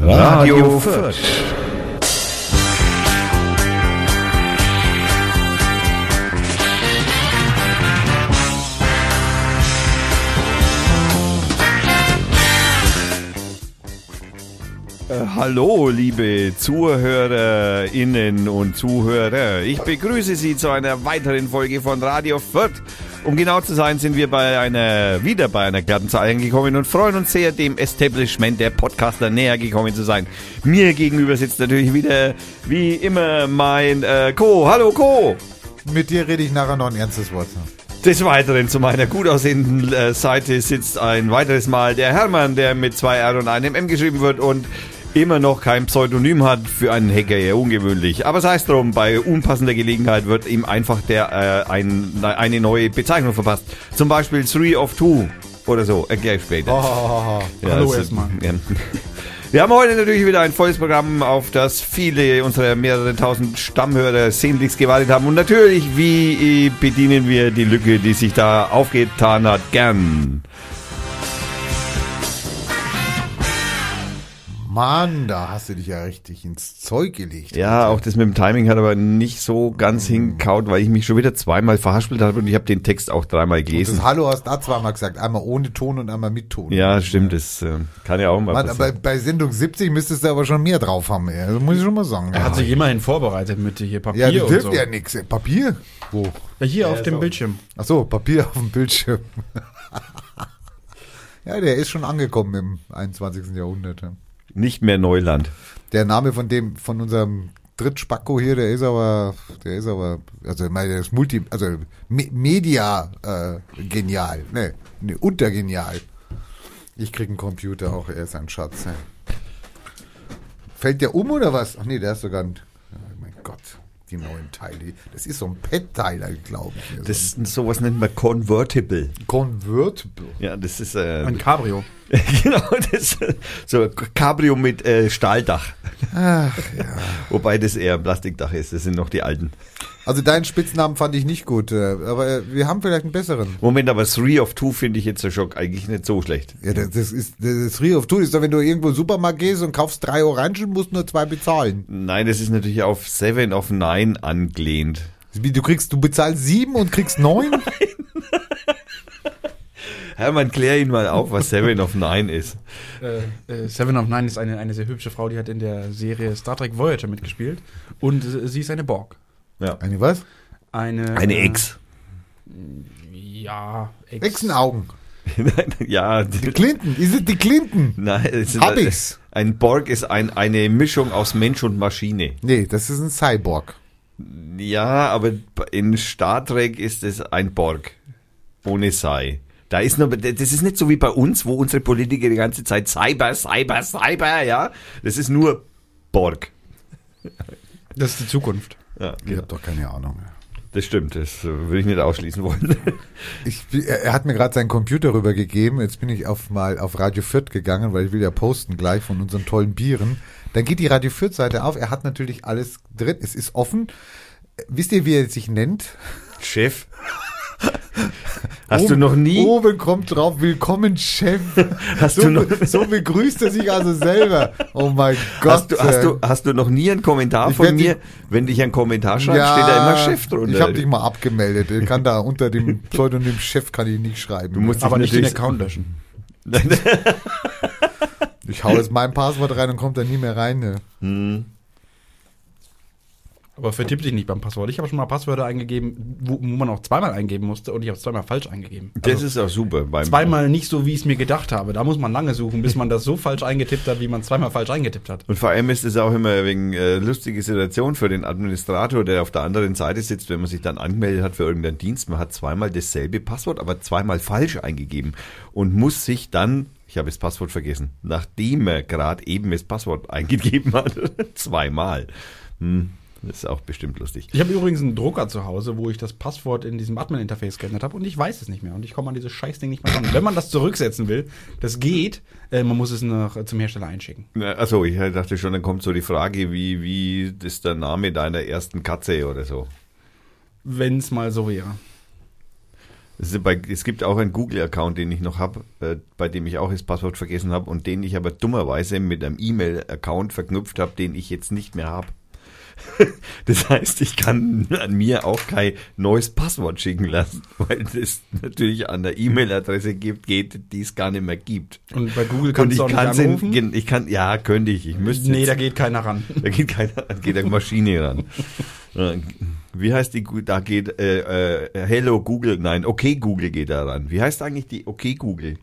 Radio Fürth. Äh, Hallo, liebe Zuhörerinnen und Zuhörer. Ich begrüße Sie zu einer weiteren Folge von Radio Fürth. Um genau zu sein, sind wir bei einer, wieder bei einer glatten Zahl angekommen und freuen uns sehr, dem Establishment der Podcaster näher gekommen zu sein. Mir gegenüber sitzt natürlich wieder, wie immer, mein äh, Co. Hallo, Co. Mit dir rede ich nachher noch ein ernstes Wort. Des Weiteren zu meiner gut aussehenden äh, Seite sitzt ein weiteres Mal der Hermann, der mit zwei R und einem M geschrieben wird und immer noch kein Pseudonym hat für einen Hacker, eher ungewöhnlich. Aber sei es drum, bei unpassender Gelegenheit wird ihm einfach der äh, ein, eine neue Bezeichnung verpasst. Zum Beispiel Three of Two oder so. Erkläre ich später. Oh, Ja, Hallo erstmal. Ja. Wir haben heute natürlich wieder ein volles Programm, auf das viele unserer mehreren tausend Stammhörer sehnlichst gewartet haben. Und natürlich, wie äh, bedienen wir die Lücke, die sich da aufgetan hat, gern. Mann, da hast du dich ja richtig ins Zeug gelegt. Ja, auch das mit dem Timing hat aber nicht so ganz hingekaut, weil ich mich schon wieder zweimal verhaspelt habe und ich habe den Text auch dreimal gelesen. Das Hallo hast du auch zweimal gesagt. Einmal ohne Ton und einmal mit Ton. Ja, stimmt, das äh, kann ja auch mal Mann, passieren. bei, bei Sendung 70 müsstest du aber schon mehr drauf haben. Das muss ich schon mal sagen. Er hat sich immerhin vorbereitet mit hier Papier ja, das und hilft so. ja nichts. Papier? Wo? Ja, hier auf dem Bildschirm. Ach so, Papier auf dem Bildschirm. ja, der ist schon angekommen im 21. Jahrhundert. ja. Nicht mehr Neuland. Der Name von dem, von unserem Drittspacko hier, der ist aber, der ist aber, also ich meine, der ist multi, also Me Media äh, genial, ne, ne, untergenial. Ich krieg einen Computer auch, er ist ein Schatz. Ne. Fällt der um oder was? Ach nee, der ist sogar ein, oh mein Gott, die neuen Teile. Das ist so ein Pet-Teiler, glaube ich. Das ist, sowas nennt man Convertible. Convertible. Ja, das ist äh, Ein Cabrio. genau, das so Cabrio mit äh, Stahldach. Ach ja. Wobei das eher ein Plastikdach ist, das sind noch die alten. Also deinen Spitznamen fand ich nicht gut, äh, aber äh, wir haben vielleicht einen besseren. Moment, aber Three of Two finde ich jetzt schon eigentlich nicht so schlecht. Ja, das, das ist das Three of Two ist doch, wenn du irgendwo den Supermarkt gehst und kaufst drei Orangen, musst nur zwei bezahlen. Nein, das ist natürlich auf Seven of Nine angelehnt. Wie, du kriegst, du bezahlst sieben und kriegst neun? Hermann, klär ihn mal auf, was Seven of Nine ist. Äh, äh, Seven of Nine ist eine, eine sehr hübsche Frau, die hat in der Serie Star Trek Voyager mitgespielt. Und äh, sie ist eine Borg. Ja. Eine was? Eine, Eine äh, Ex. Ja, Ex. Echsenaugen. ja, Die Clinton. Ist es die Clinton? nein, es ist Hab ich's. Ein Borg ist ein, eine Mischung aus Mensch und Maschine. Nee, das ist ein Cyborg. Ja, aber in Star Trek ist es ein Borg. Ohne Sei. Da ist noch, das ist nicht so wie bei uns, wo unsere Politiker die ganze Zeit Cyber, Cyber, Cyber, ja. Das ist nur Borg. Das ist die Zukunft. Ja, Ich habe doch keine Ahnung. das stimmt, das würde ich nicht ausschließen wollen. Ich, er er hat mir gerade seinen Computer rübergegeben. Jetzt bin ich auf mal auf Radio Fürth gegangen, weil ich will ja posten gleich von unseren tollen Bieren. Dann geht die Radio Fürth Seite auf. Er hat natürlich alles drin. Es ist offen. Wisst ihr, wie er sich nennt? Chef. Hast Oben- du noch nie, Oben kommt drauf, willkommen Chef. Hast so, du noch- so begrüßt er sich also selber. Oh mein Gott. hast du, hast du, hast du noch nie einen Kommentar Ich von mir? Wenn dich ein Kommentar schreibt, steht da immer Chef drunter. Ich habe dich mal abgemeldet. Ich kann da unter dem Pseudonym Chef kann ich nicht schreiben. Du musst Aber nicht den Account löschen. ich hau jetzt mein Passwort rein und kommt da nie mehr rein. Ne? Hm. Aber vertipp dich nicht beim Passwort. Ich habe schon mal Passwörter eingegeben, wo, wo man auch zweimal eingeben musste und ich habe es zweimal falsch eingegeben. Das Also ist auch super. Zweimal nicht so, wie ich es mir gedacht habe. Da muss man lange suchen, bis man das so falsch eingetippt hat, wie man es zweimal falsch eingetippt hat. Und vor allem ist es auch immer wegen äh, lustige Situation für den Administrator, der auf der anderen Seite sitzt, wenn man sich dann angemeldet hat für irgendeinen Dienst. Man hat zweimal dasselbe Passwort, aber zweimal falsch eingegeben und muss sich dann, ich habe das Passwort vergessen, nachdem er gerade eben das Passwort eingegeben hat, zweimal. Hm, das ist auch bestimmt lustig. Ich habe übrigens einen Drucker zu Hause, wo ich das Passwort in diesem Admin-Interface geändert habe und ich weiß es nicht mehr und ich komme an dieses Scheißding nicht mehr ran. Wenn man das zurücksetzen will, das geht, äh, man muss es noch äh, zum Hersteller einschicken. Na, Also ich dachte schon, dann kommt so die Frage, wie, wie ist der Name deiner ersten Katze oder so. Wenn es mal so wäre. Es gibt auch einen Google-Account, den ich noch habe, äh, bei dem ich auch das Passwort vergessen habe und den ich aber dummerweise mit einem E-Mail-Account verknüpft habe, den ich jetzt nicht mehr habe. Das heißt, ich kann an mir auch kein neues Passwort schicken lassen, weil es natürlich an der E-Mail-Adresse gibt, geht, die es gar nicht mehr gibt. Und bei Google kannst ich du auch nicht kann, anrufen? in, ich kann, ja, könnte ich. Ich müsste. nee, jetzt- da geht keiner ran. da geht keiner, da geht eine Maschine ran. Wie heißt die, da geht, äh, äh, Hello Google, nein, okay Google geht da ran. Wie heißt eigentlich die okay Google?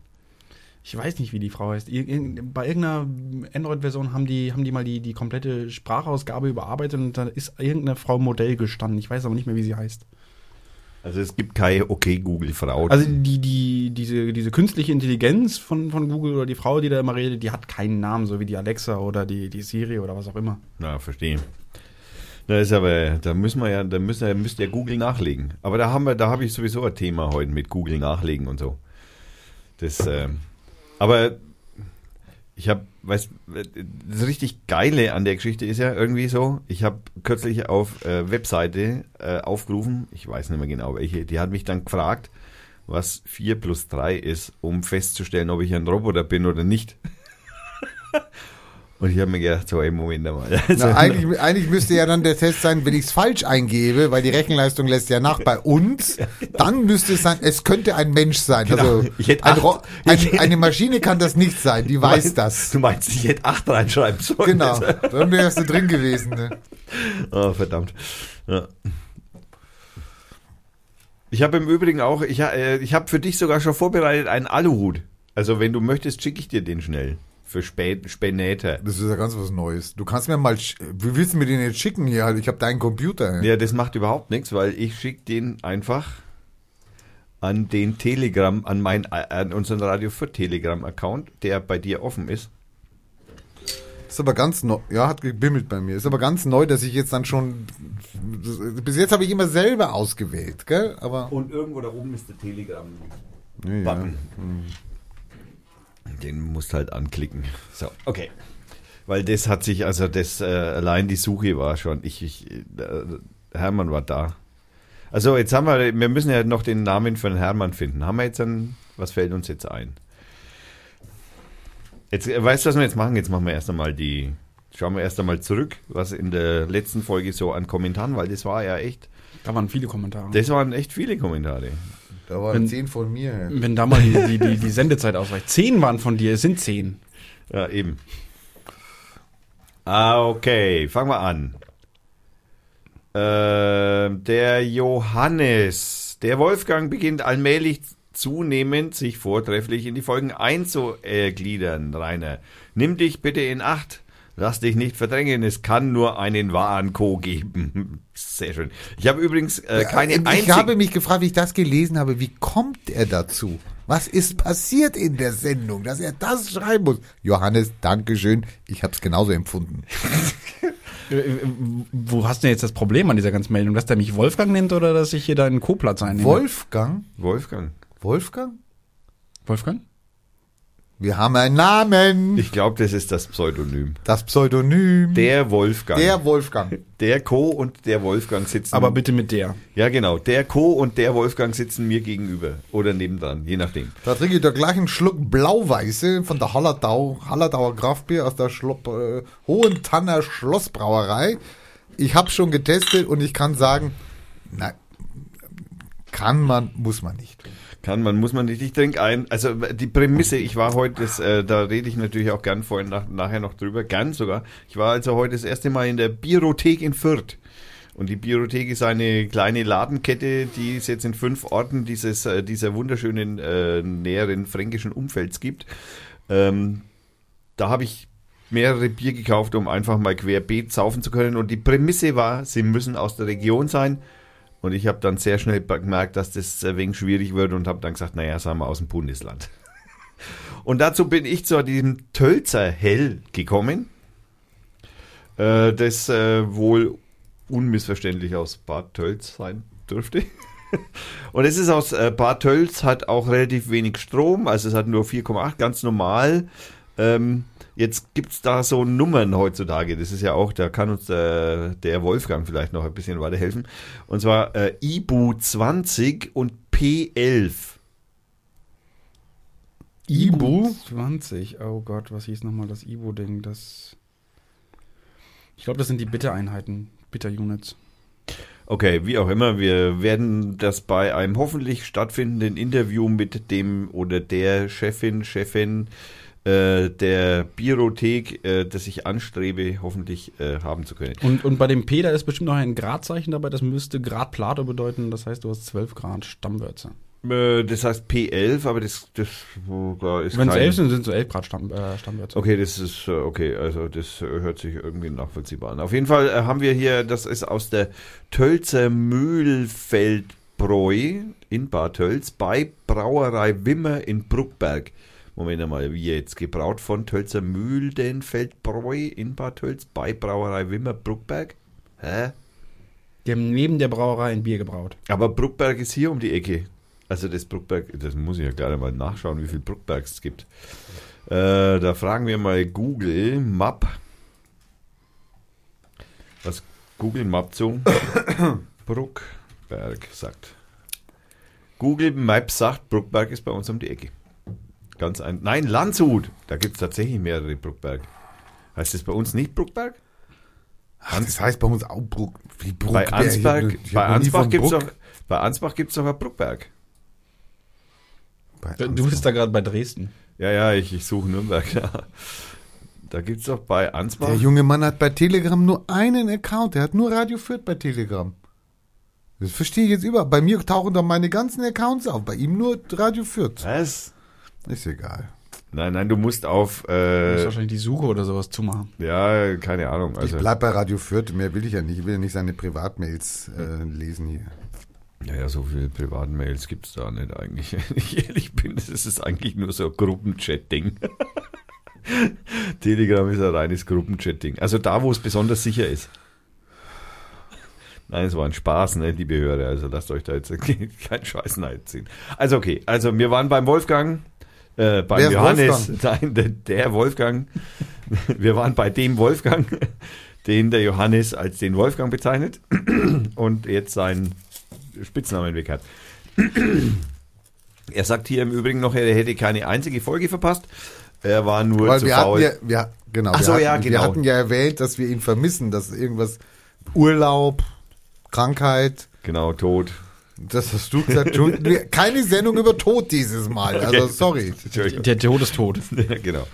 Ich weiß nicht, wie die Frau heißt. Bei irgendeiner Android-Version haben die, haben die mal die, die komplette Sprachausgabe überarbeitet und da ist irgendeine Frau Modell gestanden. Ich weiß aber nicht mehr, wie sie heißt. Also es gibt keine okay Google Frau. Also die, die, diese, diese künstliche Intelligenz von, von Google oder die Frau, die da immer redet, die hat keinen Namen, so wie die Alexa oder die, die Siri oder was auch immer. Na, verstehe. Da ist aber, da müssen wir ja, da müssen wir, müsste ja Google nachlegen. Aber da haben wir, da habe ich sowieso ein Thema heute mit Google nachlegen und so. Das, ähm, aber ich habe, weißt, das richtig Geile an der Geschichte ist ja irgendwie so, ich habe kürzlich auf äh, Webseite äh, aufgerufen, ich weiß nicht mehr genau welche, die hat mich dann gefragt, was 4 plus 3 ist, um festzustellen, ob ich ein Roboter bin oder nicht. Und ich habe mir gedacht, so, ey, Moment mal. Also, Na, eigentlich, eigentlich müsste ja dann der Test sein, wenn ich es falsch eingebe, weil die Rechenleistung lässt ja nach bei uns, dann müsste es sein, es könnte ein Mensch sein. Genau. Also ein ein, eine Maschine kann das nicht sein, die weiß das. Du meinst, ich hätte 8 reinschreiben sollen? Genau, dann wärst du drin gewesen. Ne? Oh, verdammt. Ja. Ich habe im Übrigen auch, ich, äh, ich habe für dich sogar schon vorbereitet einen Aluhut. Also wenn du möchtest, schicke ich dir den schnell. Für spät, später. Das ist ja ganz was Neues. Du kannst mir mal, wie willst du mir den jetzt schicken hier? Ich habe deinen Computer. Ja, das macht überhaupt nichts, weil ich schicke den einfach an den Telegram, an mein, an unseren Radio für Telegram Account, der bei dir offen ist. Ist aber ganz neu. Ja, hat gebimmelt bei mir. Ist aber ganz neu, dass ich jetzt dann schon. Bis jetzt habe ich immer selber ausgewählt, gell? Aber. Und irgendwo da oben ist der Telegram. Ja, ja. Den musst halt anklicken. So, okay. Weil das hat sich, also das äh, allein die Suche war schon. Ich, ich äh, Hermann war da. Also jetzt haben wir, wir müssen ja noch den Namen den Hermann finden. Haben wir jetzt dann, was fällt uns jetzt ein? Jetzt, äh, weißt du, was wir jetzt machen? Jetzt machen wir erst einmal die, schauen wir erst einmal zurück, was in der letzten Folge so an Kommentaren, weil das war ja echt, Da waren viele Kommentare. das waren echt viele Kommentare. Da waren Wenn- zehn von mir. Wenn da mal die, die, die, die Sendezeit ausreicht. Zehn waren von dir, es sind zehn. Ja, eben. Ah, okay, fangen wir an. Ähm, der Johannes, der Wolfgang beginnt allmählich zunehmend sich vortrefflich in die Folgen einzugliedern, Rainer. Nimm dich bitte in Acht. Lass dich nicht verdrängen, es kann nur einen wahren Co geben. Sehr schön. Ich habe übrigens äh, keine ich einzige... habe mich gefragt, wie ich das gelesen habe, wie kommt er dazu? Was ist passiert in der Sendung, dass er das schreiben muss? Johannes, Dankeschön. Ich habe es genauso empfunden. Äh, äh, Wo hast du denn jetzt das Problem an dieser ganzen Meldung? Dass der mich Wolfgang nennt oder dass ich hier deinen Co-Platz einnehme? Wolfgang? Wolfgang. Wolfgang? Wolfgang? Wir haben einen Namen. Ich glaube, das ist das Pseudonym. Das Pseudonym. Der Wolfgang. der Wolfgang. Der Co. und der Wolfgang sitzen. Aber bitte mit der. Ja, genau. Der Co. und der Wolfgang sitzen mir gegenüber. Oder nebendran, je nachdem. Da trinke ich doch gleich einen Schluck Blau-Weiße von der Hallertau, Hallertauer Kraftbier aus der Schlopp, äh, Hohentanner Schlossbrauerei. Ich habe schon getestet und ich kann sagen, na, kann man, muss man nicht. Kann man, muss man nicht. Ich trinke ein. Also die Prämisse, ich war heute, das, äh, da rede ich natürlich auch gern vorhin nach, nachher noch drüber, gern sogar. Ich war also heute das erste Mal in der Biothek in Fürth. Und die Biothek ist eine kleine Ladenkette, die es jetzt in fünf Orten dieses, äh, dieser wunderschönen äh, näheren fränkischen Umfelds gibt. Ähm, da habe ich mehrere Bier gekauft, um einfach mal querbeet saufen zu können. Und die Prämisse war, sie müssen aus der Region sein. Und ich habe dann sehr schnell gemerkt, dass das ein wenig schwierig wird und habe dann gesagt, naja, sagen wir aus dem Bundesland. Und dazu bin ich zu diesem Tölzer Hell gekommen, äh, das äh, wohl unmissverständlich aus Bad Tölz sein dürfte. Und es ist aus äh, Bad Tölz, hat auch relativ wenig Strom, also es hat nur 4,8, ganz normal. Ähm, Jetzt gibt's da so Nummern heutzutage. Das ist ja auch, da kann uns der, der Wolfgang vielleicht noch ein bisschen weiterhelfen. Und zwar äh, IBU 20 und P11. Ibu 20. Oh Gott, was hieß nochmal das Ibu-Ding? Das. Ich glaube, das sind die Bitter-Einheiten, Bitter-Units. Okay, wie auch immer, wir werden das bei einem hoffentlich stattfindenden Interview mit dem oder der Chefin, Chefin äh, der Biothek, äh, das ich anstrebe, hoffentlich äh, haben zu können. Und, und bei dem P, da ist bestimmt noch ein Gradzeichen dabei, das müsste Grad Plato bedeuten, das heißt, du hast 12 Grad Stammwürze. Äh, das heißt P11, aber das, das da ist Wenn es kein- 11 sind, sind es so 11 Grad Stamm, äh, Stammwürze. Okay, das ist äh, okay, also das hört sich irgendwie nachvollziehbar an. Auf jeden Fall haben wir hier, das ist aus der Tölzer Mühlfeldbräu in Bad Tölz bei Brauerei Wimmer in Bruckberg. Moment mal, wie jetzt gebraut von Tölzer Mühlenfeldbräu in Bad Tölz bei Brauerei Wimmer Bruckberg? Hä? Die haben neben der Brauerei ein Bier gebraut. Aber Bruckberg ist hier um die Ecke. Also das Bruckberg, das muss ich ja gleich mal nachschauen, wie viel Bruckbergs es gibt. Äh, da fragen wir mal Google Map. Was Google Map so? Bruckberg sagt. Google Maps sagt, Bruckberg ist bei uns um die Ecke. Ganz ein. Nein, Landshut. Da gibt es tatsächlich mehrere Bruckberg. Heißt das bei uns nicht Bruckberg? Ach, das heißt bei uns auch Bruck. Wie Bruck bei Ansbach, bei Ansbach gibt es auch, bei Ansbach gibt's auch ein Bruckberg. Bei Du bist da gerade bei Dresden. Ja, ja, ich, ich suche Nürnberg. Ja. Da gibt es doch bei Ansbach. Der junge Mann hat bei Telegram nur einen Account. Der hat nur Radio Fürth bei Telegram. Das verstehe ich jetzt über. Bei mir tauchen da meine ganzen Accounts auf. Bei ihm nur Radio Fürth. Was? Ist egal. Nein, nein, du musst auf. Du musst Äh, wahrscheinlich die Suche oder sowas zumachen. ja, keine Ahnung. Also, ich bleib bei Radio Fürth. Mehr will ich ja nicht. Ich will ja nicht seine Privatmails äh, lesen hier. ja, ja, so viele Privatmails gibt es da nicht eigentlich. Wenn ich ehrlich bin, das ist eigentlich nur so ein Gruppenchat-Ding. Telegram ist ein reines Gruppenchat-Ding. Also da, wo es besonders sicher ist. Nein, es war ein Spaß, ne, liebe Hörer. Also lasst euch da jetzt keinen Scheiß ziehen. Also okay, also wir waren beim Wolfgang, äh, beim Johannes, nein, der, Wolfgang. Wir waren bei dem Wolfgang, den der Johannes als den Wolfgang bezeichnet und jetzt seinen Spitznamen weg hat. Er sagt hier im Übrigen noch, er hätte keine einzige Folge verpasst. Er war nur Weil zu wir faul. hatten ja, wir, genau, Ach so, wir, ja, hatten, wir genau. hatten ja erwähnt, dass wir ihn vermissen, dass irgendwas Urlaub, Krankheit, genau, tot. Das hast du gesagt. Keine Sendung über Tod dieses Mal. Also Okay. sorry. Der Tod ist tot. Ja, genau.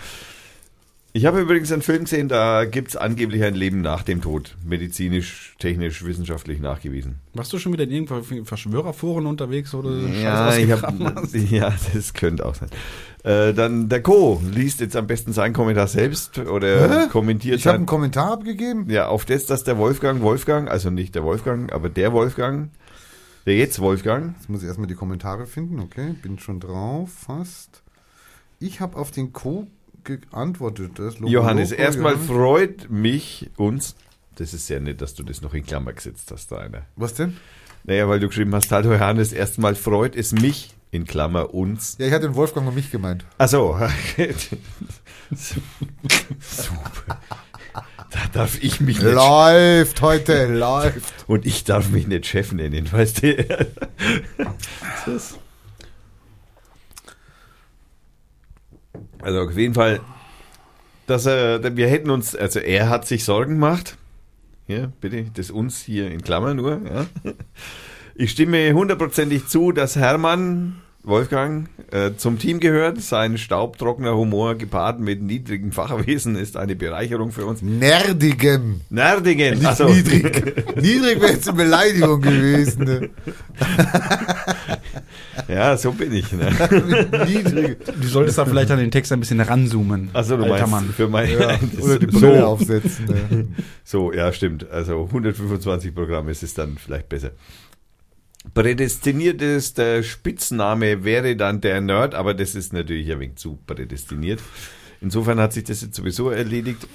Ich habe übrigens einen Film gesehen, da gibt es angeblich ein Leben nach dem Tod. Medizinisch, technisch, wissenschaftlich nachgewiesen. Warst du schon wieder in irgendwelchen Verschwörerforen unterwegs oder Ja, Scheiß ich ausgegraben hab, hast? ja, das könnte auch sein. Äh, dann der Co. liest jetzt am besten seinen Kommentar selbst oder Hä? kommentiert Ich habe einen Kommentar abgegeben. Ja, auf das, dass der Wolfgang, Wolfgang, also nicht der Wolfgang, aber der Wolfgang, der jetzt Wolfgang, Jetzt muss ich erstmal die Kommentare finden. Okay, bin schon drauf, fast. Ich habe auf den Co geantwortet. Das Logo, Johannes, Logo, erstmal Johannes. freut mich, uns, das ist sehr nett, dass du das noch in Klammer gesetzt hast, da einer. Was denn? Naja, weil du geschrieben hast, hallo Johannes, erstmal freut es mich, in Klammer uns. Ja, ich hatte den Wolfgang und mich gemeint. Achso. Super. Da darf ich mich nicht Läuft heute, läuft. und ich darf mich nicht Chef nennen, weißt du? Das- Also auf jeden Fall, dass er, wir hätten uns, also er hat sich Sorgen gemacht. Ja, bitte, das uns hier in Klammer nur. Ja. Ich stimme hundertprozentig zu, dass Hermann Wolfgang äh, zum Team gehört. Sein staubtrockener Humor gepaart mit niedrigem Fachwesen ist eine Bereicherung für uns. Nerdigem. Nerdigen. Nicht also- niedrig. niedrig wäre jetzt eine Beleidigung gewesen. Ne? Ja, so bin ich. Ne? niedrig. Du solltest da vielleicht an den Text ein bisschen ranzoomen. Also du alter meinst Mann. für mein Ja, oder die Brille so, aufsetzen. Ne? so, ja, stimmt. Also 125 Programme ist es dann vielleicht besser. Prädestiniert ist der Spitzname wäre dann der Nerd, aber das ist natürlich ein wenig zu prädestiniert. Insofern hat sich das jetzt sowieso erledigt.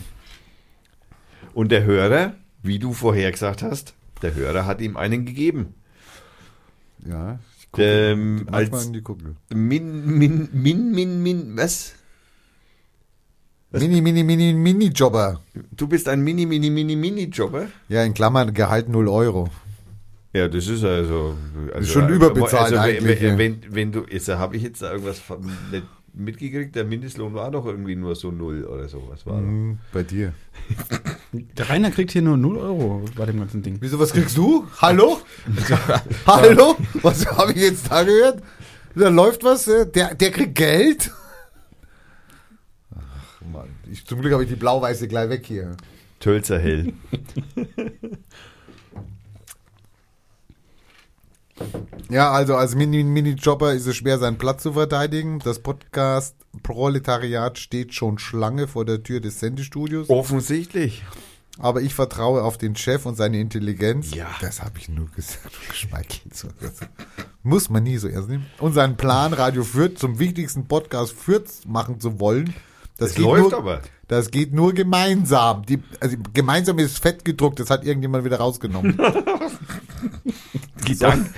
Und der Hörer, wie du vorher gesagt hast, der Hörer hat ihm einen gegeben. Ja, ich gucke Ähm, als- in die Kugel. Min, min, min, min, min, was? Mini, mini, mini, mini Jobber. Du bist ein Mini, Mini, Mini, Mini-Jobber? Ja, in Klammern Gehalt 0 Euro. Ja, das ist also. also Schon überbezahlt wenn- eigentlich. Wenn, wenn, wenn du, jetzt habe ich jetzt da irgendwas nicht mitgekriegt, der Mindestlohn war doch irgendwie nur so null oder so. Was war Hm, bei dir. Der Rainer kriegt hier nur 0 Euro bei dem ganzen Ding. Wieso, was kriegst du? Hallo? Hallo? Was habe ich jetzt da gehört? Da läuft was, äh, der, der kriegt Geld? Ach Mann, ich, zum Glück habe ich die blau-weiße gleich weg hier. Tölzer hell. Ja, also als Mini- Mini-Jobber ist es schwer, seinen Platz zu verteidigen. Das Podcast Proletariat steht schon Schlange vor der Tür des Sendestudios. Offensichtlich. Aber ich vertraue auf den Chef und seine Intelligenz. Ja. Das habe ich nur gesagt. Geschmeichelt. So. Muss man nie so ernst nehmen. Und seinen Plan, Radio Fürth zum wichtigsten Podcast Fürth machen zu wollen. Das, geht läuft nur, aber. Das geht nur gemeinsam. Die, also gemeinsam ist fett gedruckt. Das hat irgendjemand wieder rausgenommen. Gedank,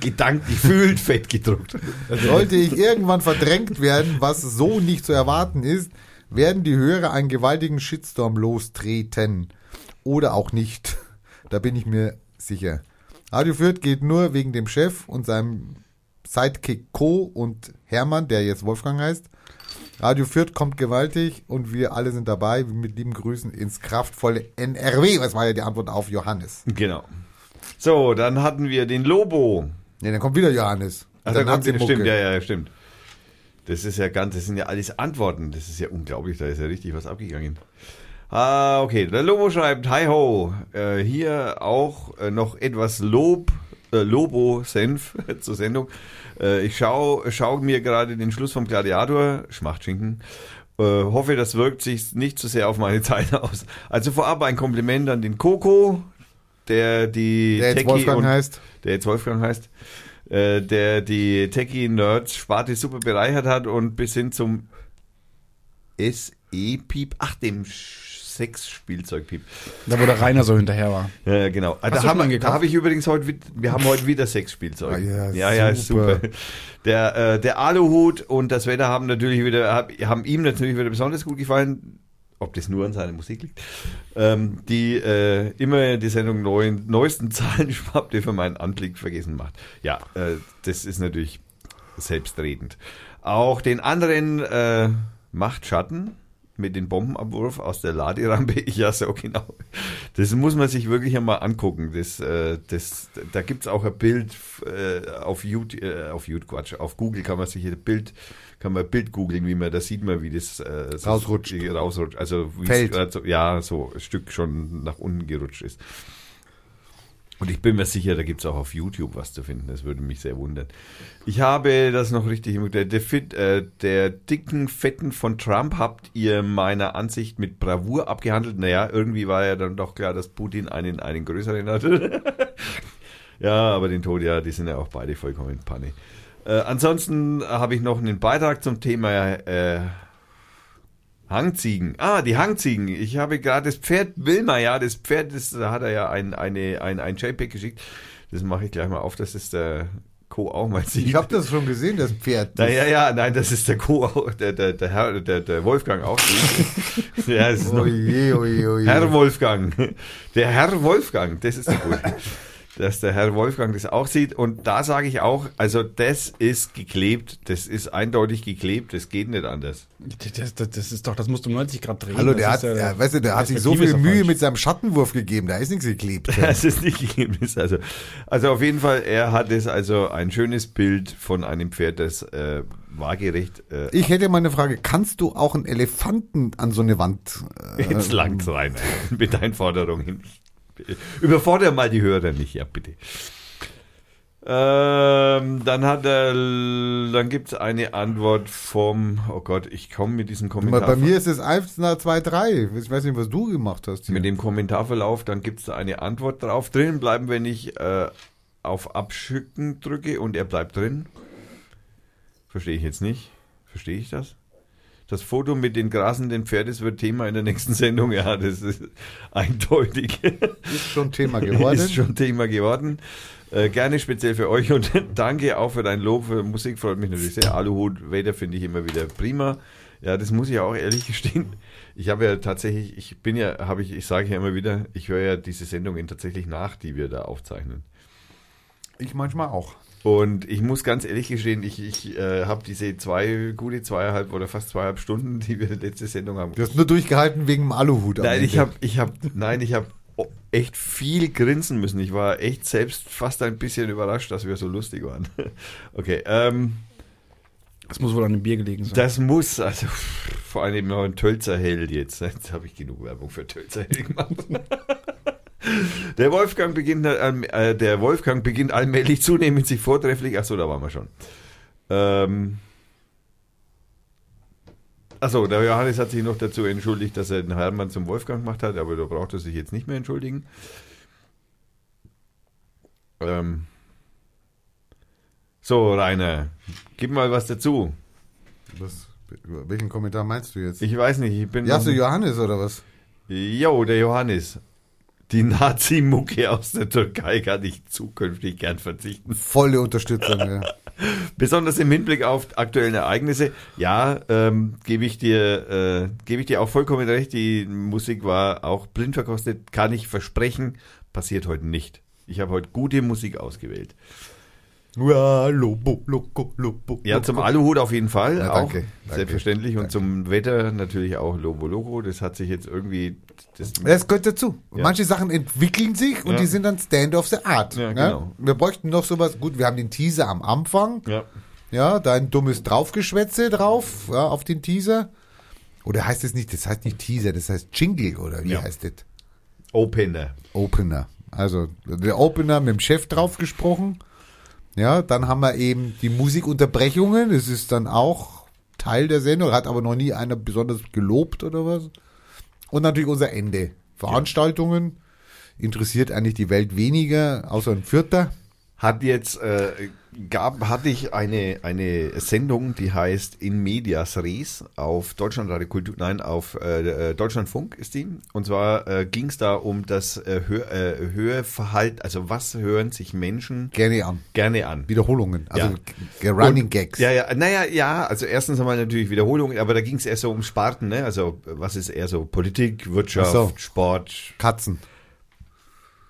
gedanklich fühlt fett gedruckt. Sollte ich irgendwann verdrängt werden, was so nicht zu erwarten ist, werden die Hörer einen gewaltigen Shitstorm lostreten. Oder auch nicht. Da bin ich mir sicher. Radio Fürth geht nur wegen dem Chef und seinem Sidekick Co. und Hermann, der jetzt Wolfgang heißt. Radio Fürth kommt gewaltig und wir alle sind dabei. Mit lieben Grüßen ins kraftvolle NRW. Was war ja die Antwort auf Johannes? Genau. So, dann hatten wir den Lobo. Ne, dann kommt wieder Johannes. Ach, dann da hat kommt, sie stimmt, ja, ja, stimmt. Das ist ja ganz, das sind ja alles Antworten. Das ist ja unglaublich, da ist ja richtig was abgegangen. Ah, okay. Der Lobo schreibt, hi ho, äh, hier auch äh, noch etwas Lob, äh, Lobo-Senf zur Sendung. Äh, ich schau, schau mir gerade den Schluss vom Gladiator, Schmachtschinken, äh, hoffe, das wirkt sich nicht zu sehr auf meine Zeit aus. Also vorab ein Kompliment an den Coco, der die Der jetzt Wolfgang und, heißt. der jetzt Wolfgang heißt, äh, der die Techie-Nerds Sparte super bereichert hat und bis hin zum SE-Piep, ach, dem Sex-Spielzeug-Piep. Da wo der Rainer so hinterher war. Ja, genau. Ah, Hast Da habe hab ich übrigens heute, wir haben heute wieder Sexspielzeug. Ah, ja, ja, ja, ist super. super. Der, äh, der Aluhut und das Wetter haben natürlich wieder, hab, haben ihm natürlich wieder besonders gut gefallen. Ob das nur an seiner Musik liegt. Ähm, die äh, immer die Sendung neuen, neuesten Zahlen schwappt, die für meinen Anblick vergessen macht. Ja, äh, das ist natürlich selbstredend. Auch den anderen äh, macht Schatten mit dem Bombenabwurf aus der Laderampe. Ja, so genau. Das muss man sich wirklich einmal angucken. Das, äh, das, da gibt's auch ein Bild äh, auf YouTube, äh, auf YouTube, Quatsch, auf Google kann man sich ein Bild, kann man ein Bild googeln, wie man, da sieht man, wie das äh, so Rausrutscht. rausrutscht. Also wie Fällt. es grad so, ja, so ein Stück schon nach unten gerutscht ist. Und ich bin mir sicher, da gibt's auch auf YouTube was zu finden. Das würde mich sehr wundern. Ich habe das noch richtig im der, der, Fit, äh, der dicken Fetten von Trump habt ihr meiner Ansicht mit Bravour abgehandelt. Naja, irgendwie war ja dann doch klar, dass Putin einen, einen größeren hatte. ja, aber den Tod, ja, die sind ja auch beide vollkommen in Panne. Äh, ansonsten habe ich noch einen Beitrag zum Thema äh, Hangziegen. Ah, die Hangziegen. Ich habe gerade das Pferd Wilma, ja, das Pferd, das, da hat er ja ein, eine, ein, ein JPEG geschickt. Das mache ich gleich mal auf, dass es der Co. auch mal sieht. Ich habe das schon gesehen, das Pferd. Na, ja, ja, nein, das ist der Co. auch, der, der, der Herr, der, der Wolfgang auch. ja, es ist Oje, oje, oje. Herr Wolfgang. Der Herr Wolfgang, das ist der gut. Dass der Herr Wolfgang das auch sieht. Und da sage ich auch, also das ist geklebt, das ist eindeutig geklebt, das geht nicht anders. Das, das, das ist doch, das musst du um 90 Grad drehen. Hallo, der hat, ja- ja, weißt du, der hat sich so viel Mühe falsch. mit seinem Schattenwurf gegeben, da ist nichts geklebt. Das ist nicht gegeben. ist Also, also auf jeden Fall, er hat es also ein schönes Bild von einem Pferd, das äh, waagerecht äh, Ich hätte mal eine Frage, kannst du auch einen Elefanten an so eine Wand? Äh, Jetzt langt's rein mit deinen Forderungen. Überfordere mal die Hörer nicht, ja bitte. Ähm, dann hat er, dann gibt's eine Antwort vom, oh Gott, ich komme mit diesem Kommentar. bei mir ist es 1 nach 2, 3. Ich weiß nicht, was du gemacht hast. Hier. mit dem Kommentarverlauf, dann gibt's da eine Antwort drauf. Drin bleiben, wenn ich äh, auf Abschicken drücke und er bleibt drin. Verstehe ich jetzt nicht. Verstehe ich das? Das Foto mit den grasenden Pferdes wird Thema in der nächsten Sendung. Ja, das ist eindeutig. ist schon Thema geworden. Ist schon Thema geworden. Äh, gerne speziell für euch und danke auch für dein Lob für Musik. Freut mich natürlich sehr. Aluhut Vader finde ich immer wieder prima. Ja, das muss ich auch ehrlich gestehen. Ich habe ja tatsächlich, ich bin ja, habe ich, ich sage ja immer wieder, ich höre ja diese Sendungen tatsächlich nach, die wir da aufzeichnen. Ich manchmal auch. Und ich muss ganz ehrlich gestehen, ich, ich äh, habe diese zwei, gute zweieinhalb oder fast zweieinhalb Stunden, die wir letzte Sendung haben. Du hast nur durchgehalten wegen dem Aluhut. Nein, ich habe, ich habe, nein, ich habe echt viel grinsen müssen. Ich war echt selbst fast ein bisschen überrascht, dass wir so lustig waren. Okay, ähm, Das muss wohl an dem Bier gelegen sein. das muss, also vor allem noch ein Tölzer Hell jetzt. ne? Jetzt habe ich genug Werbung für Tölzer Hell gemacht. Der Wolfgang beginnt, äh, der Wolfgang beginnt allmählich zunehmend sich vortrefflich. Achso, da waren wir schon. Ähm, Achso, der Johannes hat sich noch dazu entschuldigt, dass er den Hermann zum Wolfgang gemacht hat, aber da braucht er sich jetzt nicht mehr entschuldigen. Ähm, so, Rainer, gib mal was dazu. Was, welchen Kommentar meinst du jetzt? Ich weiß nicht, ich bin. ja, so Johannes oder was? Jo, der Johannes. Die Nazi-Mucke aus der Türkei kann ich zukünftig gern verzichten. Volle Unterstützung, ja. Besonders im Hinblick auf aktuelle Ereignisse. Ja, ähm, gebe ich dir, äh, gebe ich dir auch vollkommen recht. Die Musik war auch blind verkostet. Kann ich versprechen, passiert heute nicht. Ich habe heute gute Musik ausgewählt. Ja, Lobo, Loco, Lobo. Ja, zum Aluhut auf jeden Fall. Ja, auch, danke, danke, selbstverständlich. Und danke. zum Wetter natürlich auch Lobo Loco. Das hat sich jetzt irgendwie. Das, Das gehört dazu. Ja. Manche Sachen entwickeln sich und Ja. die sind dann Stand of the Art. Ja, ne? genau. Wir bräuchten noch sowas. Gut, wir haben den Teaser am Anfang. ja. Ja, da ein dummes Draufgeschwätze drauf, ja, auf den Teaser. Oder heißt es nicht, das heißt nicht Teaser, das heißt Jingle oder wie Ja. heißt das? Opener. Opener. Also der Opener mit dem Chef drauf gesprochen. Ja, dann haben wir eben die Musikunterbrechungen. Das ist dann auch Teil der Sendung, hat aber noch nie einer besonders gelobt oder was. Und natürlich unser Ende. Veranstaltungen interessiert eigentlich die Welt weniger, außer ein Vierter. Hat jetzt, äh, gab, hatte ich eine, eine Sendung, die heißt In Medias Res auf Deutschlandradio Kultur, nein, auf äh, äh, Deutschlandfunk ist die. Und zwar äh, ging es da um das äh, Hör, äh, Hörverhalten, also was hören sich Menschen Gerne an. gerne an. Wiederholungen, also Ja. Running Und- Gags. Ja, ja, naja, ja, also erstens einmal natürlich Wiederholungen, aber da ging es eher so um Sparten, ne? Also was ist eher so Politik, Wirtschaft, so. Sport, Katzen.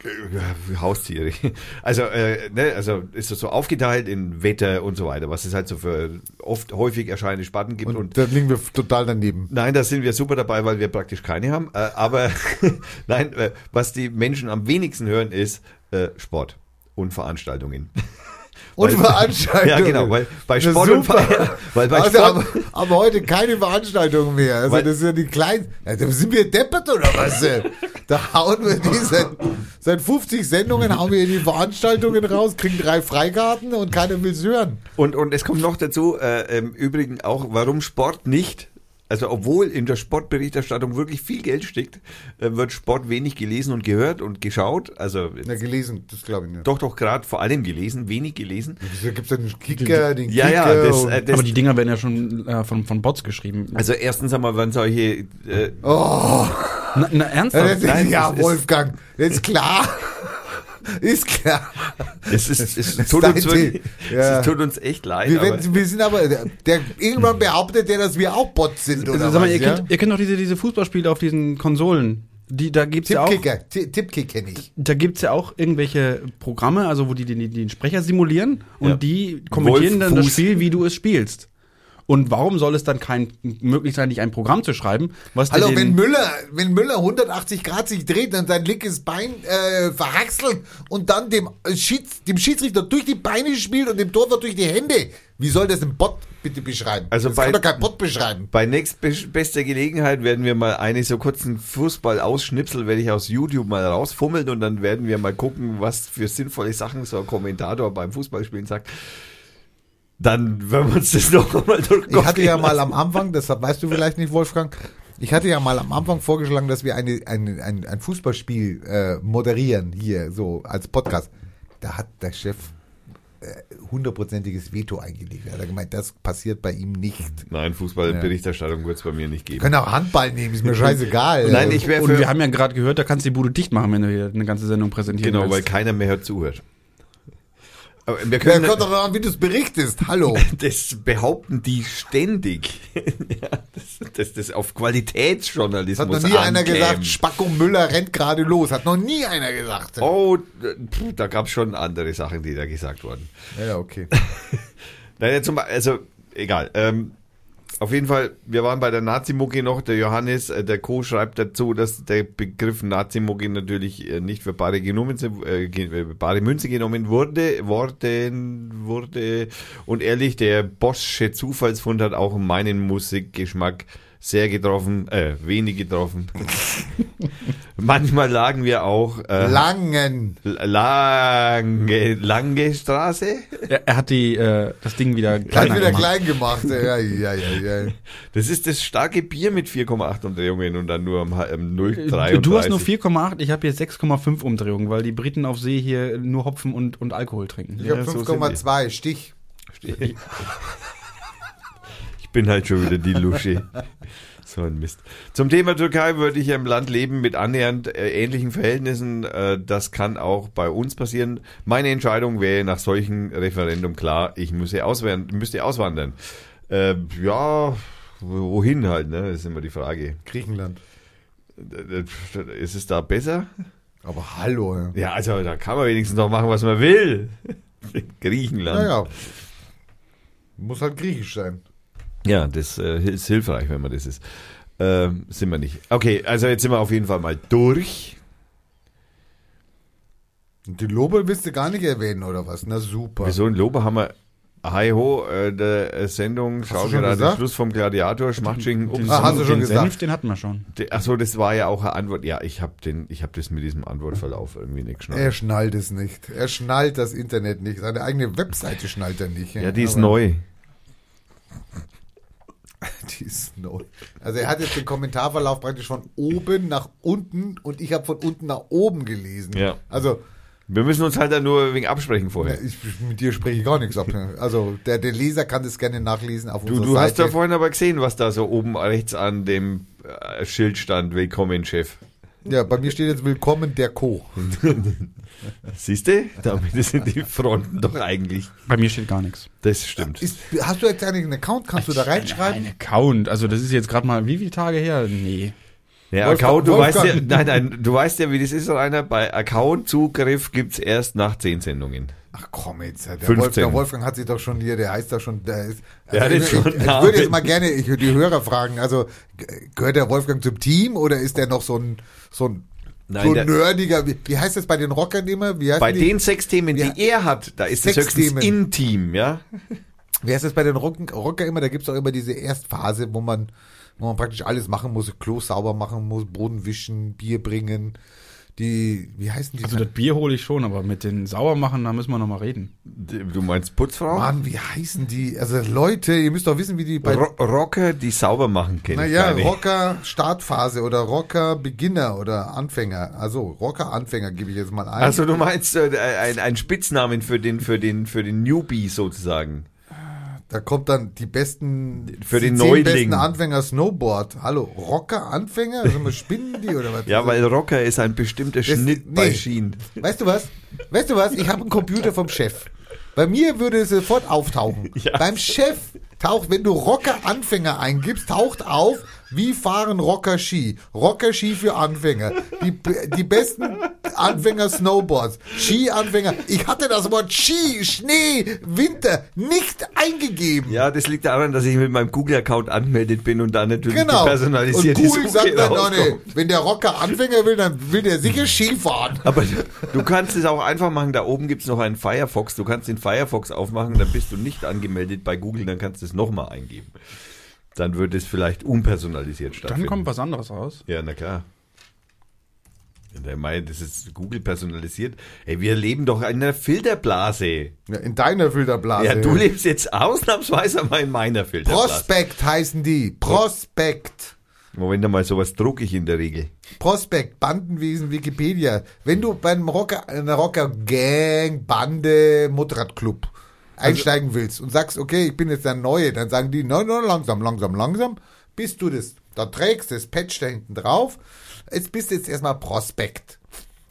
Äh, Haustiere. Also, äh, ne, also ist das so aufgeteilt in Wetter und so weiter, was es halt so für oft häufig erscheinende Sparten gibt. Und, Und, da liegen wir total daneben. nein, da sind wir super dabei, weil wir praktisch keine haben. Äh, aber nein, äh, was die Menschen am wenigsten hören, ist äh, Sport und Veranstaltungen. Und Veranstaltungen. Ja, genau, weil bei Sport und. Ver weil bei also, Sport, aber, aber heute keine Veranstaltungen mehr. Also Weil- das sind ja die kleinen. Da sind wir deppert oder was? Da hauen wir die seit, seit 50 Sendungen hauen wir die Veranstaltungen raus, kriegen drei Freikarten und keiner will's hören. Und, und es kommt noch dazu, äh, im Übrigen auch, warum Sport nicht, also obwohl in der Sportberichterstattung wirklich viel Geld steckt, äh, wird Sport wenig gelesen und gehört und geschaut. Also Na, gelesen, das glaube ich nicht. doch, doch gerade vor allem gelesen, wenig gelesen. Wieso gibt's denn den Kicker, den Ja, Kicker? ja, das, äh, das Aber die Dinger werden ja schon äh, von, von Bots geschrieben. also erstens einmal, wenn solche, äh, oh, Na, na ja, ernsthaft? ist, Nein, ja Wolfgang, das ist klar. ist klar. es, ist, es, Das tut uns wirklich. Ja. es tut uns echt leid. Wir, aber, werden, wir sind aber, der, der, irgendwann behauptet der, dass wir auch Bots sind, oder Also, sag mal, was, ihr, ja? kennt, ihr kennt doch diese, diese Fußballspiele auf diesen Konsolen. Die, da gibt's ja auch, Tippkick kenne ich. da gibt's ja auch irgendwelche Programme, also wo die den, den Sprecher simulieren und Ja. die kommentieren dann das Wolf-Fuß. Spiel, wie du es spielst. Und warum soll es dann kein möglich sein, nicht ein Programm zu schreiben, was Hallo, den, wenn Müller, wenn Müller 180 Grad sich dreht und sein linkes Bein äh, verhackselt und dann dem, Schieds, dem Schiedsrichter durch die Beine spielt und dem Torwart durch die Hände, wie soll das ein Bot bitte beschreiben? Also das bei- kann doch kein Bot beschreiben. Bei nächstbester Gelegenheit werden wir mal eine so kurzen Fußball-Ausschnipsel, werde ich aus YouTube mal rausfummeln und dann werden wir mal gucken, was für sinnvolle Sachen so ein Kommentator beim Fußballspielen sagt. Dann werden wir uns das noch einmal durch. Ich hatte ja mal am Anfang, das weißt du vielleicht nicht, Wolfgang, ich hatte ja mal am Anfang vorgeschlagen, dass wir eine, ein, ein, ein Fußballspiel äh, moderieren hier, so als Podcast. Da hat der Chef äh, hundertprozentiges Veto eingelegt. Er hat gemeint, das passiert bei ihm nicht. Nein, Fußballberichterstattung wird es bei mir nicht geben. können auch Handball nehmen, ist mir scheißegal. Nein, ich wäre und wir haben ja gerade gehört, da kannst du die Bude dicht machen, wenn du hier eine ganze Sendung präsentieren Genau, weil willst. keiner mehr zuhört. Aber wir Ja, können kommt doch daran, wie du es berichtest. Hallo. das behaupten die ständig. ja, dass, dass das auf Hat Qualitätsjournalismus noch nie einer ankäme. gesagt, Spacko Müller rennt gerade los. Hat noch nie einer gesagt. Oh, pf, da gab es schon andere Sachen, die da gesagt wurden. Ja, okay. Naja, zum, also, egal. Ähm, auf jeden Fall, wir waren bei der Nazi-Mucke noch. Der Johannes, äh, der Co. schreibt dazu, dass der Begriff Nazi-Mucke natürlich äh, nicht für bare, genommen, äh, äh, bare Münze genommen wurde, worden, wurde. Und ehrlich, der Boschsche Zufallsfund hat auch meinen Musikgeschmack sehr getroffen, äh, wenig getroffen. Manchmal lagen wir auch äh, Langen. lange, lange Straße. Er, er hat die, äh, das Ding wieder Hat kleiner wieder gemacht. klein gemacht. Ja, ja, ja, ja. Das ist das starke Bier mit 4,8 Umdrehungen und dann nur am Ha- ähm, Du, 0,33. du hast nur 4,8, ich habe hier 6,5 Umdrehungen, weil die Briten auf See hier nur Hopfen und, und Alkohol trinken. Ich habe Ja, so sind 5,2 Stich. Ich bin halt schon wieder die Lusche. So ein Mist. Zum Thema Türkei würde ich im Land leben mit annähernd äh, ähnlichen Verhältnissen. Äh, das kann auch bei uns passieren. Meine Entscheidung wäre nach solchen Referendum klar, ich müsse auswandern. Müsste auswandern. Äh, ja, wohin halt, ne? Das ist immer die Frage. Griechenland. Äh, Ist es da besser? Aber hallo. Ja. Ja, also da kann man wenigstens noch machen, was man will. Griechenland. Naja. Muss halt griechisch sein. Ja, das äh, ist hilfreich, wenn man das ist. Ähm, sind wir nicht. Okay, also jetzt sind wir auf jeden Fall mal durch. Die Lobe willst du gar nicht erwähnen, oder was? Na super. Wieso in Lobe haben wir Hi ho, äh, der äh, Sendung, du schau gerade gesagt? Schluss vom Gladiator, Schmachtschinken. Den, Ups. Ah, hast du schon den gesagt. Senf, den hatten wir schon. Achso, das war ja auch eine Antwort. Ja, ich habe den, ich habe das mit diesem Antwortverlauf irgendwie nicht geschnallt. Er schnallt es nicht. Er schnallt das Internet nicht. Seine eigene Webseite schnallt er nicht. ja, die ist Aber neu. Die ist neu. Also er hat jetzt den Kommentarverlauf praktisch von oben nach unten und ich habe von unten nach oben gelesen. Ja. Also Wir müssen uns halt dann nur wegen absprechen vorher. ich, mit dir spreche ich gar nichts ab. Also der, der Leser kann das gerne nachlesen auf Du, unserer du hast Seite. ja vorhin aber gesehen, was da so oben rechts an dem äh, Schild stand. Willkommen, Chef. Ja, bei mir steht jetzt Willkommen der Co. Siehst du? Damit sind die Fronten doch eigentlich. Bei mir steht gar nichts. Das stimmt. Ist, hast du jetzt eigentlich einen Account? Kannst du da reinschreiben? Ein Account, also das ist jetzt gerade mal, wie viele Tage her? Nee. Ja, Wolfgang- Account, du weißt ja, nein, nein, du weißt ja, wie das ist, Rainer. Bei Account-Zugriff gibt's erst nach zehn Sendungen. Ach komm jetzt, der 15. Wolf, der Wolfgang hat sich doch schon hier, der heißt doch schon, der ist. Der hat jetzt ich, schon ich, ich würde jetzt mal gerne ich, würde die Hörer fragen, also gehört der Wolfgang zum Team oder ist der noch so ein so ein Nein, so der- nerdiger? Wie, wie heißt das bei den Rockern immer? Bei die, den sechs Themen, die Ja. er hat, da ist es höchstens. Intim, ja? Wie heißt das bei den Rocken, Rocker immer? Da gibt's auch immer diese Erstphase, wo man wo man praktisch alles machen muss, Klo sauber machen muss, Boden wischen, Bier bringen. Die, wie heißen die? Also das Bier hole ich schon, aber mit den Sauermachen, da müssen wir nochmal reden. Du meinst Putzfrau? Mann, wie heißen die? Also Leute, ihr müsst doch wissen, wie die bei Ro Rocker, die sauber machen, kennen. Naja, Rocker Startphase oder Rocker Beginner oder Anfänger. Also Rocker Anfänger gebe ich jetzt mal ein. Also du meinst äh, ein, ein Spitznamen für den, für den, für den Newbie sozusagen. Da kommt dann die besten Für die den Neuling. besten Anfänger Snowboard. Hallo, Rocker Anfänger? Also mal spinnen die oder was? Ja, weil Rocker ist ein bestimmter Schnitt bei nee. Schienen. Weißt du was? Weißt du was? Ich habe einen Computer vom Chef. Bei mir würde es sofort auftauchen. Ja. Beim Chef taucht, wenn du Rocker Anfänger eingibst, taucht auf, wie fahren Rocker Ski. Rocker Ski für Anfänger. Die, die besten Anfänger Snowboards. Ski-Anfänger. Ich hatte das Wort Ski, Schnee, Winter nicht eingegeben. Ja, das liegt daran, dass ich mit meinem Google-Account angemeldet bin und da natürlich Genau. die personalisierte Und Google sagt dann, oh, rauskommt. nee, wenn der Rocker Anfänger will, dann will der sicher Ski fahren. Aber du kannst es auch einfach machen. Da oben gibt's noch einen Firefox. Du kannst den Firefox aufmachen, dann bist du nicht angemeldet bei Google, dann kannst du es nochmal eingeben. Dann wird es vielleicht unpersonalisiert stattfinden. Dann kommt was anderes raus. Ja, na klar. Der meint, das ist Google personalisiert. Ey, wir leben doch in einer Filterblase. Ja, in deiner Filterblase. Ja, du lebst jetzt ausnahmsweise mal in meiner Filterblase. Prospekt heißen die. Prospekt. Moment einmal, sowas drucke ich in der Regel. Prospekt, Bandenwesen, Wikipedia. Wenn du beim Rocker, einer Rocker Gang, Bande, Motorradclub einsteigen willst und sagst, okay, ich bin jetzt der Neue, dann sagen die, nein, nein, langsam, langsam, langsam, bis du das da trägst, das Patch da hinten drauf. Jetzt bist du jetzt erstmal Prospekt.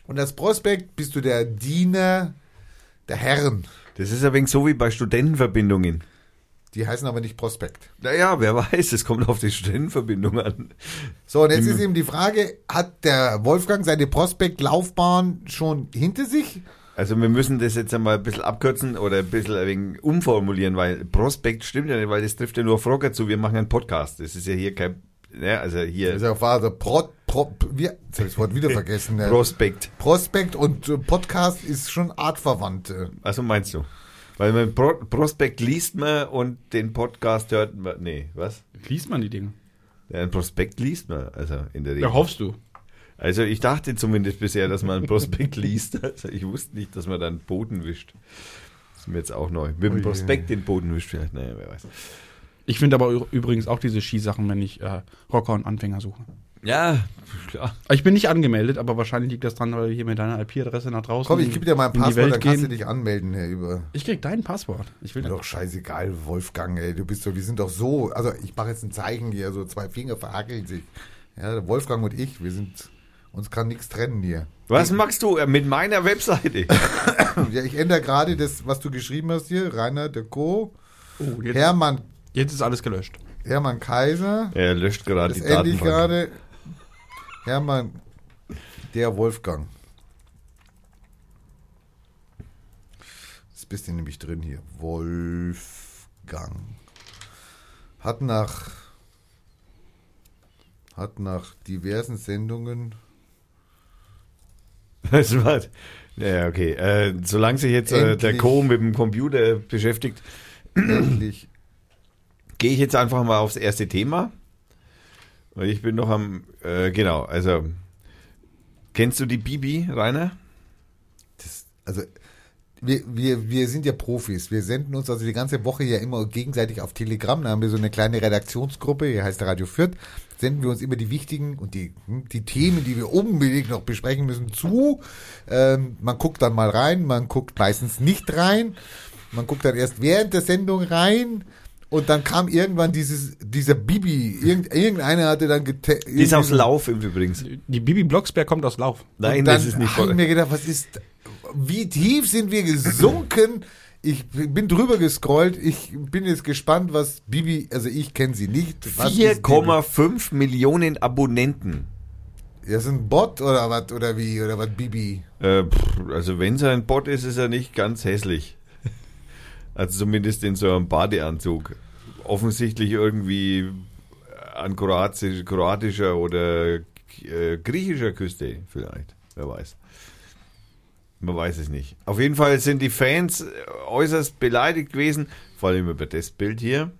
Und als Prospekt bist du der Diener der Herren. Das ist ein wenig so wie bei Studentenverbindungen. Die heißen aber nicht Prospekt. Naja, wer weiß, es kommt auf die Studentenverbindung an. So, und jetzt ist eben die Frage, hat der Wolfgang seine Prospektlaufbahn schon hinter sich? Also wir müssen das jetzt einmal ein bisschen abkürzen oder ein bisschen ein wenig umformulieren, weil Prospekt stimmt ja nicht, weil das trifft ja nur Frogger zu. Wir machen einen Podcast. Das ist ja hier kein, ja, also hier Das ist ja Vater Pro, Pro, wir, jetzt hab ich das Wort wieder vergessen. ne? Prospekt. Prospekt und Podcast ist schon artverwandt. äh. Also meinst du? Weil man Pro Prospekt liest man und den Podcast hört man. Nee, was? Liest man die Dinge? Ja, ein Prospekt liest man, also in der Regel. Ja, hoffst du. Also ich dachte zumindest bisher, dass man einen Prospekt liest. Also ich wusste nicht, dass man dann Boden wischt. Das ist mir jetzt auch neu. Mit dem. Prospekt den Boden wischt vielleicht. Naja, wer weiß. Ich finde aber übrigens auch diese Skisachen, wenn ich äh, Rocker und Anfänger suche. Ja, klar. Ich bin nicht angemeldet, aber wahrscheinlich liegt das dran, weil wir hier mit deiner IP-Adresse nach draußen Komm, ich gebe dir mal ein Passwort, dann kannst du dich anmelden hier über. Ich krieg dein Passwort. Ich will doch scheißegal, Wolfgang, ey. Du bist so, wir sind doch so. Also ich mache jetzt ein Zeichen hier, so zwei Finger verhackeln sich. Ja, Wolfgang und ich, wir sind. Uns kann nichts trennen hier. Was machst du äh, mit meiner Webseite? Ja, ich ändere gerade das, was du geschrieben hast hier. Rainer de Co. Oh, jetzt, Hermann, jetzt ist alles gelöscht. Hermann Kaiser. er löscht gerade Das die ändere ich gerade. Hermann, der Wolfgang. Das bist du nämlich drin hier. Wolfgang. Hat nach hat nach diversen Sendungen Das war, ja, okay. Äh, solange sich jetzt äh, der. Co. mit dem Computer beschäftigt, gehe ich jetzt einfach mal aufs erste Thema. Weil ich bin noch am, äh, genau, also, kennst du die Bibi, Rainer? das, also wir, wir, wir sind ja Profis. Wir senden uns also die ganze Woche ja immer gegenseitig auf Telegram. Da haben wir so eine kleine Redaktionsgruppe, hier heißt Radio Fürth. Senden wir uns immer die wichtigen und die, hm, die Themen, die wir unbedingt noch besprechen müssen, zu. Ähm, man guckt dann mal rein, man guckt meistens nicht rein. Man guckt dann erst während der Sendung rein. Und dann kam irgendwann dieses, dieser Bibi. Irgend, irgendeiner hatte dann gete- Die ist aus Lauf übrigens. Die Bibi Blocksberg kommt aus Lauf. Nein, und dann das ist nicht habe ich voll. mir gedacht, was ist, wie tief sind wir gesunken? Ich bin drüber gescrollt. Ich bin jetzt gespannt, was Bibi, also ich kenne sie nicht. Was ist 4,5 Millionen Abonnenten. Das ist ein Bot oder was, oder wie, oder was Bibi? Äh, also wenn es ein Bot ist, ist er nicht ganz hässlich. Also zumindest in so einem Badeanzug. Offensichtlich irgendwie an kroatisch, kroatischer oder äh, griechischer Küste vielleicht. Wer weiß. Man weiß es nicht. Auf jeden Fall sind die Fans äh, äußerst beleidigt gewesen, vor allem über das Bild hier.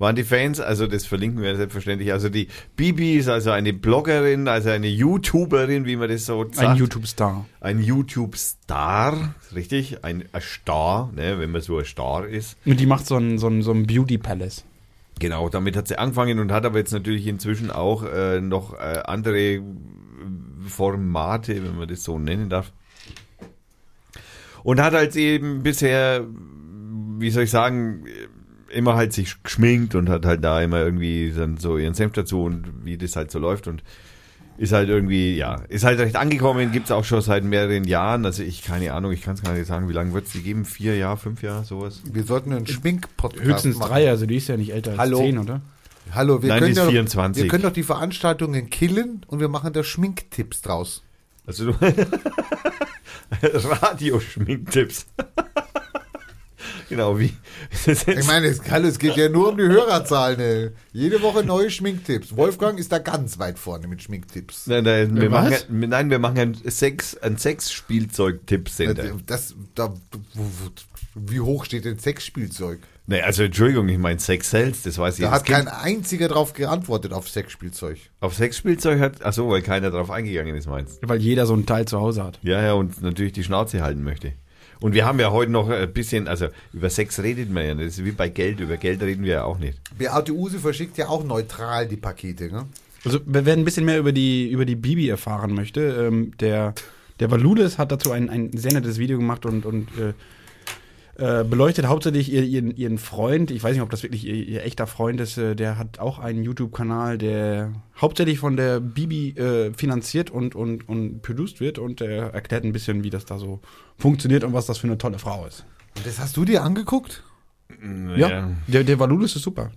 Waren die Fans, also das verlinken wir selbstverständlich. Also die Bibi ist also eine Bloggerin, also eine YouTuberin, wie man das so sagt. Ein YouTube-Star. Ein YouTube-Star, richtig? Ein, ein Star, ne, wenn man so ein Star ist. Und die macht so einen so einen- so einen Beauty Palace. Genau, damit hat sie angefangen und hat aber jetzt natürlich inzwischen auch äh, noch äh, andere Formate, wenn man das so nennen darf. Und hat halt eben bisher, wie soll ich sagen, immer halt sich geschminkt und hat halt da immer irgendwie dann so ihren Senf dazu und wie das halt so läuft und ist halt irgendwie, ja, ist halt recht angekommen, gibt's auch schon seit mehreren Jahren. Also ich, keine Ahnung, ich kann es gar nicht sagen, wie lange wird's die geben? Vier Jahre, fünf Jahre, sowas? Wir sollten einen Schminkpodcast Höchstens machen. drei, also die ist ja nicht älter als Hallo. zehn, oder? Hallo, wir Nein, die können ist doch, 24. wir können doch die Veranstaltungen killen und wir machen da Schminktipps draus. Also du Radioschminktipps. genau, wie. Ich meine, es, hallo, es geht ja nur um die Hörerzahlen. Ne? Jede Woche neue Schminktipps. Wolfgang ist da ganz weit vorne mit Schminktipps. nein, nein, wir Was? machen, ein- nein, wir machen ein Sex, ein Sex-Spielzeug-Tipp-Sender. Das, da, wo, wo, wie hoch steht denn Sexspielzeug? Nee, also Entschuldigung, ich meine Sex Sales, das weiß ich. Da Das hat Kind kein einziger drauf geantwortet auf Sexspielzeug. auf Sexspielzeug hat, ach so, weil keiner drauf eingegangen ist, meinst Weil jeder so ein Teil zu Hause hat. Ja, ja, und natürlich die Schnauze halten möchte. Und wir haben ja heute noch ein bisschen, also über Sex redet man ja nicht. Das ist wie bei Geld, über Geld reden wir ja auch nicht. Beate Use verschickt ja auch neutral die Pakete. Ne? Also, wer wer ein bisschen mehr über die, über die Bibi erfahren möchte, ähm, der, der Valudes hat dazu ein, ein sehr nettes Video gemacht und, und äh, Äh, beleuchtet hauptsächlich ihr, ihren, ihren Freund. Ich weiß nicht, ob das wirklich ihr, ihr echter Freund ist. Äh, der hat auch einen YouTube-Kanal, der hauptsächlich von der Bibi äh, finanziert und, und, und produced wird. Und der erklärt ein bisschen, wie das da so funktioniert und was das für eine tolle Frau ist. Und das hast du dir angeguckt? Ja, der, der Valulus ist super.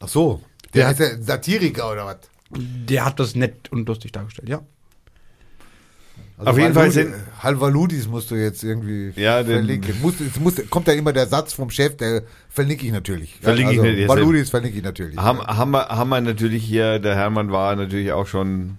Ach so. Der heißt ja Satiriker oder was? Der hat das nett und lustig dargestellt, ja. Also Auf jeden Fall sind- Halvaludis musst du jetzt irgendwie Ja, verlinken. Muss, es muss, kommt ja immer der Satz vom Chef, der verlinke ich natürlich. Verlinke ich also, nicht, jetzt- Valudis verlinke ich natürlich. Haben, haben, wir, haben wir natürlich hier, der Hermann war natürlich auch schon.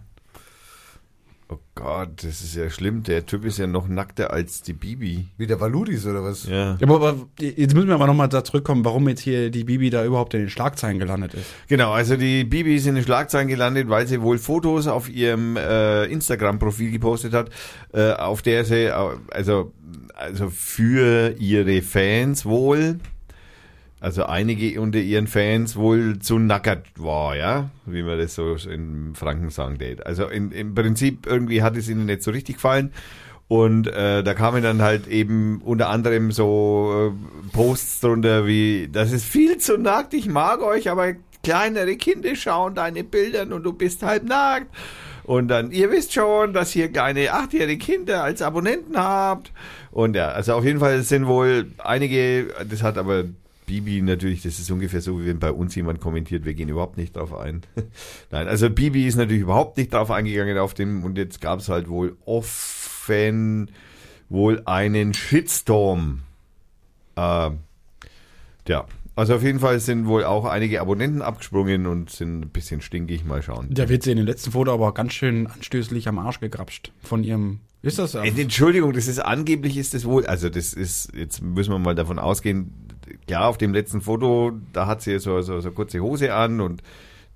Oh Gott, das ist ja schlimm. Der Typ ist ja noch nackter als die Bibi. Wie der Valudis oder was? Ja. Ja, aber, aber jetzt müssen wir aber nochmal da zurückkommen, warum jetzt hier die Bibi da überhaupt in den Schlagzeilen gelandet ist. Genau, also die Bibi ist in den Schlagzeilen gelandet, weil sie wohl Fotos auf ihrem äh, Instagram-Profil gepostet hat, äh, auf der sie, äh, also, also für ihre Fans wohl, also einige unter ihren Fans wohl zu nackert war, ja, wie man das so in Franken sagen tät. Also in, im Prinzip irgendwie hat es ihnen nicht so richtig gefallen. Und äh, da kamen dann halt eben unter anderem so äh, Posts drunter wie, das ist viel zu nackt, ich mag euch, aber kleinere Kinder schauen deine Bildern und du bist halb nackt. Und dann, ihr wisst schon, dass ihr kleine achtjährige Kinder als Abonnenten habt. Und ja, also auf jeden Fall sind wohl einige, das hat aber Bibi natürlich, das ist ungefähr so, wie wenn bei uns jemand kommentiert, wir gehen überhaupt nicht drauf ein. Nein, also Bibi ist natürlich überhaupt nicht drauf eingegangen auf dem und jetzt gab es halt wohl offen wohl einen Shitstorm. Äh, ja, also auf jeden Fall sind wohl auch einige Abonnenten abgesprungen und sind ein bisschen stinkig. Mal schauen. Da wird sie in dem letzten Foto aber ganz schön anstößlich am Arsch gegrapscht von ihrem. Ist das? Äh, Entschuldigung, das ist angeblich ist das wohl, also das ist, jetzt müssen wir mal davon ausgehen, klar, auf dem letzten Foto, da hat sie so, so, so kurze Hose an und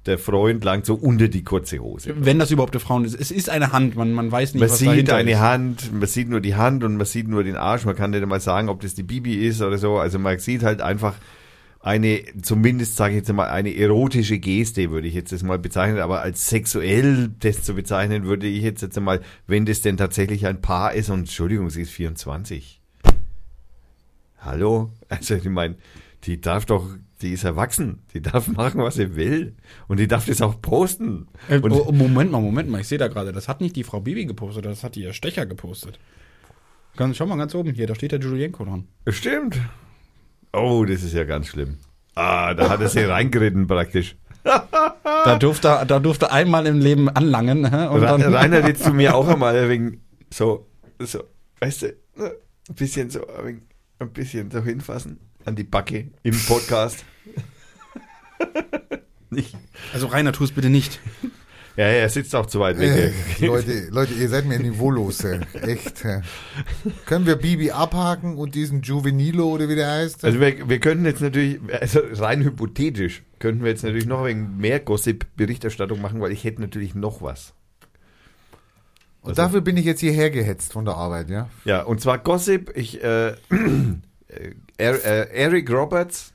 der Freund langt so unter die kurze Hose. Wenn das überhaupt eine Frau ist. Es ist eine Hand, man, man weiß nicht, Man was sieht dahinter eine ist. Hand, man sieht nur die Hand und man sieht nur den Arsch. Man kann nicht mal sagen, ob das die Bibi ist oder so. Also man sieht halt einfach eine, zumindest sage ich jetzt mal, eine erotische Geste, würde ich jetzt das mal bezeichnen. Aber als sexuell das zu bezeichnen, würde ich jetzt jetzt mal, wenn das denn tatsächlich ein Paar ist und Entschuldigung, sie ist 24. Hallo? Also ich meine, die darf doch, die ist erwachsen, die darf machen, was sie will. Und die darf das auch posten. Äh, oh, Moment mal, Moment mal, ich sehe da gerade, das hat nicht die Frau Bibi gepostet, das hat ihr Stecher gepostet. Ganz, schau mal ganz oben hier, da steht der Julienko dran. Stimmt. Oh, das ist ja ganz schlimm. Ah, da hat er sie reingeritten praktisch. Da durfte, da durfte einmal im Leben anlangen. Und Ra- dann, Rainer jetzt zu mir auch einmal wegen so, so, weißt du, ein bisschen so, wenig- ein bisschen so hinfassen an die Backe im Podcast. Nicht. also Rainer, tu es bitte nicht. Ja, er sitzt auch zu weit weg. Äh, Leute, Leute, ihr seid mir niveaulos, äh. echt. äh. Können wir Bibi abhaken und diesen Juvenilo oder wie der heißt? Also wir, wir könnten jetzt natürlich, also rein hypothetisch, könnten wir jetzt natürlich noch wegen mehr Gossip-Berichterstattung machen, weil ich hätte natürlich noch was. Und dafür bin ich jetzt hierher gehetzt von der Arbeit, ja? Ja, und zwar Gossip, ich, äh, äh, äh, Eric Roberts,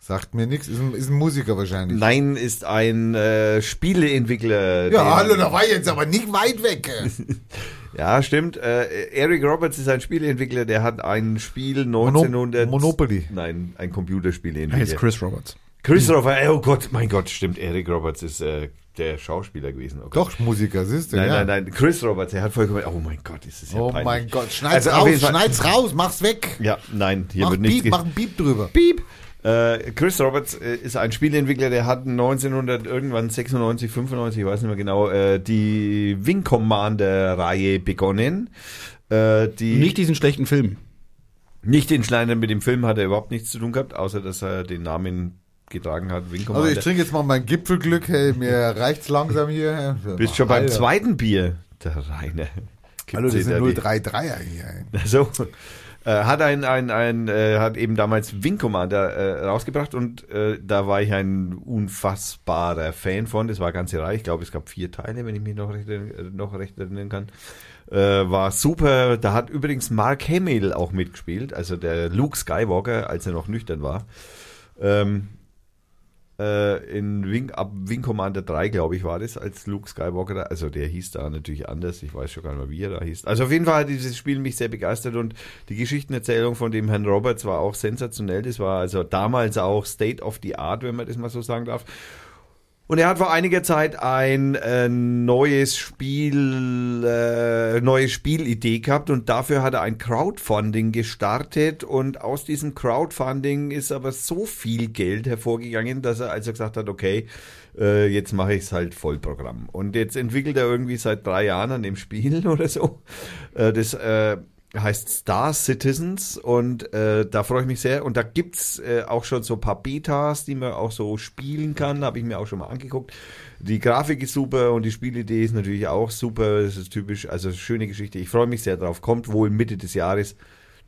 Sagt mir nichts, ist ein, ist ein Musiker wahrscheinlich. nein, ist ein äh, Spieleentwickler. Ja, hallo, da war ich jetzt aber nicht weit weg. Ja, stimmt. Äh, Eric Roberts ist ein Spieleentwickler, der hat ein Spiel 1900... Monopoly. Nein, ein Computerspiel Er heißt entwickelt. Chris Roberts. Chris Roberts, oh Gott, mein Gott, stimmt. Eric Roberts ist äh, der Schauspieler gewesen. Gott. Doch, Musiker, siehst du, Nein, ja. nein, nein, Chris Roberts, er hat vollkommen... Oh mein Gott, ist das ja Oh peinlich. mein Gott, schneid's Also raus, schneid's raus, mach's weg. Ja, nein, hier Mach wird nichts Piep, mach ein Piep drüber. Piep. Äh, Chris Roberts äh, ist ein Spieleentwickler, der hat 1900 irgendwann 96, 95, ich weiß nicht mehr genau, äh, die Wing Commander Reihe begonnen. Äh, die Nicht diesen schlechten Film. nicht den Schleiner mit dem Film hat er überhaupt nichts zu tun gehabt, außer dass er den Namen getragen hat, Commander. Also ich trinke jetzt mal mein Gipfelglück, hey, mir reicht's langsam hier. Bist schon beim Alter. zweiten Bier, der Rainer. Hallo, das sind da die- 033er hier. ey. So. Äh, hat ein, ein, ein äh, hat eben damals Wing Commander äh, rausgebracht und äh, da war ich ein unfassbarer Fan von. Das war ganze Reihe. Ich glaube, es gab vier Teile, wenn ich mich noch recht, äh, noch recht erinnern kann. War super. Da hat übrigens Mark Hamill auch mitgespielt, also der Luke Skywalker, als er noch nüchtern war. Ähm, äh, in Wing, ab Wing Commander 3, glaube ich, war das, als Luke Skywalker da, also der hieß da natürlich anders, ich weiß schon gar nicht mehr, wie er da hieß. Also auf jeden Fall hat dieses Spiel mich sehr begeistert und die Geschichtenerzählung von dem Herrn Roberts war auch sensationell. Das war also damals auch State of the Art, wenn man das mal so sagen darf. Und er hat vor einiger Zeit ein äh, neues Spiel, äh, neue Spielidee gehabt und dafür hat er ein Crowdfunding gestartet und aus diesem Crowdfunding ist aber so viel Geld hervorgegangen, dass er also gesagt hat, okay, äh, jetzt mache ich es halt Vollprogramm. Und jetzt entwickelt er irgendwie seit drei Jahren an dem Spiel oder so. Äh, das äh, heißt Star Citizens und äh, da freue ich mich sehr. Und da gibt's äh, auch schon so ein paar Betas, die man auch so spielen kann. Habe ich mir auch schon mal angeguckt. Die Grafik ist super und die Spielidee ist natürlich auch super. Das ist typisch, also schöne Geschichte. Ich freue mich sehr drauf. Kommt wohl Mitte des Jahres.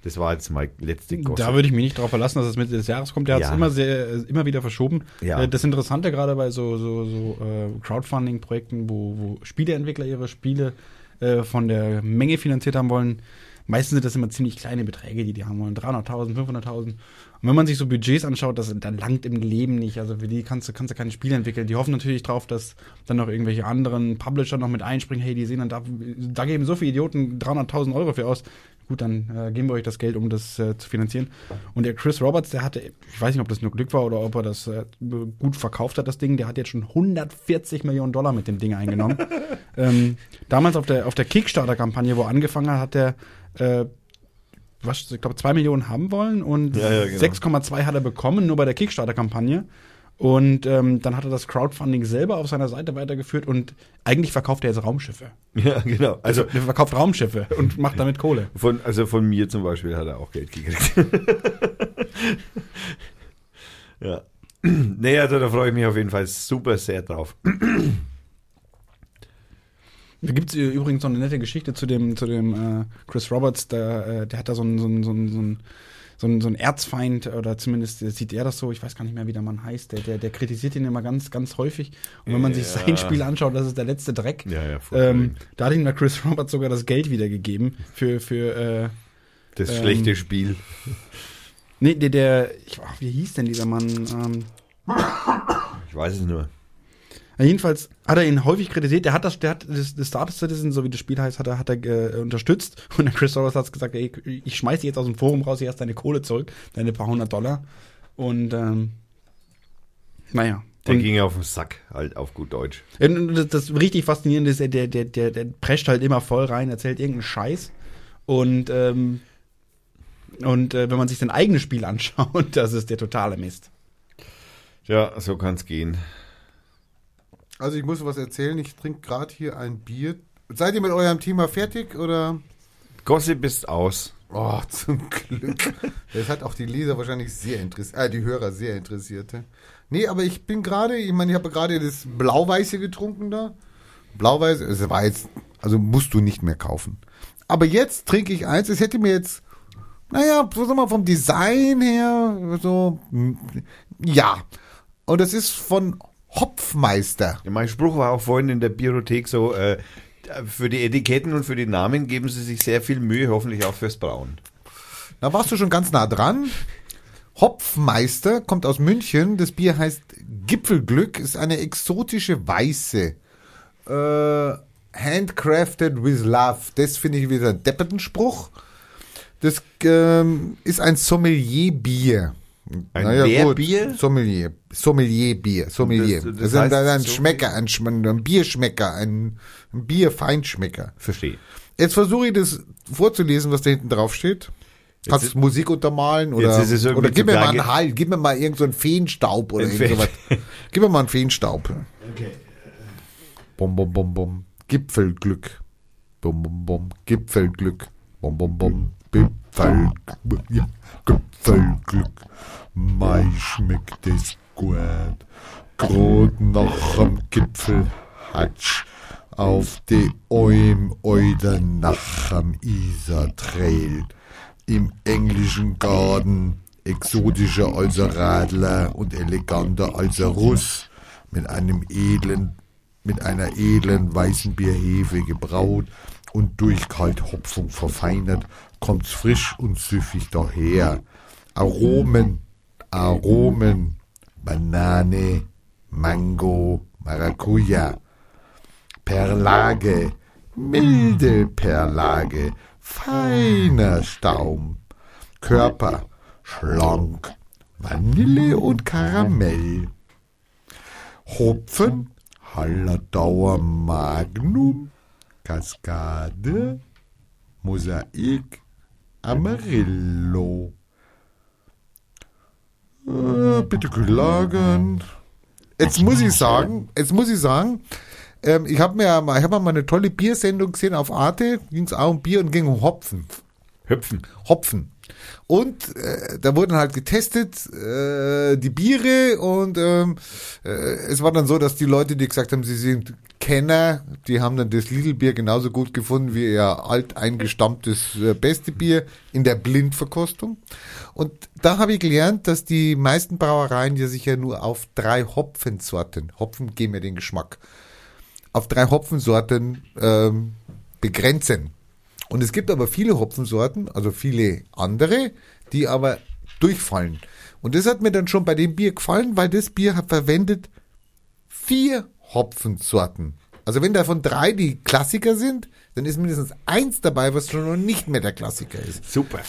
Das war jetzt mein letzte Gossip. Da würde ich mich nicht darauf verlassen, dass es Mitte des Jahres kommt. Der hat es Ja. immer sehr, äh, immer wieder verschoben. Ja. Äh, Das Interessante gerade bei so, so, so äh, Crowdfunding-Projekten, wo, wo Spieleentwickler ihre Spiele äh, von der Menge finanziert haben wollen, meistens sind das immer ziemlich kleine Beträge, die die haben wollen. 300.000, 500.000. Und wenn man sich so Budgets anschaut, das dann langt im Leben nicht. Also für die kannst du, kannst du keine Spiele entwickeln. Die hoffen natürlich drauf, dass dann noch irgendwelche anderen Publisher noch mit einspringen. Hey, die sehen dann, da, da geben so viele Idioten 300.000 Euro für aus. Gut, dann äh, geben wir euch das Geld, um das äh, zu finanzieren. Und der Chris Roberts, der hatte, ich weiß nicht, ob das nur Glück war oder ob er das äh, gut verkauft hat, das Ding. Der hat jetzt schon 140 Millionen Dollar mit dem Ding eingenommen. ähm, damals auf der, auf der Kickstarter-Kampagne, wo er angefangen hat, hat der, äh, was, ich glaube, 2 Millionen haben wollen und Ja, ja, genau. 6,2 hat er bekommen, nur bei der Kickstarter-Kampagne. Und ähm, dann hat er das Crowdfunding selber auf seiner Seite weitergeführt und eigentlich verkauft er jetzt Raumschiffe. Ja, genau. Also Er verkauft Raumschiffe und macht damit Kohle. von, also von mir zum Beispiel hat er auch Geld gekriegt. ja. Nee, also da freue ich mich auf jeden Fall super sehr drauf. Da gibt es übrigens noch eine nette Geschichte zu dem, zu dem äh, Chris Roberts, der, äh, der hat da so einen, so einen, so einen, so einen, so einen, Erzfeind, oder zumindest sieht er das so, ich weiß gar nicht mehr, wie der Mann heißt, der, der, der kritisiert ihn immer ganz, ganz häufig. Und wenn man sich Ja. sein Spiel anschaut, das ist der letzte Dreck. Ja, ja, ähm, da hat ihm der Chris Roberts sogar das Geld wiedergegeben für, für äh, Das ähm, schlechte Spiel. nee, der, der ich, ach, wie hieß denn dieser Mann? Ähm, Ich weiß es nur. Ja, jedenfalls hat er ihn häufig kritisiert. Der hat das, der hat das, das Star Citizen, so wie das Spiel heißt, hat er, hat er äh, unterstützt. Und der Chris Roberts hat gesagt, ey, ich schmeiß dich jetzt aus dem Forum raus, hier hast deine Kohle zurück, deine paar hundert Dollar. Und ähm, naja. Der Und, ging auf den Sack, halt auf gut Deutsch. das, das richtig Faszinierende ist, der, der, der, der, der prescht halt immer voll rein, erzählt irgendeinen Scheiß. Und ähm, und äh, wenn man sich sein eigenes Spiel anschaut, das ist der totale Mist. Ja, so kann es gehen. Also ich muss was erzählen. Ich trinke gerade hier ein Bier. Seid ihr mit eurem Thema fertig oder? Gossip ist aus. Oh, zum Glück. Das hat auch die Leser wahrscheinlich sehr interessiert, äh, die Hörer sehr interessiert. Nee, aber ich bin gerade, ich meine, ich habe gerade das Blau-Weiße getrunken da. Blau-Weiß, es war jetzt, also musst du nicht mehr kaufen. Aber jetzt trinke ich eins, es hätte mir jetzt, naja, so sagen wir mal vom Design her, so, ja. Und das ist von Hopfmeister. Ja, mein Spruch war auch vorhin in der Biothek so, äh, für die Etiketten und für die Namen geben sie sich sehr viel Mühe, hoffentlich auch fürs Brauen. Da warst du schon ganz nah dran. Hopfmeister kommt aus München. Das Bier heißt Gipfelglück, ist eine exotische Weiße. Äh, handcrafted with love. Das finde ich wieder ein depperten Spruch. Das ähm, ist ein Sommelier-Bier. Ein Naja, wer gut. Bier? Sommelier. Sommelier-Bier. Sommelier. das- Das, das ist ein, heißt ein? Schmecker, ein, ein Bierschmecker, ein, ein Bierfeinschmecker. Verstehe. Jetzt versuche ich das vorzulesen, was da hinten drauf steht. Kannst du Musik untermalen oder, Jetzt oder gib mir mal einen Hall, gib mir mal irgend so einen Feenstaub oder Ein irgend Feen- sowas. Gib mir mal einen Feenstaub. Bum, bum, bum, bum. Gipfelglück. Bum, bum, bum. Gipfelglück. Bum, bum, bum. Gipfel, ja, Gipfelglück. Mei schmeckt es gut. Grad nach am Gipfel hatsch. Auf de Oim oder nach am Isar Trail. Im englischen Garten. Exotischer als ein Radler und eleganter als ein Russ. Mit einem edlen mit einer edlen weißen Bierhefe gebraut und durch Kalthopfung verfeinert, kommt's frisch und süffig daher. Aromen, Aromen, Banane, Mango, Maracuja. Perlage, milde Perlage, feiner Staum. Körper, schlank, Vanille und Karamell. Hopfen, Hallertauer Magnum, Kaskade, Mosaik, Amarillo. Äh, bitte kühl lagern. Jetzt muss ich sagen, jetzt muss ich sagen, ähm, ich habe mir mal, ich habe mal eine tolle Biersendung gesehen auf Arte, ging es auch um Bier und ging um Hopfen. Hüpfen. Hopfen. Und äh, da wurden halt getestet äh, die Biere und ähm, äh, es war dann so, dass die Leute, die gesagt haben, sie sind Kenner, die haben dann das Lidl-Bier genauso gut gefunden wie ihr alteingestammtes äh, beste Bier in der Blindverkostung. Und da habe ich gelernt, dass die meisten Brauereien ja sich ja nur auf drei Hopfensorten, Hopfen geben mir den Geschmack, auf drei Hopfensorten ähm, begrenzen. Und es gibt aber viele Hopfensorten, also viele andere, die aber durchfallen. Und das hat mir dann schon bei dem Bier gefallen, weil das Bier hat verwendet vier Hopfensorten. Also wenn davon drei die Klassiker sind, dann ist mindestens eins dabei, was schon noch nicht mehr der Klassiker ist. Super.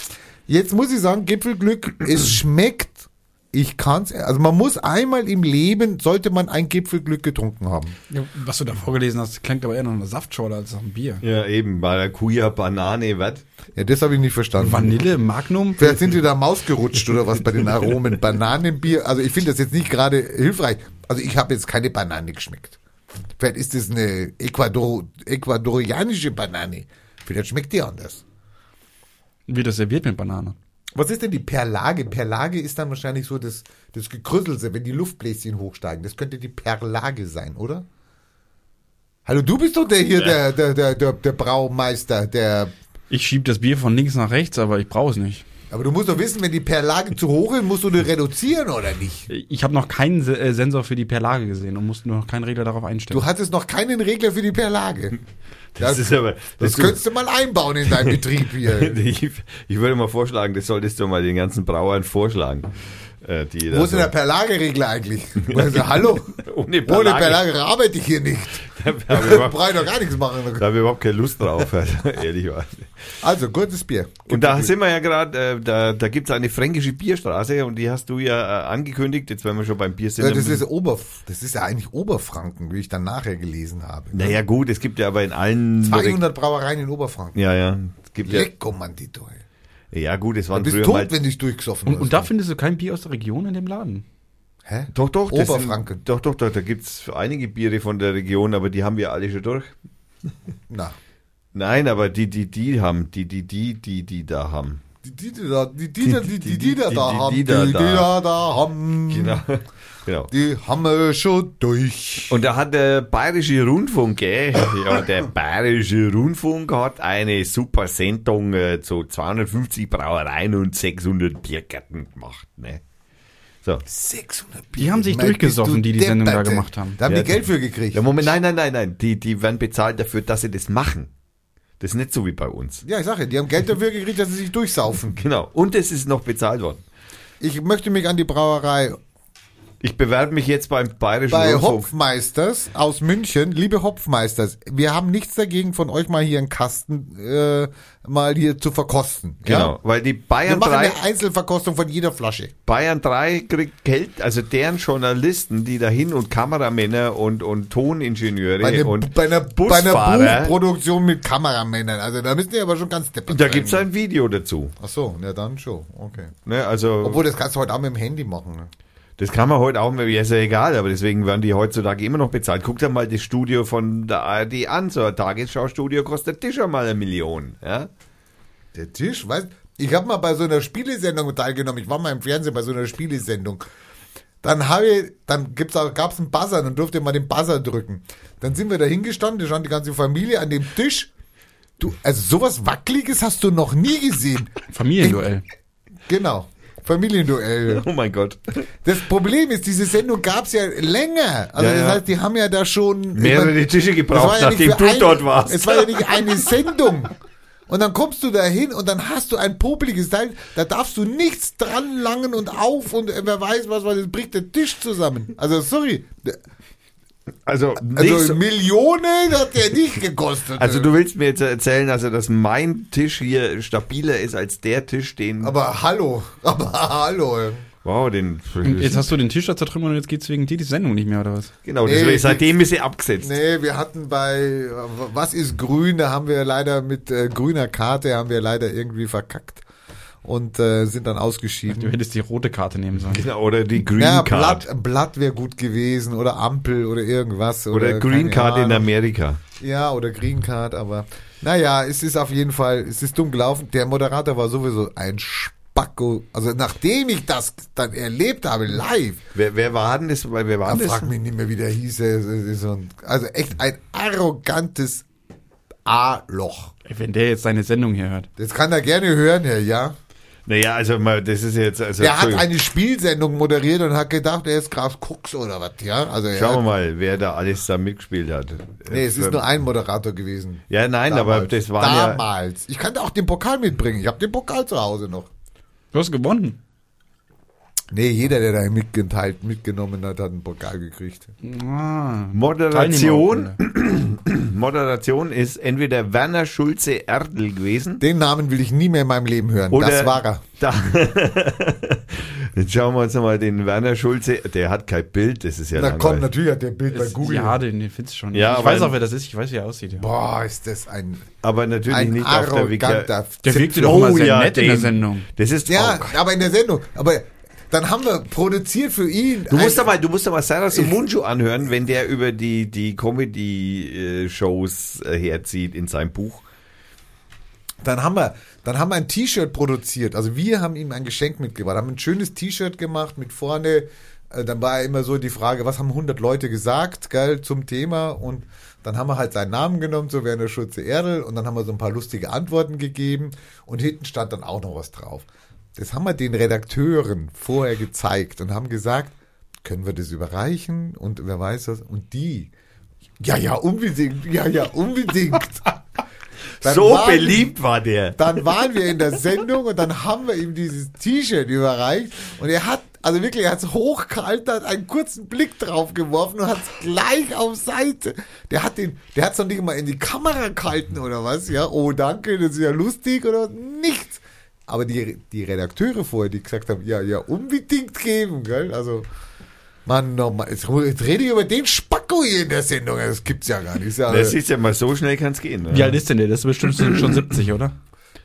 Jetzt muss ich sagen, Gipfelglück, es schmeckt. Ich kann's, also man muss einmal im Leben, sollte man ein Gipfelglück getrunken haben. Ja, was du da vorgelesen hast, klingt aber eher nach einer Saftschorle als nach einem Bier. Ja, eben. Maracuja, Banane, was? Ja, das habe ich nicht verstanden. Vanille, Magnum. Vielleicht sind die da Maus gerutscht oder was bei den Aromen. Bananenbier, also ich finde das jetzt nicht gerade hilfreich. Also ich habe jetzt keine Banane geschmeckt. Vielleicht ist das eine Ecuador, ecuadorianische Banane. Vielleicht schmeckt die anders. Wie das serviert mit Banane. Was ist denn die Perlage? Perlage ist dann wahrscheinlich so das, das Gekrüsselte, wenn die Luftbläschen hochsteigen. Das könnte die Perlage sein, oder? Hallo, du bist doch der hier, der, der, der, der, Braumeister, der. Ich schieb das Bier von links nach rechts, aber ich brauche es nicht. Aber du musst doch wissen, wenn die Perlage zu hoch ist, musst du die reduzieren oder nicht? Ich habe noch keinen äh, Sensor für die Perlage gesehen und musste noch keinen Regler darauf einstellen. Du hattest noch keinen Regler für die Perlage. Das ist aber. Das könntest du mal einbauen in deinen Betrieb hier. ich, ich würde mal vorschlagen, das solltest du mal den ganzen Brauern vorschlagen. Äh, die Wo ist denn der Perlageregler eigentlich? Also, hallo? Ohne Ohne Perlage. Perlage arbeite ich hier nicht. Da habe brauche ich doch gar nichts machen. da hab ich überhaupt keine Lust drauf, also, ehrlich gesagt. Also, gutes Bier. Und da sind wir ja gerade, äh, da, da gibt's eine fränkische Bierstraße und die hast du ja äh, angekündigt, jetzt wenn wir schon beim Bier sind. Ja, das ist Ober, das ist ja eigentlich Oberfranken, wie ich dann nachher gelesen habe. naja gut, es gibt ja aber in allen... 200 Brauereien in Oberfranken. Ja, ja. Es gibt ja, Lecko, Mandito. ey. Ja gut, es Du waren bist früher tot, mal... wenn du dich durchgesoffen und, hast. und da findest du kein Bier aus der Region in dem Laden. Hä? Doch, doch. das Oberfranken. Sind, doch, doch, doch. Da gibt's einige Biere von der Region, aber die haben wir alle schon durch. Na. Nein, aber die, die, die haben, die, die, die, die, die da haben. Die, die, die, da, die, die, die, die, die, die, da, die, da die, haben, die die, die, da haben, Genau. Genau. die haben wir schon durch. Und da hat der Bayerische Rundfunk, gell? Ja, der Bayerische Rundfunk hat eine super Sendung äh, zu 250 Brauereien und 600 Biergärten gemacht, ne? So. 600 Die haben sich Mein, durchgesoffen, du die die Sendung da gemacht haben. Da haben Ja, die Geld für gekriegt. Ja, Moment, nein, nein, nein, nein. Die, die werden bezahlt dafür, dass sie das machen. Das ist nicht so wie bei uns. Ja, ich sage, die haben Geld dafür gekriegt, dass sie sich durchsaufen. Genau. Und es ist noch bezahlt worden. Ich möchte mich an die Brauerei Ich bewerbe mich jetzt beim Bayerischen bei Rundfunk. Hopfmeisters aus München. Liebe Hopfmeisters, wir haben nichts dagegen, von euch mal hier einen Kasten äh, mal hier zu verkosten. Genau, Ja? weil die Wir Bayern machen 3, eine Einzelverkostung von jeder Flasche. Bayern 3 kriegt Geld, also deren Journalisten, die dahin und Kameramänner und, und Toningenieure Bei, einer- und bei, einer, bei einer Busfahrer. Buchproduktion mit Kameramännern. Also da müssen die aber schon ganz deppert da gibt's ein Video dazu. Ach so, ja dann schon. Okay. Ne, also Obwohl, das kannst du heute auch mit dem Handy machen. Ne? Das kann man heute auch, ja, ist ja egal, aber deswegen werden die heutzutage immer noch bezahlt. Guck dir mal das Studio von der ARD an, so ein Tagesschau-Studio kostet schon mal eine Million. Ja? Der Tisch, weißt ich habe mal bei so einer Spielesendung teilgenommen. Ich war mal im Fernsehen bei so einer Spielesendung. Dann habe ich, dann gibt's auch, gab's einen Buzzer, dann durfte man den Buzzer drücken. Dann sind wir da hingestanden, da stand die ganze Familie an dem Tisch. Du, also sowas Wackeliges hast du noch nie gesehen. Familienduell. Genau. Familienduell. Oh mein Gott. Das Problem ist, diese Sendung gab's ja länger. Also Ja, das ja. heißt, die haben ja da schon Mehrere ich mein, Tische das gebraucht, ja nachdem du ein- dort warst. Es war ja nicht eine Sendung. Und dann kommst du da hin und dann hast du ein popeliges Teil, da darfst du nichts dran langen und auf und wer weiß was, weil das bricht der Tisch zusammen. Also sorry. Also, Also so- Millionen hat der nicht gekostet. also du willst mir jetzt erzählen, also dass mein Tisch hier stabiler ist als der Tisch, den. aber hallo, aber hallo. wow, den. Und jetzt hast du den Tisch da zertrümmert und jetzt geht's wegen dir die Sendung nicht mehr, oder was? genau, Nee, deswegen, seitdem ist sie abgesetzt. Nee, wir hatten bei Was ist grün, da haben wir leider mit äh, grüner Karte haben wir leider irgendwie verkackt und äh, sind dann Du ausgeschieden. hättest die rote Karte nehmen sollen. Genau, oder die Green Ja, Card. Blatt, Blatt wäre gut gewesen oder Ampel oder irgendwas. Oder, oder Green Card in Ahnung. Amerika. Ja, oder Green Card, aber naja, es ist auf jeden Fall, es ist dumm gelaufen. Der Moderator war sowieso ein Spacko. Also nachdem ich das dann erlebt habe, live, Wer, wer war denn das? Weil Wer war das? frag mich nicht mehr, wie der hieß. Es ist so ein- Also echt ein arrogantes A-Loch. Wenn der jetzt seine Sendung hier hört. Das kann er gerne hören, Herr, ja. Naja, also mal, das ist jetzt. Also, Der hat eine Spielsendung moderiert und hat gedacht, er ist Graf Cooks oder was, ja. Also er Schauen wir mal, wer da alles da mitgespielt hat. Nee, es ist Äh, nur ein Moderator gewesen. Ja, nein, aber das waren ja. Damals. Ich kann auch den Pokal mitbringen. Ich habe den Pokal zu Hause noch. Du hast gewonnen. Nee, jeder, der da mitgeteilt, mitgenommen hat, hat einen Pokal gekriegt. Ah, Moderation. Moderation ist entweder Werner Schulze Erdl gewesen. Den Namen will ich nie mehr in meinem Leben hören. Oder das war er. Da, jetzt schauen wir uns mal den Werner Schulze. Der hat kein Bild, das ist ja Na komm, langweilig. natürlich hat der Bild bei Ist- Google. Ja, den, den findest du schon. Ja, ich weiß auch, wer das ist. Ich weiß, wie er aussieht. Ja. Boah, ist das ein, Aber natürlich ein nicht auf der Wiki. arroganter Der wirkte doch immer sehr ja, nett in der Sendung. Das ist Ja, auch. aber in der Sendung. Aber dann haben wir produziert für ihn. Du musst aber, du musst aber Sarah Sumunju anhören, wenn der über die, die Comedy-Shows äh, herzieht in seinem Buch. Dann haben wir, dann haben wir ein T-Shirt produziert. Also wir haben ihm ein Geschenk mitgebracht, haben ein schönes T-Shirt gemacht mit vorne. Äh, dann war immer so die Frage, was haben 100 Leute gesagt, geil, zum Thema und dann haben wir halt seinen Namen genommen, so Werner Schulze Erdl und dann haben wir so ein paar lustige Antworten gegeben und hinten stand dann auch noch was drauf. Das haben wir den Redakteuren vorher gezeigt und haben gesagt, können wir das überreichen und wer weiß das und die, ja, ja, unbedingt, ja, ja, unbedingt. Dann so waren- beliebt war der. dann waren wir in der Sendung und dann haben wir ihm dieses T-Shirt überreicht und er hat, also wirklich, er hat es hochgehalten, hat einen kurzen Blick drauf geworfen und hat es gleich auf Seite. Der hat den, der hat es noch nicht mal in die Kamera gehalten oder was, ja, oh danke, das ist ja lustig oder nichts. Aber die, die Redakteure vorher, die gesagt haben, ja, ja, unbedingt geben, gell, also, Mann, nochmal, jetzt, jetzt rede ich über den Spacko hier in der Sendung, das gibt's ja gar nicht. Ja, Das ist ja mal so schnell kann es gehen. Ne? Wie alt ist denn der? Das ist bestimmt schon 70, oder?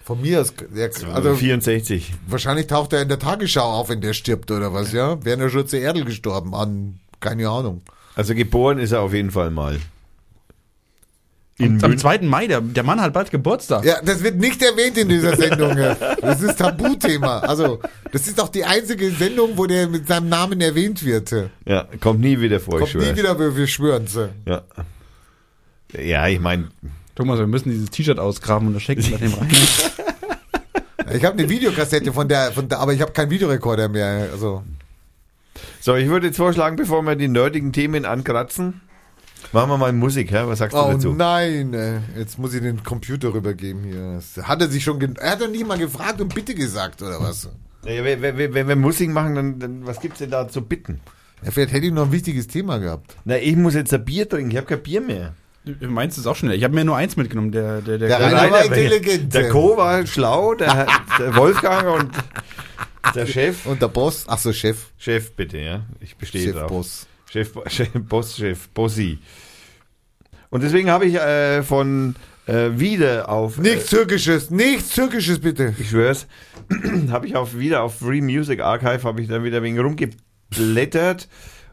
von mir aus, der, Also also, 64. Wahrscheinlich taucht er in der Tagesschau auf, wenn der stirbt oder was, ja? Werner Schulze Erdl gestorben an, keine Ahnung. Also geboren ist er auf jeden Fall mal. In Am, am München. 2. Mai, der, der Mann hat bald Geburtstag. Ja, das wird nicht erwähnt in dieser Sendung. ja. Das ist Tabuthema. Also, das ist auch die einzige Sendung, wo der mit seinem Namen erwähnt wird. Ja, kommt nie wieder vor, Kommt ich nie schwöre. wieder, wir, wir schwören Ja. Ja, ich meine, Thomas, wir müssen dieses T-Shirt ausgraben und das schenken wir dem rein. Ich habe eine Videokassette von der, von der, aber ich habe keinen Videorekorder mehr. Also, so, ich würde jetzt vorschlagen, bevor wir die nerdigen Themen ankratzen, machen wir mal Musik, hä? Was sagst du oh dazu? nein, äh, jetzt muss ich den Computer rübergeben hier. Das Hat er sich schon, er hat doch nicht mal gefragt und bitte gesagt oder was? Ja, wenn, wenn, wenn wir Musik machen, dann, dann was gibt's denn da zu bitten? Ja, vielleicht hätte ich noch ein wichtiges Thema gehabt. Na, ich muss jetzt ein Bier trinken, ich habe kein Bier mehr. Meins ist auch schnell. Ich habe mir nur eins mitgenommen. Der, der, der, Der der Rainer war Rainer- intelligent. Der Co. war schlau, der, der Wolfgang und der Chef. Und der Boss, ach so, Chef. Chef, bitte, ja. Ich bestehe Chef, drauf. Boss. Chef, Chef, Bosschef, Bossi. Und deswegen habe ich äh, von äh, wieder auf. Nichts Türkisches, nichts Türkisches bitte. Äh, ich schwör's, habe ich auf wieder auf Free Music Archive habe ich dann wieder wegen rumgeblättert.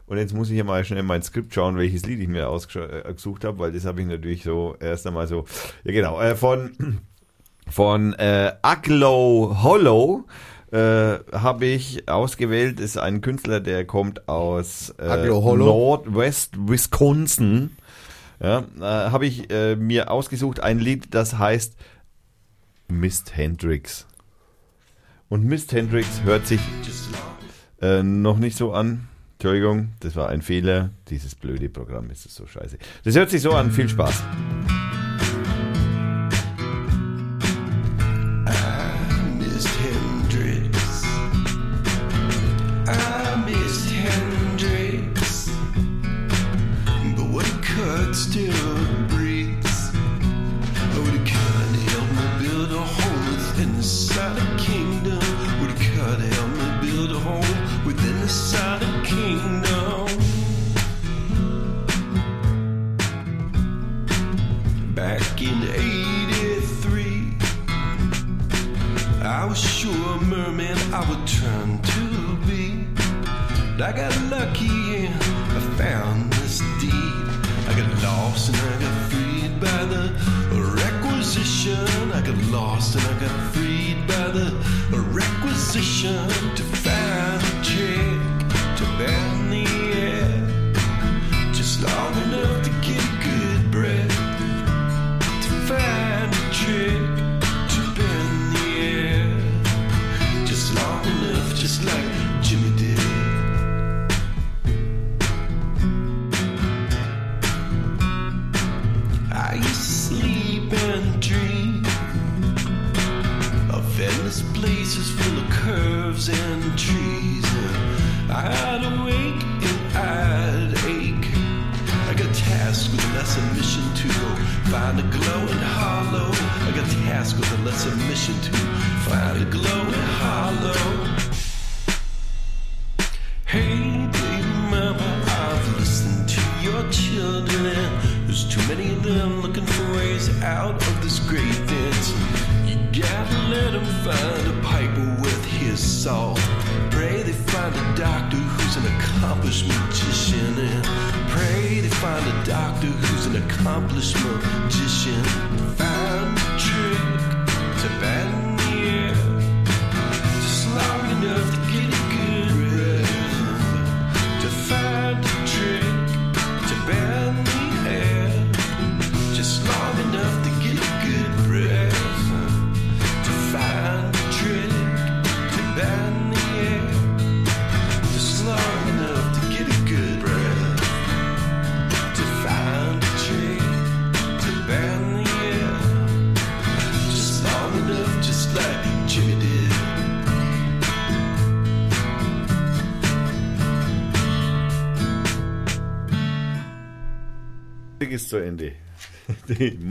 Und jetzt muss ich hier mal schnell mein Skript schauen, welches Lied ich mir ausgesucht habe, weil das habe ich natürlich so erst einmal so. Ja genau, äh, von von äh, Aglow Hollow äh, habe ich ausgewählt. Ist ein Künstler, der kommt aus äh? Nordwest Wisconsin. Ja, äh, habe ich äh, mir ausgesucht ein Lied, das heißt Mist Hendrix. Und Mist Hendrix hört sich äh, noch nicht so an. Entschuldigung, das war ein Fehler. Dieses blöde Programm ist es so scheiße. Das hört sich so an. Viel Spaß.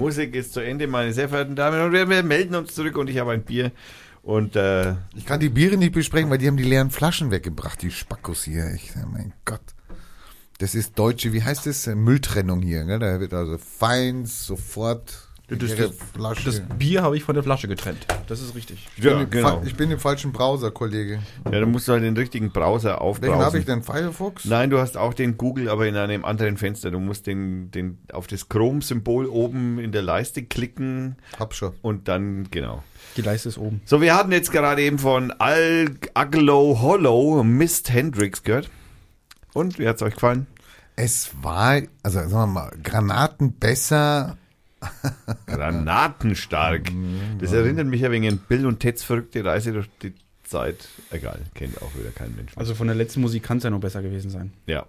Musik ist zu Ende, meine sehr verehrten Damen und Herren. Wir melden uns zurück und ich habe ein Bier. Und äh, Ich kann die Biere nicht besprechen, weil die haben die leeren Flaschen weggebracht, die Spackos hier. Ich, mein Gott. Das ist deutsche, wie heißt das? Mülltrennung hier. Gell? Da wird also fein sofort Das, das, Flasche. das Bier habe ich von der Flasche getrennt. Das ist richtig. ich, bin ja, im genau. Ich bin im falschen Browser, Kollege. Ja, dann musst du halt den richtigen Browser Welchen aufbrausen. habe ich denn? Firefox? Nein, du hast auch den Google, aber in einem anderen Fenster. Du musst den, den auf das Chrome-Symbol oben in der Leiste klicken Hab schon. und dann, genau. Die Leiste ist oben. So, wir hatten jetzt gerade eben von Al Aglo Hollow Mist Hendrix gehört. Und wie hat's euch gefallen? Es war, also sagen wir mal, Granaten besser. Granatenstark. Das erinnert mich ja wegen an Bill und Teds verrückte Reise durch die Zeit. Egal, kennt auch wieder kein Mensch. Also von der letzten Musik kann es ja noch besser gewesen sein. ja.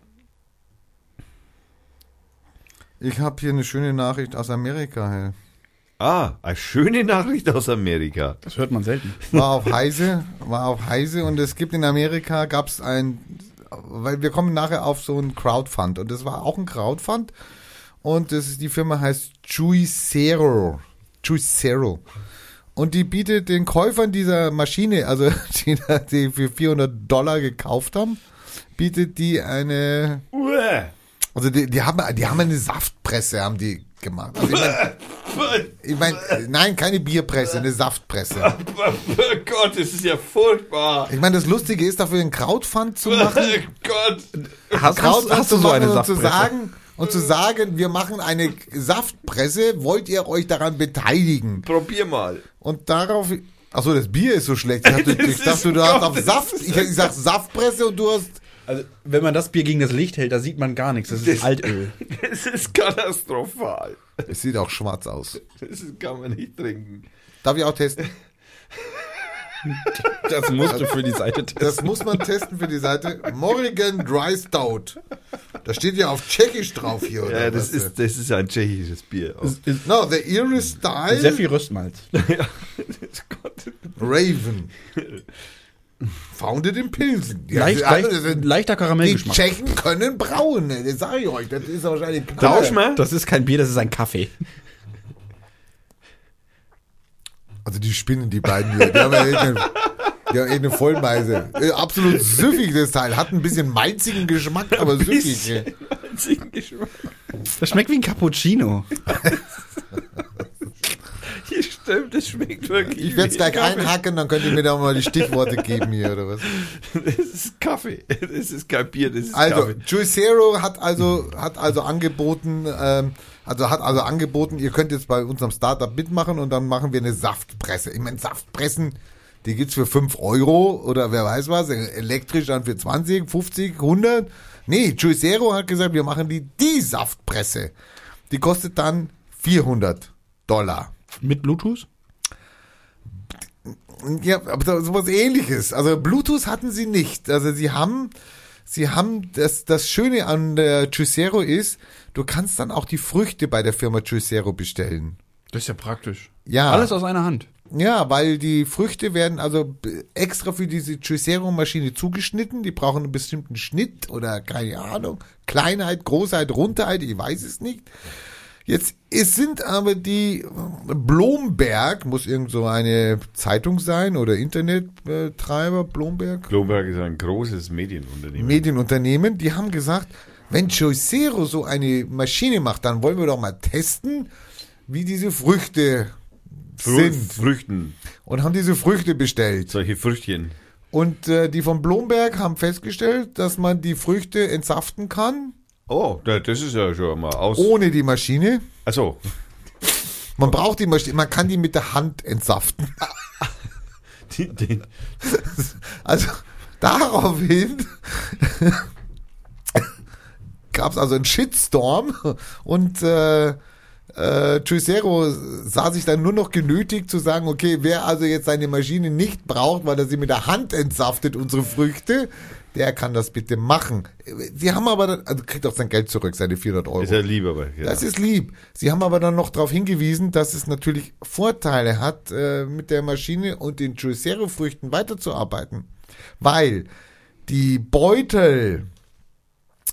Ich habe hier eine schöne Nachricht aus Amerika. Hey. Ah, eine schöne Nachricht aus Amerika. Das hört man selten. War auf Heise, war auf Heise und es gibt in Amerika gab es ein, weil wir kommen nachher auf so ein Crowdfund und das war auch ein Crowdfund und das ist, die Firma heißt Juicero, Juicero und die bietet den Käufern dieser Maschine, also die, die für 400 Dollar gekauft haben, bietet die eine, Uäh. also die, die haben, die haben eine Saftpresse, haben die gemacht. Also ich mein, ich mein, nein, keine Bierpresse, eine Saftpresse. Oh Gott, das ist ja furchtbar. Ich meine, das Lustige ist, dafür einen Crowdfund zu machen, Gott. Hast, Crowdfund zu machen und zu Saftpresse? sagen, und zu sagen, wir machen eine Saftpresse, wollt ihr euch daran beteiligen? Probier mal. Und darauf, achso, das Bier ist so schlecht. Ich dachte, ich dachte ist- du hast auf Saft, ich, ich sag Saftpresse und du hast, Also, wenn man das Bier gegen das Licht hält, da sieht man gar nichts. Das ist Das- Altöl. Das ist katastrophal. es sieht auch schwarz aus. Das kann man nicht trinken. Darf ich auch testen? Das musst du für die Seite testen. Das muss man testen für die Seite. Morrigan Dry Stout. Da steht ja auf Tschechisch drauf hier, oder Ja, das was? ist, das ist ein tschechisches Bier. No, the Irish Style Sehr viel Röstmalz. Raven. Founded in Pilsen. Ja, Leicht, also, leicht, sind- leichter Die Karamellgeschmack. Tschechen können brauen, ne? das sage ich euch. Das ist wahrscheinlich Tausch mal. Das ist kein Bier, das ist ein Kaffee. Also die spinnen die beiden hier. Die haben ja eh eine, die haben eh eine Vollmeise. Äh, Absolut süffig das Teil. Hat ein bisschen malzigen Geschmack, aber süffig. ne? Das schmeckt wie ein Cappuccino. stimmt, das schmeckt wirklich. Ich werde es gleich Kaffee. einhacken, dann könnt ihr mir da mal die Stichworte geben hier, oder was? Das ist Kaffee. Das ist kein Bier, das ist Also, Kaffee. Juicero hat also, hat also angeboten, ähm, also hat also angeboten, ihr könnt jetzt bei unserem Startup mitmachen und dann machen wir eine Saftpresse. Ich meine, Saftpressen, die gibt's für 5 Euro oder wer weiß was, elektrisch dann für 20, 50, 100. Nee, Juicero hat gesagt, wir machen die, die Saftpresse. Die kostet dann 400 Dollar. Mit Bluetooth? Ja, aber sowas ähnliches. Also Bluetooth hatten sie nicht. Also sie haben, sie haben, das, das Schöne an der Juicero ist, du kannst dann auch die Früchte bei der Firma Juicero bestellen. Das ist ja praktisch. Ja. Alles aus einer Hand. Ja, weil die Früchte werden also extra für diese Juicero-Maschine zugeschnitten. Die brauchen einen bestimmten Schnitt oder keine Ahnung. Kleinheit, Großheit, Rundheit, ich weiß es nicht. Jetzt es sind aber die äh, Blomberg, muss irgend so eine Zeitung sein oder Internettreiber, Blomberg, Bloomberg ist ein großes Medienunternehmen. Medienunternehmen, die haben gesagt, wenn Juicero so eine Maschine macht, dann wollen wir doch mal testen, wie diese Früchte Frü sind. Früchten, Und haben diese Früchte bestellt. solche Früchtchen. Und äh, die von Blomberg haben festgestellt, dass man die Früchte entsaften kann, Oh, da- das ist ja schon mal aus. ohne die Maschine. Achso, Man braucht die Maschine, man kann die mit der Hand entsaften. die, die, Also daraufhin gab es also einen Shitstorm und äh, äh, Juicero sah sich dann nur noch genötigt zu sagen, okay, wer also jetzt seine Maschine nicht braucht, weil er sie mit der Hand entsaftet, unsere Früchte, der kann das bitte machen. Sie haben aber, dann- also kriegt auch sein Geld zurück, seine 400 Euro. ist ja lieber, aber ja. Das ist lieb. Sie haben aber dann noch darauf hingewiesen, dass es natürlich Vorteile hat, äh, mit der Maschine und den Juicero-Früchten weiterzuarbeiten. Weil die Beutel,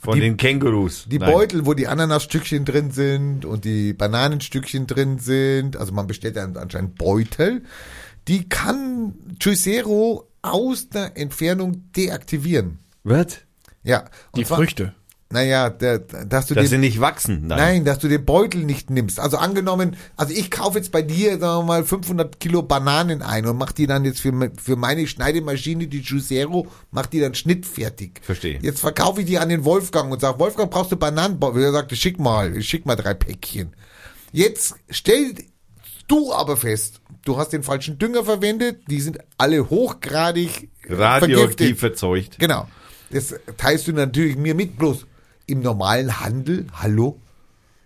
von die- den Kängurus. die Nein. Beutel, wo die Ananasstückchen drin sind und die Bananenstückchen drin sind, also man bestellt dann anscheinend Beutel, die kann Juicero aus der Entfernung deaktivieren. Was? Ja. Und Die zwar- Früchte. Naja, der, dass du Dass den sie nicht wachsen. Nein. Nein, dass du den Beutel nicht nimmst. Also angenommen, also ich kaufe jetzt bei dir, sagen wir mal, 500 Kilo Bananen ein und mach die dann jetzt für, für meine Schneidemaschine, die Juicero, mach die dann schnittfertig. Verstehe. Jetzt verkaufe ich die an den Wolfgang und sag, Wolfgang, brauchst du Bananenbeutel? Er sagt, schick mal, ich schick mal drei Päckchen. Jetzt stell du aber fest, du hast den falschen Dünger verwendet, die sind alle hochgradig Radioaktiv verzeugt. Genau. Das teilst du natürlich mir mit. Bloß im normalen Handel, hallo,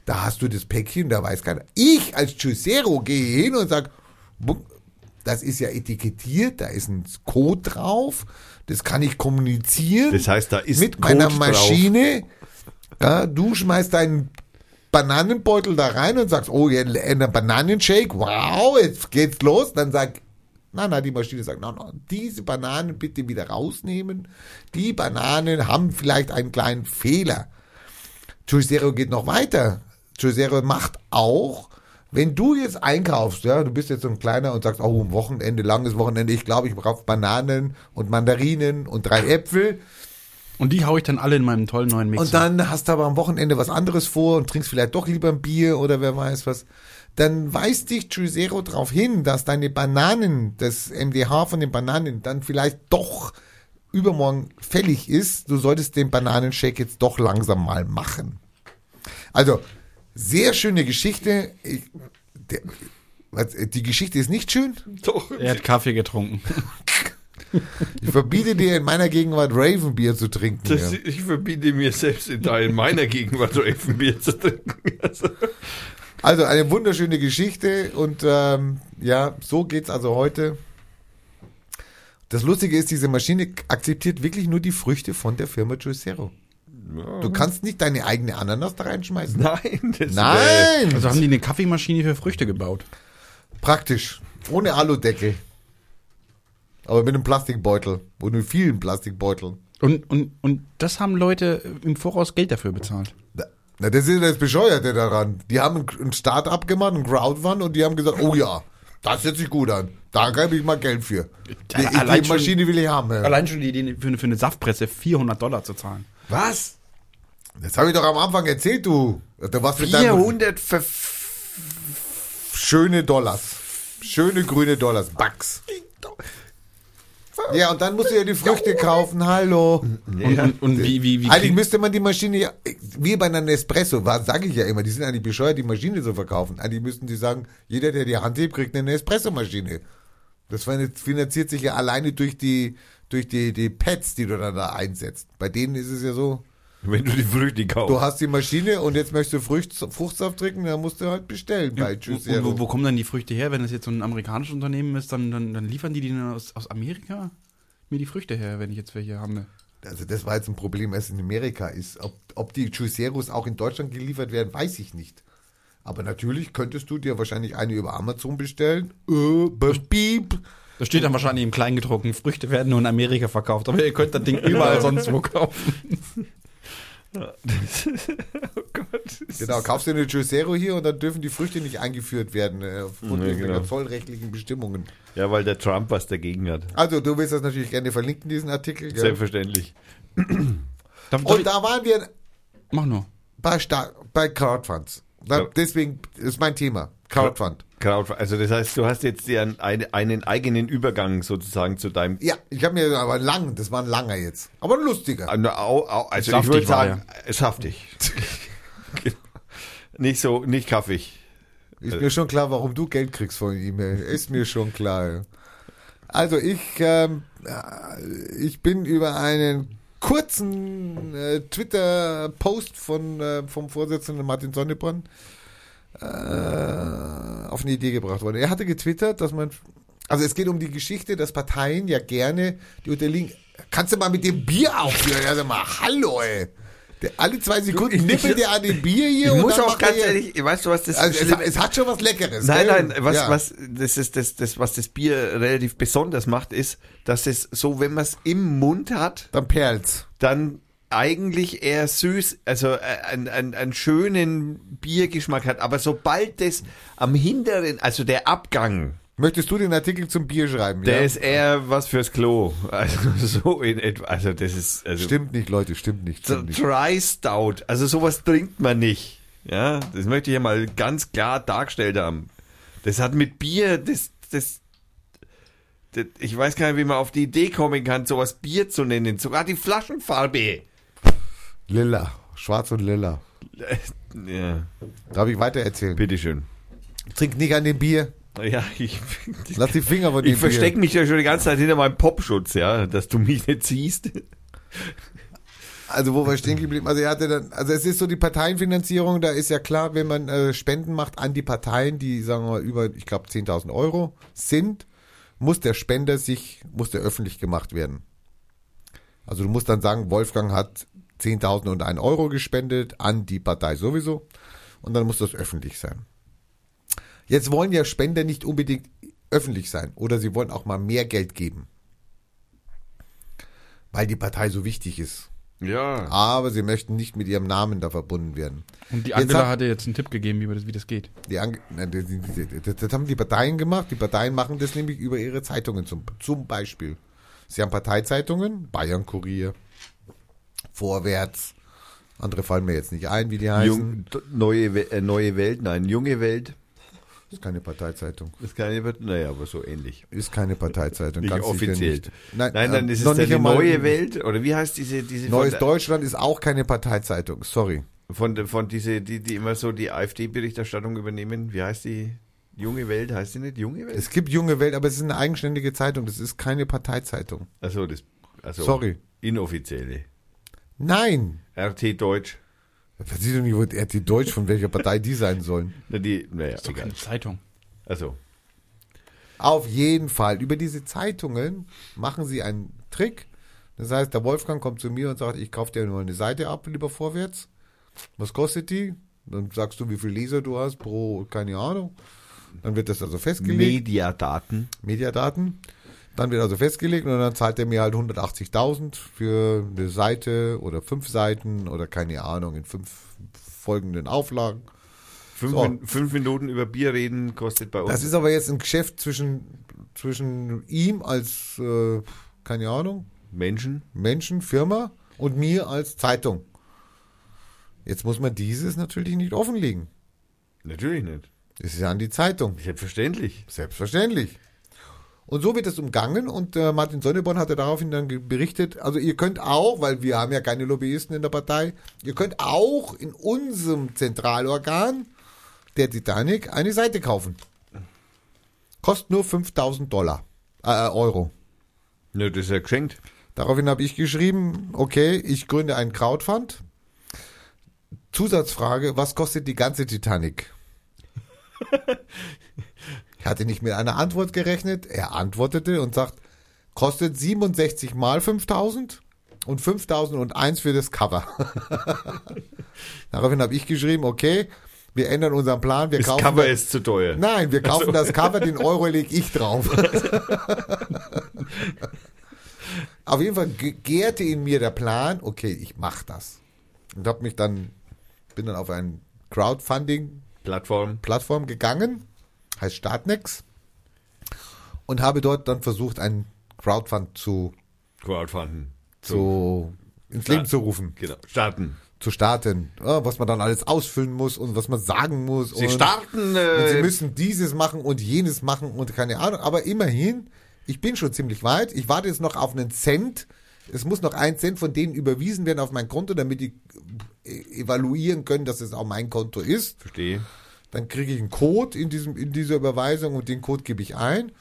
da hast du das Päckchen, da weiß keiner. Ich als Juicero gehe hin und sag, bu- das ist ja etikettiert, da ist ein Code drauf, das kann ich kommunizieren. Das heißt, da ist mit Code meiner. Maschine. Ja, du schmeißt deinen Bananenbeutel da rein und sagst, oh, ein Bananenshake, wow, jetzt geht's los. Dann sag, nein, nein, die Maschine sagt, nein, nein, diese Bananen bitte wieder rausnehmen. Die Bananen haben vielleicht einen kleinen Fehler. Juicero geht noch weiter. Juicero macht auch, wenn du jetzt einkaufst, ja, du bist jetzt so ein kleiner und sagst, oh, ein Wochenende, langes Wochenende, ich glaube, ich brauche Bananen und Mandarinen und drei Äpfel. Und die hau ich dann alle in meinem tollen neuen Mixer. Und dann hast du aber am Wochenende was anderes vor und trinkst vielleicht doch lieber ein Bier oder wer weiß was. Dann weist dich Juicero darauf hin, dass deine Bananen, das MDH von den Bananen dann vielleicht doch übermorgen fällig ist. Du solltest den Bananenshake jetzt doch langsam mal machen. Also, sehr schöne Geschichte. Ich, der, die Geschichte ist nicht schön. Doch. er hat Kaffee getrunken. Ich verbiete dir in meiner Gegenwart Ravenbier zu trinken. Das, ja. ich verbiete mir selbst in meiner Gegenwart Ravenbier zu trinken. Also, Also eine wunderschöne Geschichte und ähm, ja, so geht's also heute. Das Lustige ist, diese Maschine akzeptiert wirklich nur die Früchte von der Firma Juicero. Du kannst nicht deine eigene Ananas da reinschmeißen. nein, das Nein! Also haben die eine Kaffeemaschine für Früchte gebaut. Praktisch. Ohne Aludeckel. Aber mit einem Plastikbeutel. Und mit vielen Plastikbeuteln. Und, und, und das haben Leute im Voraus Geld dafür bezahlt. Na, das ist das Bescheuerte daran. Die haben ein- Start-up gemacht, ein Crowdfund und die haben gesagt, oh ja, das hört sich gut an. Da gebe ich mal Geld für. Die, ich, Allein die schon- Maschine will ich haben. Ja. Allein schon die Idee, für eine, für eine Saftpresse 400 Dollar zu zahlen. Was? Das habe ich doch am Anfang erzählt, du. Du warst mit deinem 400 ver schöne Dollars. Schöne grüne Dollars. Bucks. Ja, und dann musst du ja die Früchte kaufen. Hallo. Und, und, und wie, wie, wie Eigentlich müsste man die Maschine, ja- wie bei einer Nespresso, sage ich ja immer, die sind eigentlich bescheuert, die Maschine zu verkaufen. Eigentlich müssten die sagen, jeder, der die Hand hebt, kriegt eine Nespresso-Maschine. Das finanziert sich ja alleine durch die, durch die, die Pads, die du dann da einsetzt. Bei denen ist es ja so, Wenn du die Früchte kaufst. du hast die Maschine und jetzt möchtest du Frucht, Fruchtsaft trinken, dann musst du halt bestellen bei Tschüss. und, wo, wo kommen dann die Früchte her? Wenn das jetzt so ein amerikanisches Unternehmen ist, dann, dann, dann liefern die die aus, aus Amerika mir die Früchte her, wenn ich jetzt welche habe. Also das war jetzt ein Problem, was in Amerika ist. Ob, ob die Juiceros auch in Deutschland geliefert werden, weiß ich nicht. Aber natürlich könntest du dir wahrscheinlich eine über Amazon bestellen. Äh, beep. Da steht dann wahrscheinlich im Kleingedruckten, Früchte werden nur in Amerika verkauft, aber ihr könnt das Ding überall sonst wo kaufen. oh Gott. Genau, kaufst du eine Juicero hier und dann dürfen die Früchte nicht eingeführt werden äh, aufgrund Ja, irgendwelcher genau. zollrechtlichen Bestimmungen. Ja, weil der Trump was dagegen hat. Also du willst das natürlich gerne verlinken, diesen Artikel. Selbstverständlich. Darf Und da waren wir mach nur. bei, bei Crowdfunds. Ja. Deswegen ist mein Thema. Crowdfund. Crowdf- Also das heißt, du hast jetzt dir einen, einen, eigenen Übergang sozusagen zu deinem Ja, ich habe mir aber lang, das war ein langer jetzt. Aber ein lustiger. Na, also Saftig ich würde sagen, äh, saftig. Genau. nicht so, nicht kaffig. Ist mir schon klar, warum du Geld kriegst von ihm. ey. Ist mir schon klar. ja. Also ich, ähm, äh, ich bin über einen kurzen äh, Twitter-Post äh, vom Vorsitzenden Martin Sonneborn äh, auf eine Idee gebracht worden. Er hatte getwittert, dass man, also es geht um die Geschichte, dass Parteien ja gerne die unterliegen. Kannst du mal mit dem Bier aufhören? Also mal, hallo, ey. Alle zwei Sekunden ich- nippelt der an dem Bier hier Ich und muss auch er ganz ehrlich, weißt du, was das also es, es hat schon was Leckeres. Nein, gell? nein, was, Ja. was, das ist das, das, was das Bier relativ besonders macht, ist, dass es so, wenn man es im Mund hat, Dann perlt's. dann eigentlich eher süß, also äh, einen, einen, einen schönen Biergeschmack hat. Aber sobald das am hinteren, also der Abgang, Möchtest du den Artikel zum Bier schreiben? der ja? ist eher was fürs Klo. Also so in etwa, also das ist, also Stimmt nicht, Leute, stimmt nicht. Stimmt nicht. Dry Stout, also sowas trinkt man nicht. Ja, das möchte ich ja mal ganz klar dargestellt haben. Das hat mit Bier, das, das, das ich weiß gar nicht, wie man auf die Idee kommen kann, sowas Bier zu nennen. Sogar die Flaschenfarbe. Lilla. Schwarz und lila. Ja, Darf ich weiter erzählen? bitteschön. Trink nicht an dem Bier. Ja, ich, Lass die Finger von dem ich verstecke mich ja schon die ganze Zeit hinter meinem Popschutz, ja, dass du mich nicht siehst. Also wo wir stehen geblieben? Also er hatte dann, also es ist so die Parteienfinanzierung, da ist ja klar, wenn man äh, Spenden macht an die Parteien, die sagen wir mal über, ich glaube 10.000 Euro sind, muss der Spender sich, muss der öffentlich gemacht werden. Also du musst dann sagen, Wolfgang hat 10.000 und ein Euro gespendet an die Partei sowieso und dann muss das öffentlich sein. Jetzt wollen ja Spender nicht unbedingt öffentlich sein oder sie wollen auch mal mehr Geld geben, weil die Partei so wichtig ist Ja. aber sie möchten nicht mit ihrem Namen da verbunden werden. Und die Jetzt Angela hat- hatte jetzt einen Tipp gegeben, wie das, wie das geht. Die Ange das, das haben die Parteien gemacht. Die Parteien machen das nämlich über ihre Zeitungen zum, zum Beispiel. Sie haben Parteizeitungen, Bayern Kurier, Vorwärts. Andere fallen mir jetzt nicht ein, wie die heißen. Jung, neue, äh, neue Welt, nein, junge Welt. Ist keine Parteizeitung. Das kann ich, naja, aber so ähnlich. Ist keine Parteizeitung. Nicht offiziell. Nicht. Nein, Nein, dann äh, ist es dann nicht einmal- neue Welt, oder wie heißt diese, diese Neues von, Deutschland ist auch keine Parteizeitung. Sorry. von, von diese, die, die immer so die AfD-Berichterstattung übernehmen. Wie heißt die? Junge Welt, heißt die nicht Junge Welt? Es gibt junge Welt, aber es ist eine eigenständige Zeitung. Das ist keine Parteizeitung. Achso, das, also Sorry. inoffizielle. Nein. RT Deutsch. Was sieht doch nicht, wo RT Deutsch von welcher Partei die sein sollen. Na, die, naja, Das ist doch egal. keine Zeitung. Also, Auf jeden Fall. Über diese Zeitungen machen sie einen Trick. Das heißt, der Wolfgang kommt zu mir und sagt, ich kaufe dir nur eine Seite ab, lieber vorwärts. Was kostet die? Dann sagst du, wie viel Leser du hast pro, keine Ahnung. Dann wird das also festgelegt. Mediadaten. Mediadaten. Dann wird also festgelegt und dann zahlt er mir halt 180.000 für eine Seite oder fünf Seiten oder keine Ahnung in fünf folgenden Auflagen. Fünf, So. Min- fünf Minuten über Bier reden kostet bei uns. Das ist aber jetzt ein Geschäft zwischen, zwischen ihm als, äh, keine Ahnung, Menschen. Menschen, Firma und mir als Zeitung. Jetzt muss man dieses natürlich nicht offenlegen. Natürlich nicht. Es ist ja an die Zeitung. Selbstverständlich. Selbstverständlich. Und so wird es umgangen und äh, Martin Sonneborn hatte daraufhin dann berichtet, also ihr könnt auch, weil wir haben ja keine Lobbyisten in der Partei, ihr könnt auch in unserem Zentralorgan der Titanic eine Seite kaufen. Kostet nur 5000 Dollar, äh, Euro. Ja, das ist ja geschenkt. Daraufhin habe ich geschrieben, okay, ich gründe einen Crowdfund. Zusatzfrage, was kostet die ganze Titanic? ich hatte nicht mit einer Antwort gerechnet. Er antwortete und sagt, kostet 67 mal 5000 und 5001 für das Cover. Daraufhin habe ich geschrieben, okay, wir ändern unseren Plan. Wir Das kaufen Cover da- ist zu teuer. Nein, wir kaufen das Cover, den Euro leg ich drauf. Auf jeden Fall gärte in mir der Plan, okay, ich mach das. Und habe mich dann, bin dann auf ein Crowdfunding-Plattform Plattform. gegangen, heißt Startnex, und habe dort dann versucht, einen Crowdfund zu, Crowdfunding. zu ins Start- Leben zu rufen, Genau. Starten. zu starten, ja, was man dann alles ausfüllen muss und was man sagen muss. Sie und starten. Und sie Äh, müssen dieses machen und jenes machen und keine Ahnung. Aber immerhin, ich bin schon ziemlich weit. Ich warte jetzt noch auf einen Cent. Es muss noch ein Cent von denen überwiesen werden auf mein Konto, damit die äh, evaluieren können, dass es auch mein Konto ist. verstehe. Dann kriege ich einen Code in, diesem, in dieser Überweisung und den Code gebe ich ein.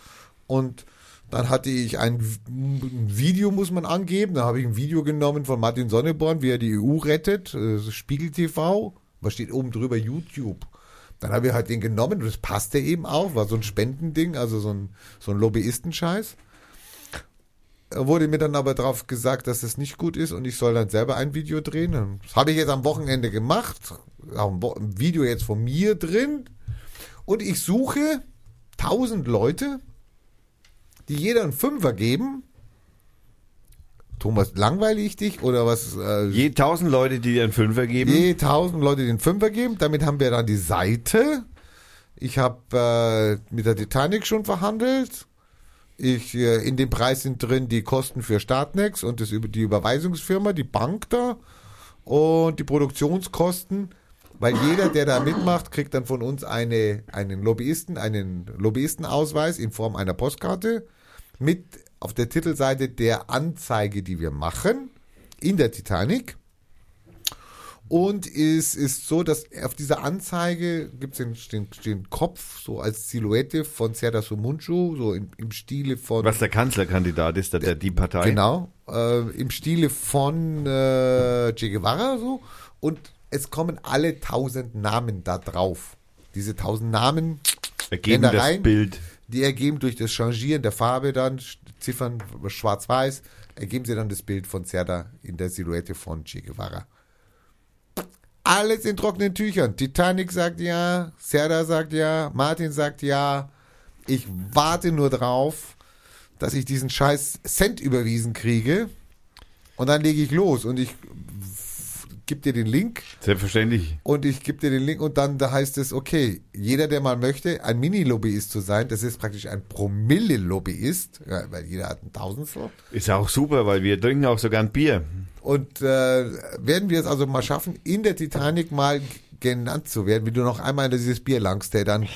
Und dann hatte ich ein, ein Video, muss man angeben. Da habe ich ein Video genommen von Martin Sonneborn, wie er die EU rettet. äh, Spiegel TV. Was steht oben drüber? YouTube. Dann habe ich halt den genommen und das passte eben auch. War so ein Spendending, also so ein, so ein Lobbyistenscheiß. Wurde mir dann aber drauf gesagt, dass es nicht gut ist und ich soll dann selber ein Video drehen. Das habe ich jetzt am Wochenende gemacht. Auch ein, Video jetzt von mir drin. Und ich suche 1000 Leute, die jeder einen Fünfer geben. Thomas, langweile ich dich oder was? Äh, Je tausend Leute, die dir einen Fünfer geben. je 1000 Leute den Fünfer geben. Damit haben wir dann die Seite. Ich habe äh, mit der Titanic schon verhandelt. Ich, äh, in dem Preis sind drin die Kosten für Startnex und das über die Überweisungsfirma, die Bank da und die Produktionskosten, weil jeder, der da mitmacht, kriegt dann von uns eine, einen Lobbyisten, einen Lobbyistenausweis in Form einer Postkarte mit auf der Titelseite der Anzeige, die wir machen in der Titanic. Und es ist so, dass auf dieser Anzeige gibt es den, den, Kopf so als Silhouette von Serdar Sumuncu, so im, im Stile von Was der Kanzlerkandidat ist, der, der die Partei. Genau, äh, im Stile von äh, Che Guevara so. Und es kommen alle tausend Namen da drauf. Diese tausend Namen, Ergeben das Ländereien, Bild. die ergeben durch das Changieren der Farbe dann, Ziffern schwarz-weiß, ergeben sie dann das Bild von Serda in der Silhouette von Che Guevara. Alles in trockenen Tüchern. Titanic sagt ja, Serda sagt ja, Martin sagt ja. Ich warte nur drauf, dass ich diesen scheiß Cent überwiesen kriege. Und dann lege ich los und ich gebe dir den Link Selbstverständlich. und ich gebe dir den Link und dann da heißt es, okay, jeder, der mal möchte, ein Mini-Lobbyist zu sein, das ist praktisch ein Promille-Lobbyist, weil jeder hat ein Tausendstel. Ist auch super, weil wir trinken auch sogar ein Bier. Und äh, werden wir es also mal schaffen, in der Titanic mal genannt zu werden, wie du noch einmal in dieses Bier langst, der dann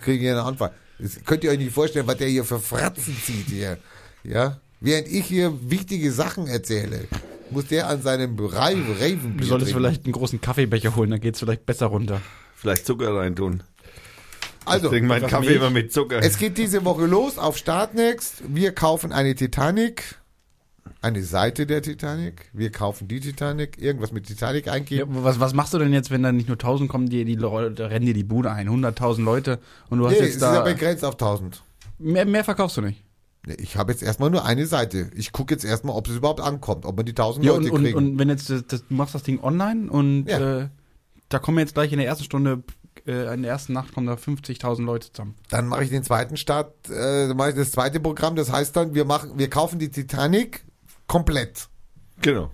kriegen wir einen Anfall. Das könnt ihr euch nicht vorstellen, was der hier für Fratzen zieht hier. Ja? Während ich hier wichtige Sachen erzähle, muss der an seinem Raven Du solltest vielleicht einen großen Kaffeebecher holen, dann geht's vielleicht besser runter. Vielleicht Zucker reintun. Also, ich trinke meinen Kaffee Milch. immer mit Zucker. Es geht diese Woche los auf Startnext. Wir kaufen eine Titanic, eine Seite der Titanic. Wir kaufen die Titanic, irgendwas mit Titanic Ja, eingeben. was, was machst du denn jetzt, wenn da nicht nur 1000 kommen, die, die Leute rennen dir die Bude ein, 100.000 Leute und du hast nee, es jetzt ist ja da begrenzt auf 1000. mehr, mehr verkaufst du nicht. Nee, Ich habe jetzt erstmal nur eine Seite. Ich gucke jetzt erstmal, ob es überhaupt ankommt, ob man die 1000 Ja, Leute und, und, kriegen. und wenn jetzt das, das, du machst das Ding online und Ja. äh, da kommen jetzt gleich in der ersten Stunde, äh, in der ersten Nacht kommen da 50.000 Leute zusammen. dann mache ich den zweiten Start, äh, dann mache ich das zweite Programm. Das heißt dann, wir machen, wir kaufen die Titanic komplett. genau.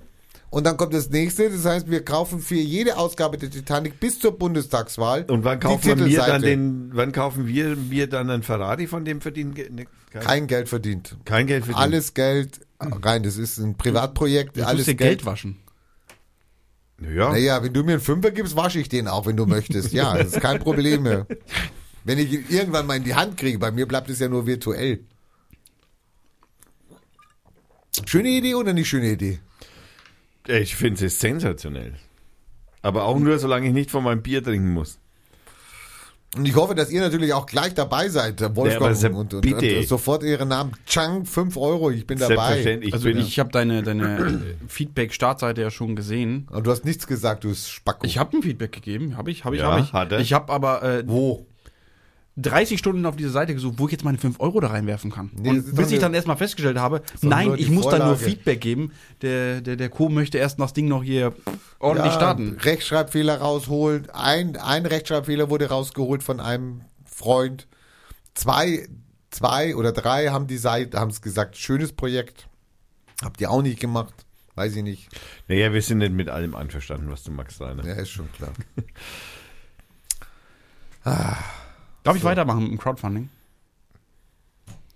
Und dann kommt das nächste, das heißt, wir kaufen für jede Ausgabe der Titanic bis zur Bundestagswahl. Und wann die kaufen wir dann den, wann kaufen wir mir dann einen Ferrari von dem verdienen? Ne, kein, Kein Geld verdient. kein Geld verdienen. Alles Geld rein. Das ist ein Privatprojekt. Du alles musst dir Geld waschen. Ja. Naja, wenn du mir einen Fünfer gibst, wasche ich den auch, wenn du möchtest. Ja, das ist kein Problem mehr. Wenn ich ihn irgendwann mal in die Hand kriege, bei mir bleibt es ja nur virtuell. Schöne Idee oder nicht schöne Idee? Ich finde es sensationell. Aber auch nur, solange ich nicht von meinem Bier trinken muss. Und ich hoffe, dass ihr natürlich auch gleich dabei seid, äh, Wolfgang. Sepp, und, und, bitte. und sofort ihre Namen. Chang, 5 Euro, ich bin dabei. Selbstverständlich. Also ich bin, ich habe deine, deine Feedback-Startseite ja schon gesehen. Und du hast nichts gesagt, du Spacko. Ich habe ein Feedback gegeben, habe ich, habe ich, Ja, habe ich. hat er. Ich habe aber äh, Wo? 30 Stunden auf diese Seite gesucht, wo ich jetzt meine 5 Euro da reinwerfen kann. Nee, und bis ich dann erstmal festgestellt habe, nein, nur ich muss da nur Vorlage. Feedback geben. Der, der, der Co. möchte erst das Ding noch hier ordentlich Ja, starten. Rechtschreibfehler rausholen. Ein, ein Rechtschreibfehler wurde rausgeholt von einem Freund. Zwei, zwei oder drei haben die Seite, haben es gesagt, schönes Projekt. Habt ihr auch nicht gemacht. Weiß ich nicht. naja, wir sind nicht mit allem einverstanden, was du magst, Rainer. Ja, ist schon klar. Darf ich weitermachen mit dem Crowdfunding?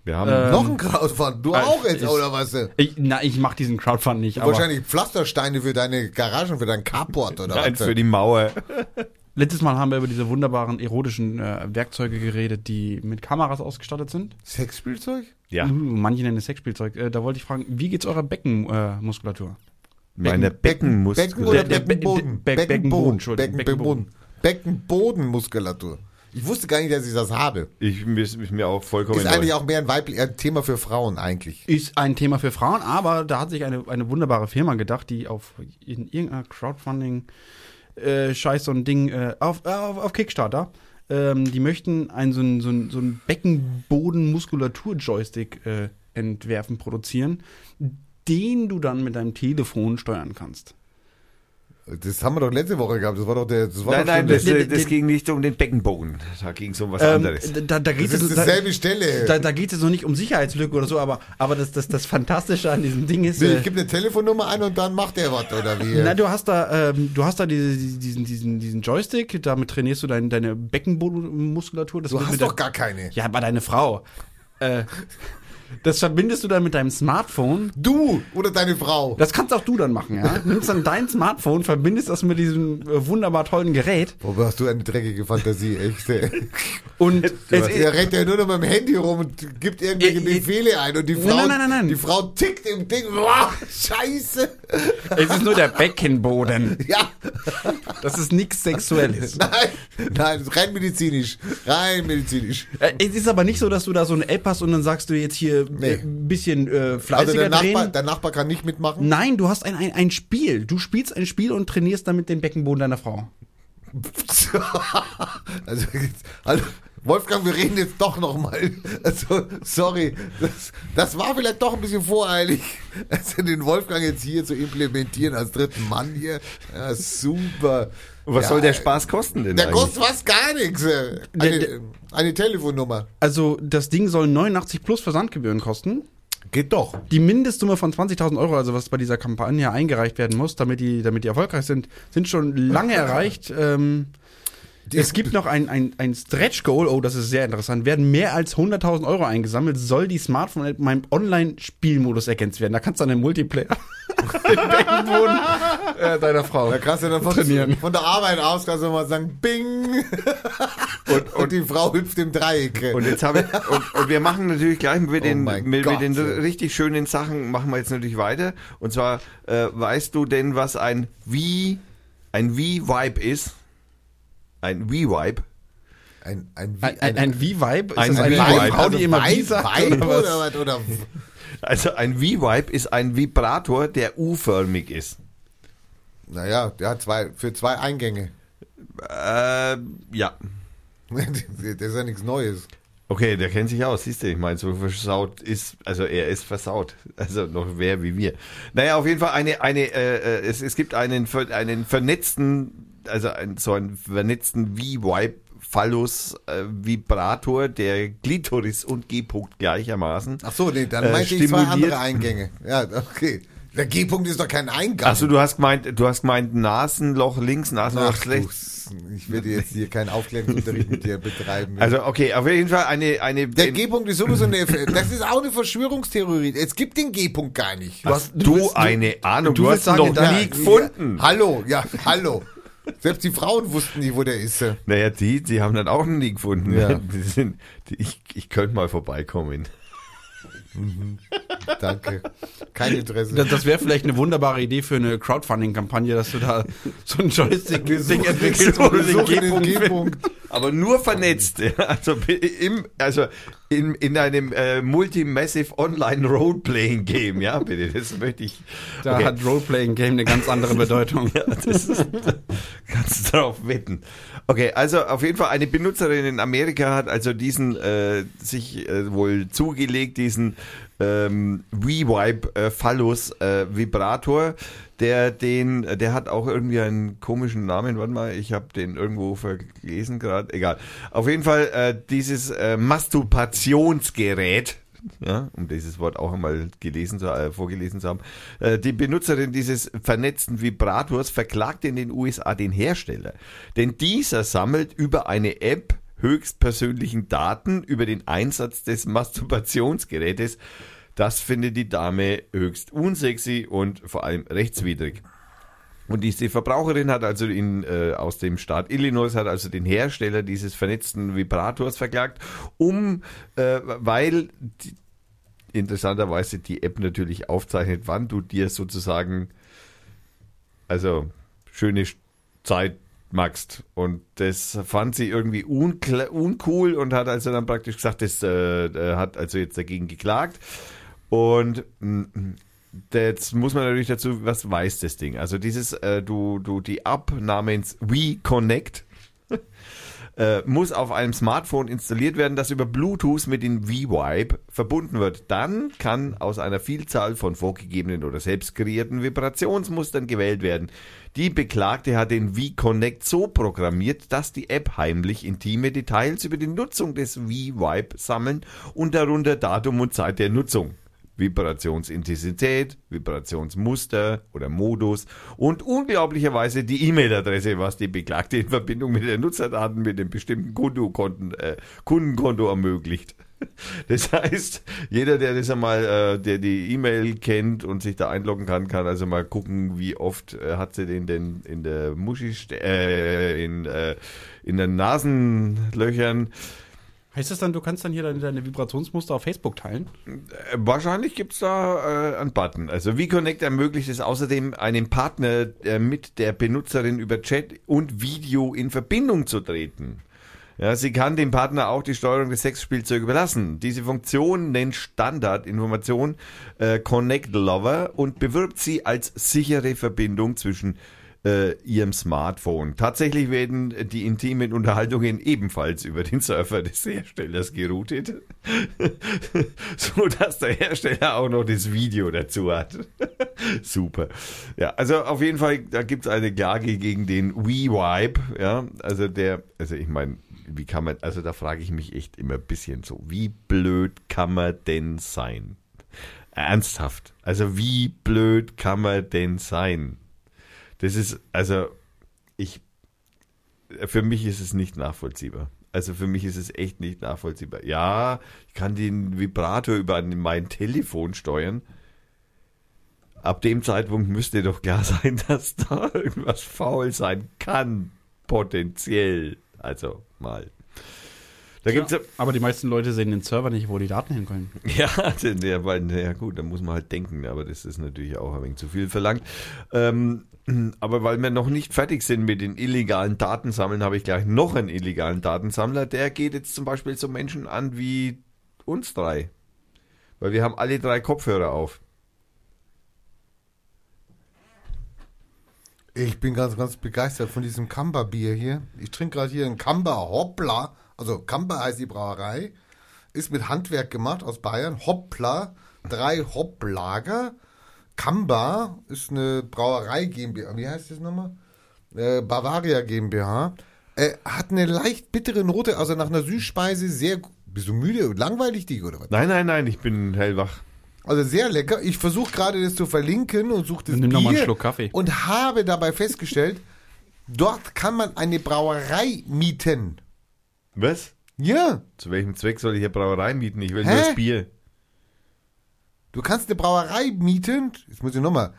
Wir haben Ähm, Noch ein Crowdfund. Du äh, auch jetzt, ist- oder was? Ich, na, ich mache diesen Crowdfunding nicht, aber Wahrscheinlich Pflastersteine für deine Garagen, für dein Carport oder eins was? für die Mauer. letztes Mal haben wir über diese wunderbaren erotischen äh, Werkzeuge geredet, die mit Kameras ausgestattet sind. Sexspielzeug? Ja, Uh, manche nennen es Sexspielzeug. Äh, da wollte ich fragen, wie geht's eurer Beckenmuskulatur? Äh, Muskulatur? meine Beckenmuskeln. Becken oder Der- der Be- Beckenboden? Be- Beckenboden, Beckenboden, Entschuldigung, Beckenboden. Beckenbodenmuskulatur. Ich wusste gar nicht, dass ich das habe. Ich mir mir auch vollkommen Ist eigentlich neu. auch mehr ein weiblich, ein Thema für Frauen eigentlich. Ist ein Thema für Frauen, aber da hat sich eine, eine wunderbare Firma gedacht, die auf in irgendeiner Crowdfunding äh, Scheiß so ein Ding äh, auf, äh, auf, auf Kickstarter. Ähm, die möchten ein so ein, so ein, so ein Beckenboden-Muskulatur-Joystick äh, entwerfen, produzieren, den du dann mit deinem Telefon steuern kannst. Das haben wir doch letzte Woche gehabt. Das war doch der. Das war Nein, doch nein, das, das der- ging nicht um den Beckenboden. Da ging es um was Ähm, anderes. da, da geht das es ist da, dieselbe Stelle. da, da geht es noch nicht um Sicherheitslücke oder so, aber, aber das, das, das Fantastische an diesem Ding ist. Wie, äh, ich gebe eine Telefonnummer ein und dann macht er was, oder wie? Na, du hast da, ähm, du hast da diese, diesen, diesen, diesen Joystick, damit trainierst du dein, deine Beckenbodenmuskulatur. Das du hast doch gar keine. Ja, aber deine Frau. Äh, das verbindest du dann mit deinem Smartphone. Du oder deine Frau. Das kannst auch du dann machen, ja. Nimmst dann dein Smartphone, verbindest das mit diesem äh, wunderbar tollen Gerät Wobei hast du eine dreckige Fantasie, echt. ey. und es Er rennt ja nur noch mit dem Handy rum und gibt irgendwelche Äh, äh, Befehle ein und die Frau, Nein, nein, nein, nein. die Frau tickt im Ding. Boah, scheiße. es ist nur der Beckenboden. Ja, Das ist nichts Sexuelles. nein, nein, das ist rein medizinisch. Rein medizinisch. Äh, Es ist aber nicht so, dass du da so eine App hast und dann sagst du jetzt hier Nee. äh, ein bisschen äh, Also fleißiger der Nachbar, drehen. der Nachbar kann nicht mitmachen. Nein, du hast ein, ein, ein Spiel. Du spielst ein Spiel und trainierst damit den Beckenboden deiner Frau. Also, also, Wolfgang, wir reden jetzt doch noch mal. Also, sorry, das, das war vielleicht doch ein bisschen voreilig, also den Wolfgang jetzt hier zu implementieren als dritten Mann hier. Ja, super. Und was ja, soll der Spaß kosten denn Der eigentlich? kostet fast gar nichts. äh. Der- Eine, der- eine Telefonnummer. Also das Ding soll 89 plus Versandgebühren kosten. Geht doch. Die Mindestsumme von 20.000 Euro, also was bei dieser Kampagne eingereicht werden muss, damit die, damit die erfolgreich sind, sind schon lange erreicht. Ähm, es gibt noch ein, ein, ein Stretch Goal, oh, das ist sehr interessant. Werden mehr als 100.000 Euro eingesammelt, soll die Smartphone-App meinem Online-Spielmodus ergänzt werden. Da kannst du dann den Multiplayer im Beckenboden äh, deiner Frau. Da kannst du dann von, Trainieren. von der Arbeit aus kannst du mal sagen, Bing. Und, und die Frau hüpft im Dreieck. Und jetzt habe ich, und, und wir machen natürlich gleich mit den, Oh mein mit, Gott. mit den richtig schönen Sachen machen wir jetzt natürlich weiter. Und zwar, äh, weißt du denn, was ein V, ein V-Vibe ist? Ein V-Vibe? ein, ein, Ein, ein, ein V-Vibe? Ist Ein eine V-Vibe. Frau, die immer wie sagt? Oder was? oder was? Oder, Also ein V-Vibe ist ein Vibrator, der U-förmig ist. naja, der hat zwei, für zwei Eingänge. Äh, ja. Das ist ja nichts Neues. Okay, der kennt sich aus, siehst du, ich meine, so versaut ist, also er ist versaut, also noch wer wie wir. Naja, auf jeden Fall eine, eine, äh, äh, es, es gibt einen, einen vernetzten, also ein, so einen vernetzten V-Vibe Phallus äh, Vibrator, der Glitoris und G-Punkt gleichermaßen. Ach so, nee, dann Äh, meinte ich zwei andere Eingänge. Ja, okay. Der G-Punkt ist doch kein Eingang. Achso, du hast gemeint, du hast gemeint Nasenloch links, Nasenloch Ach, du, rechts. ich werde jetzt hier keinen Aufklärungsunterricht mit dir betreiben. Also okay, auf jeden Fall eine, eine. der G-Punkt ist sowieso eine, das ist auch eine Verschwörungstheorie. Es gibt den G-Punkt gar nicht. hast du, du- eine Ahnung, du du, hast ihn sagen, noch nie gefunden. Ja, hallo, ja, hallo. Selbst die Frauen wussten nicht, wo der ist. Naja, die, die haben dann auch nie gefunden. Ja. Die sind, die, ich, ich könnte mal vorbeikommen. Danke. Kein Interesse. Das, das wäre vielleicht eine wunderbare Idee für eine Crowdfunding-Kampagne, dass du da so ein Joystick-Ding entwickelst, wo du den G-Punkt. Aber nur vernetzt. Also, im, also in, in einem äh, Multi-Massive Online Roleplaying Game, ja, bitte, das möchte ich. Da Okay. hat Roleplaying-Game eine ganz andere Bedeutung. Ja, das ist, kannst du drauf wetten. Okay, also auf jeden Fall eine Benutzerin in Amerika hat also diesen äh, sich äh, wohl zugelegt, diesen ähm, WeVibe äh, Phallus äh, Vibrator, der den, der hat auch irgendwie einen komischen Namen. Warte mal, ich habe den irgendwo verlesen gerade. Egal. Auf jeden Fall äh, dieses äh, Masturbationsgerät ja, um dieses Wort auch einmal gelesen zu, äh, vorgelesen zu haben. Äh, die Benutzerin dieses vernetzten Vibrators verklagte in den USA den Hersteller, denn dieser sammelt über eine App höchstpersönlichen Daten über den Einsatz des Masturbationsgerätes. Das findet die Dame höchst unsexy und vor allem rechtswidrig. Und diese Verbraucherin hat also in, äh, aus dem Staat Illinois hat also den Hersteller dieses vernetzten Vibrators verklagt, um, äh, weil die, interessanterweise die App natürlich aufzeichnet, wann du dir sozusagen, also schöne Zeit magst. Und das fand sie irgendwie uncool und hat also dann praktisch gesagt, das äh, äh, hat also jetzt dagegen geklagt. Und mh, Jetzt muss man natürlich dazu, was weiß das Ding? Also dieses, äh, du, du, die App namens WeConnect äh, muss auf einem Smartphone installiert werden, das über Bluetooth mit dem V-Vibe verbunden wird. Dann kann aus einer Vielzahl von vorgegebenen oder selbst kreierten Vibrationsmustern gewählt werden. Die Beklagte hat den V-Connect so programmiert, dass die App heimlich intime Details über die Nutzung des V-Vibe sammeln und darunter Datum und Zeit der Nutzung. Vibrationsintensität, Vibrationsmuster oder Modus und unglaublicherweise die E-Mail-Adresse, was die Beklagte in Verbindung mit den Nutzerdaten mit dem bestimmten Kontokonten, äh, Kundenkonto ermöglicht. Das heißt, jeder, der das einmal, äh, der die E-Mail kennt und sich da einloggen kann, kann also mal gucken, wie oft äh, hat sie den denn in der Muschi, äh, in, äh, in den Nasenlöchern. Heißt das dann, du kannst dann hier deine, deine Vibrationsmuster auf Facebook teilen? Äh, Wahrscheinlich gibt's da äh, einen Button. Also VConnect ermöglicht es außerdem, einen Partner äh, mit der Benutzerin über Chat und Video in Verbindung zu treten. Ja, sie kann dem Partner auch die Steuerung des Sexspielzeugs überlassen. Diese Funktion nennt Standardinformation äh, Connect Lover und bewirbt sie als sichere Verbindung zwischen äh, ihrem Smartphone. Tatsächlich werden die intimen Unterhaltungen ebenfalls über den Surfer des Herstellers geroutet, so dass der Hersteller auch noch das Video dazu hat. Super. Ja, also auf jeden Fall, da gibt es eine Klage gegen den WeVibe, ja, also der, also ich meine, wie kann man, also da frage ich mich echt immer ein bisschen so, wie blöd kann man denn sein? Ernsthaft. Also wie blöd kann man denn sein? Das ist, also, ich, für mich ist es nicht nachvollziehbar. Also für mich ist es echt nicht nachvollziehbar. Ja, ich kann den Vibrator über mein Telefon steuern. Ab dem Zeitpunkt müsste doch klar sein, dass da irgendwas faul sein kann. Potenziell. Also mal. Da gibt's ja, Aber die meisten Leute sehen den Server nicht, wo die Daten hinkommen. ja, denn der, ja gut, da muss man halt denken, aber das ist natürlich auch ein wenig zu viel verlangt. Ähm, aber weil wir noch nicht fertig sind mit den illegalen Datensammeln, habe ich gleich noch einen illegalen Datensammler. Der geht jetzt zum Beispiel so Menschen an wie uns drei. Weil wir haben alle drei Kopfhörer auf. Ich bin ganz, ganz begeistert von diesem Kamba-Bier hier. Ich trinke gerade hier ein Kamba Hoppla. Also Kamba heißt die Brauerei. Ist mit Handwerk gemacht aus Bayern. Hoppla. Drei Hopplager. Kamba ist eine Brauerei GmbH. Wie heißt das nochmal? Äh, Bavaria GmbH. Äh, hat eine leicht bittere Note, also nach einer Süßspeise sehr. Bist du müde und langweilig, dich oder was? Nein, nein, nein, ich bin hellwach. Also sehr lecker. Ich versuche gerade das zu verlinken und suche das Nimm noch Bier mal einen Schluck Kaffee. und habe dabei festgestellt, dort kann man eine Brauerei mieten. Was? Ja, Zu welchem Zweck soll ich hier Brauerei mieten? Ich will Hä? nur das Bier. du kannst eine Brauerei mieten. Jetzt muss ich nochmal.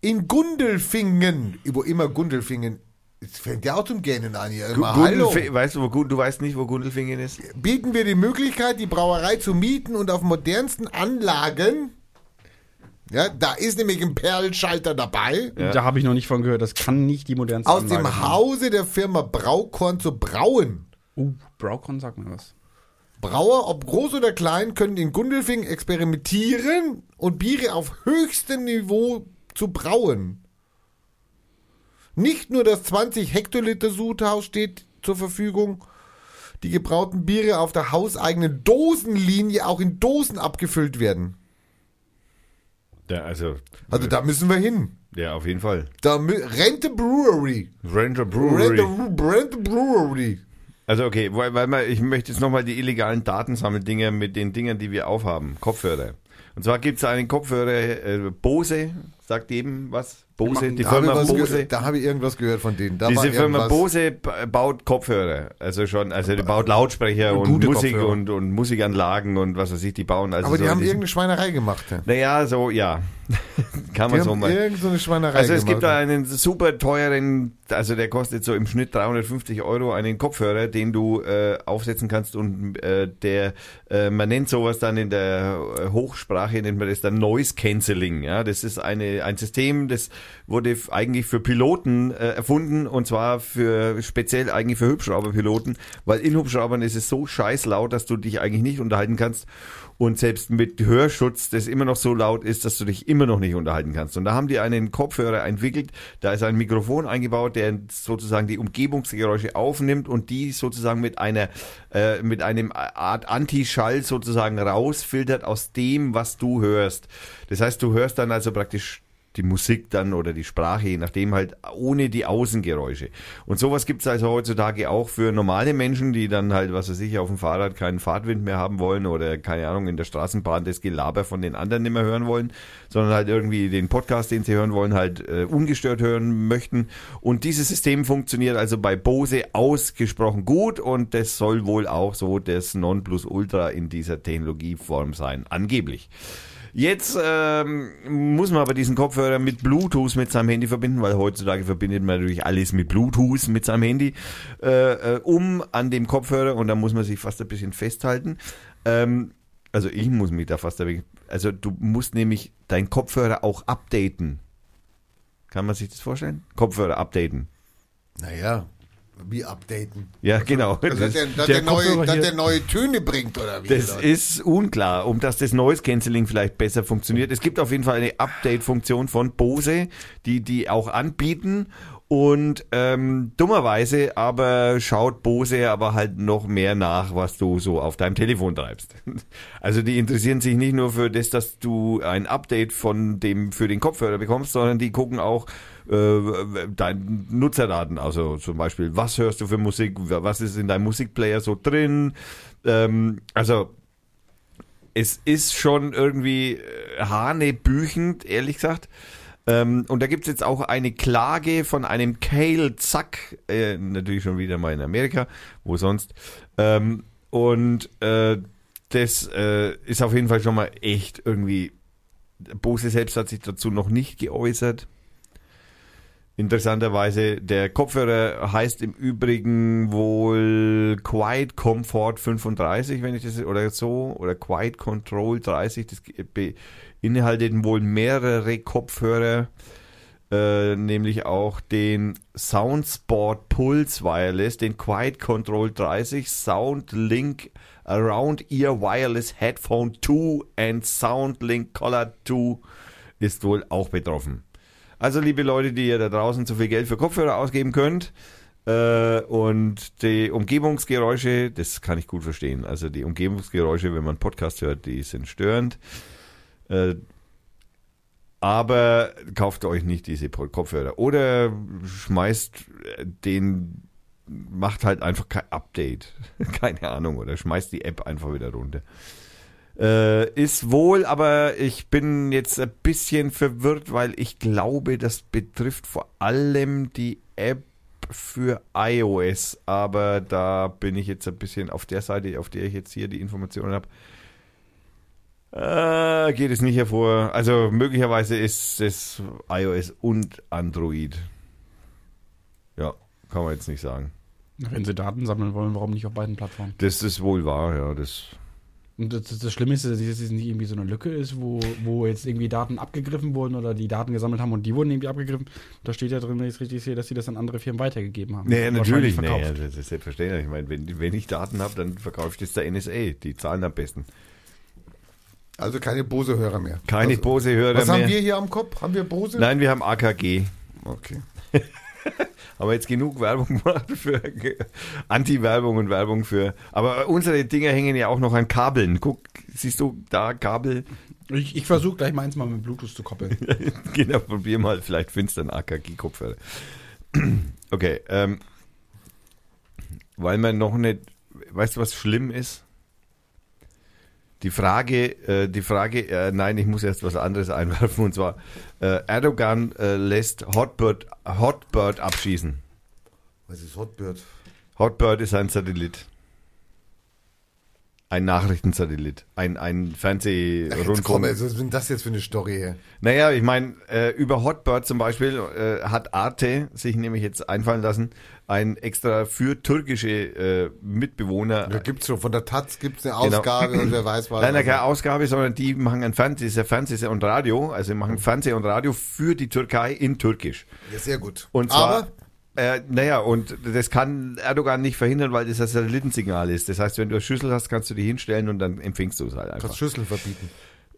In Gundelfingen, wo immer Gundelfingen Es fängt ja auch zum Gähnen an hier. Immer, hallo. Weißt du, wo, du weißt nicht, wo Gundelfingen ist? Bieten wir die Möglichkeit, die Brauerei zu mieten und auf modernsten Anlagen. Ja, da ist nämlich ein Perlschalter dabei. Da habe ich noch nicht von gehört. Das kann nicht die modernste Aus Anlage dem sein. Hause der Firma Braukorn zu brauen. Uh, Braucon sagt mir was. Brauer, ob groß oder klein, können in Gundelfingen experimentieren und Biere auf höchstem Niveau zu brauen. Nicht nur das 20 Hektoliter Sudhaus steht zur Verfügung, die gebrauten Biere auf der hauseigenen Dosenlinie auch in Dosen abgefüllt werden. Ja, also, Also da müssen wir hin. ja, auf jeden Fall. Da Rente Brewery. Ranger Brewery. Rente, Rente Brewery. Also okay, weil, weil ich möchte jetzt nochmal die illegalen Datensammeldinger mit den Dingern, die wir aufhaben. Kopfhörer. Und zwar gibt es einen Kopfhörer, äh, Bose, sagt jedem was? Bose, die Firma Bose. da habe ich irgendwas gehört von denen. Da Diese Firma Bose baut Kopfhörer, also schon, also die baut Lautsprecher und Gute Musik Kopfhörer. und, und Musikanlagen und was weiß ich, die bauen also Aber die so haben diesen- irgendeine Schweinerei gemacht. Ja. Naja, so, ja. Kann man so mal. so eine Schweinerei Also es gemacht. gibt da einen super teuren, also der kostet so im Schnitt 350 Euro, einen Kopfhörer, den du äh, aufsetzen kannst und äh, der, äh, man nennt sowas dann in der äh, Hochsprache, nennt man das dann Noise Cancelling. Ja, das ist eine, ein System, das wurde eigentlich für Piloten äh, erfunden und zwar für speziell eigentlich für Hubschrauberpiloten, weil in Hubschraubern ist es so scheiß laut, dass du dich eigentlich nicht unterhalten kannst. Und selbst mit Hörschutz, das immer noch so laut ist, dass du dich immer noch nicht unterhalten kannst. Und da haben die einen Kopfhörer entwickelt, da ist ein Mikrofon eingebaut, der sozusagen die Umgebungsgeräusche aufnimmt und die sozusagen mit einer, äh, mit einem Art Antischall sozusagen rausfiltert aus dem, was du hörst. Das heißt, du hörst dann also praktisch die Musik dann oder die Sprache, je nachdem halt ohne die Außengeräusche. Und sowas gibt's also heutzutage auch für normale Menschen, die dann halt, was weiß ich, auf dem Fahrrad keinen Fahrtwind mehr haben wollen oder keine Ahnung, in der Straßenbahn das Gelaber von den anderen nicht mehr hören wollen, sondern halt irgendwie den Podcast, den sie hören wollen, halt äh, ungestört hören möchten. Und dieses System funktioniert also bei Bose ausgesprochen gut und das soll wohl auch so das Nonplusultra in dieser Technologieform sein, angeblich. Jetzt ähm, muss man aber diesen Kopfhörer mit Bluetooth mit seinem Handy verbinden, weil heutzutage verbindet man natürlich alles mit Bluetooth mit seinem Handy, äh, äh, um an dem Kopfhörer und da muss man sich fast ein bisschen festhalten. Ähm, also ich muss mich da fast, ein wenig- also du musst nämlich deinen Kopfhörer auch updaten. Kann man sich das vorstellen? Kopfhörer updaten. Naja, wie updaten? Ja, genau. Also, dass der, dass der der, neue, dass der neue Töne bringt, oder wie? Das Leute? ist unklar, um dass das Noise Cancelling vielleicht besser funktioniert. Es gibt auf jeden Fall eine Update-Funktion von Bose, die die auch anbieten. Und ähm, dummerweise aber schaut Bose aber halt noch mehr nach, was du so auf deinem Telefon treibst. Also die interessieren sich nicht nur für das, dass du ein Update von dem für den Kopfhörer bekommst, sondern die gucken auch äh, deine Nutzerdaten. Also zum Beispiel, was hörst du für Musik, was ist in deinem Musikplayer so drin. Ähm, also es ist schon irgendwie äh, hanebüchend, ehrlich gesagt. Ähm, und da gibt's jetzt auch eine Klage von einem Cale Zack, äh, natürlich schon wieder mal in Amerika, wo sonst. Ähm, und äh, das äh, ist auf jeden Fall schon mal echt irgendwie. Bose selbst hat sich dazu noch nicht geäußert. Interessanterweise, der Kopfhörer heißt im Übrigen wohl Quiet Comfort 35, wenn ich das, oder so, oder Quiet Control 30, das beinhaltet wohl mehrere Kopfhörer, äh, nämlich auch den Soundsport Pulse Wireless, den Quiet Control 30, Soundlink Around Ear Wireless Headphone 2 and Soundlink Color 2 ist wohl auch betroffen. Also liebe Leute, die ihr da draußen zu viel Geld für Kopfhörer ausgeben könnt äh, und die Umgebungsgeräusche, das kann ich gut verstehen. Also die Umgebungsgeräusche, wenn man Podcast hört, die sind störend. Äh, aber kauft euch nicht diese Kopfhörer oder schmeißt den, macht halt einfach kein Update, keine Ahnung, oder schmeißt die App einfach wieder runter. Äh, ist wohl, aber ich bin jetzt ein bisschen verwirrt, weil ich glaube, das betrifft vor allem die App für iOS. Aber da bin ich jetzt ein bisschen auf der Seite, auf der ich jetzt hier die Informationen habe. Äh, geht es nicht hervor. Also möglicherweise ist es iOS und Android. Ja. kann man jetzt nicht sagen. Wenn sie Daten sammeln wollen, warum nicht auf beiden Plattformen? Das ist wohl wahr, ja. Das, Und das, das, Schlimme ist, dass es nicht irgendwie so eine Lücke ist, wo, wo jetzt irgendwie Daten abgegriffen wurden oder die Daten gesammelt haben und die wurden irgendwie abgegriffen. Da steht ja drin, wenn ich es richtig sehe, dass sie das an andere Firmen weitergegeben haben. nee, Und natürlich. verkauft. das ist selbstverständlich. Ich meine, wenn, wenn ich Daten habe, dann verkaufe ich das der NSA. Die zahlen am besten. Also keine Bose-Hörer mehr. Keine was, Bose-Hörer Was mehr. haben wir hier am Kopf? Haben wir Bose? Nein, wir haben AKG. Okay. Haben wir jetzt genug Werbung gemacht für Anti-Werbung und Werbung für. Aber unsere Dinger hängen ja auch noch an Kabeln. Guck, siehst du da Kabel? Ich, ich versuche gleich meins mal mit Bluetooth zu koppeln. genau, probier mal. Vielleicht findest du einen AKG-Kopfhörer. Okay, ähm, weil man noch nicht, weißt du, was schlimm ist? Die Frage, äh, die Frage, äh, nein, ich muss erst was anderes einwerfen und zwar äh, Erdogan äh, lässt Hotbird, Hotbird abschießen. Was ist Hotbird? Hotbird ist ein Satellit. Ein Nachrichtensatellit. Ein, ein Fernsehrundfunk. was ist denn das jetzt für eine Story hier? Naja, ich meine, äh, über Hotbird zum Beispiel äh, hat Arte sich nämlich jetzt einfallen lassen, ein extra für türkische äh, Mitbewohner. Da gibt's schon, von der Taz gibt's eine Genau. Ausgabe und wer weiß was. Nein, nein, keine Ausgabe, sondern die machen ein Fernseh, ist ja Fernseh und Radio, also machen Fernseh und Radio für die Türkei in Türkisch. Ja, sehr gut. Und zwar, Aber äh, naja, und das kann Erdogan nicht verhindern, weil das ein Satellitensignal ist. Das heißt, wenn du eine Schüssel hast, kannst du die hinstellen und dann empfängst du es halt einfach. kannst Schüsseln verbieten.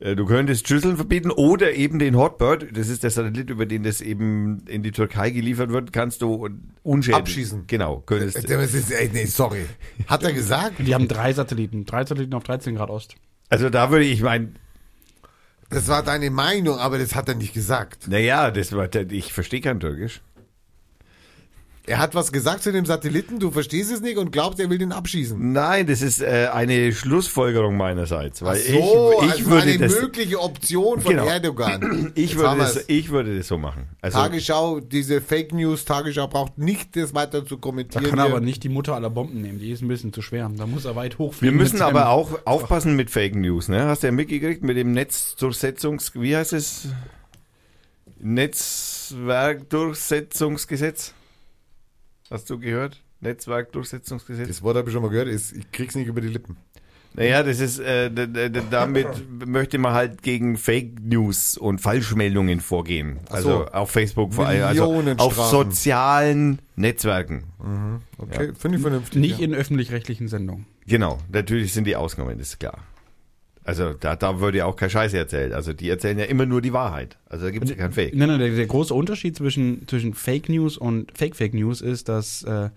Äh, Du könntest Schüsseln verbieten oder eben den Hotbird, das ist der Satellit, über den das eben in die Türkei geliefert wird, kannst du unschädlich Abschießen. Genau, könntest. Äh, Das ist, ey, nee, sorry. Hat er gesagt? Die haben drei Satelliten. Drei Satelliten auf 13 Grad Ost. Also da würde ich meinen, Das war deine Meinung, aber das hat er nicht gesagt. naja, das war, ich verstehe kein Türkisch. Er hat was gesagt zu dem Satelliten, du verstehst es nicht und glaubst, er will den abschießen. Nein, das ist äh, eine Schlussfolgerung meinerseits, weil Ach so, ich, ich also würde eine das, mögliche Option von Genau. Erdogan. ich Jetzt würde das, ich würde das so machen. Also Tagesschau, diese Fake News, Tagesschau braucht nicht das weiter zu Da kommentieren. kann er hier. aber nicht die Mutter aller Bomben nehmen. Die ist ein bisschen zu schwer. Da muss er weit wir hochfliegen. müssen mit aber auch aufpassen mit Fake News, ne? Hast du ja mitgekriegt mit dem Netzdurchsetzungs, wie heißt es? Netzwerkdurchsetzungsgesetz? Hast du gehört? Netzwerkdurchsetzungsgesetz? Das Wort habe ich schon mal gehört, ist, ich krieg's nicht über die Lippen. Naja, das ist, äh, damit möchte man halt gegen Fake News und Falschmeldungen vorgehen. Also so. auf Facebook vor allem, also auf sozialen Netzwerken. Okay, finde ich vernünftig. Nicht ja. in öffentlich-rechtlichen Sendungen. Genau, natürlich sind die Ausnahmen, das ist klar. Also da, da würde ja auch kein Scheiß erzählt. Also die erzählen ja immer nur die Wahrheit. Also da gibt es ja kein Fake. Nein, nein, der, der große Unterschied zwischen, zwischen Fake News und Fake Fake News ist, dass äh,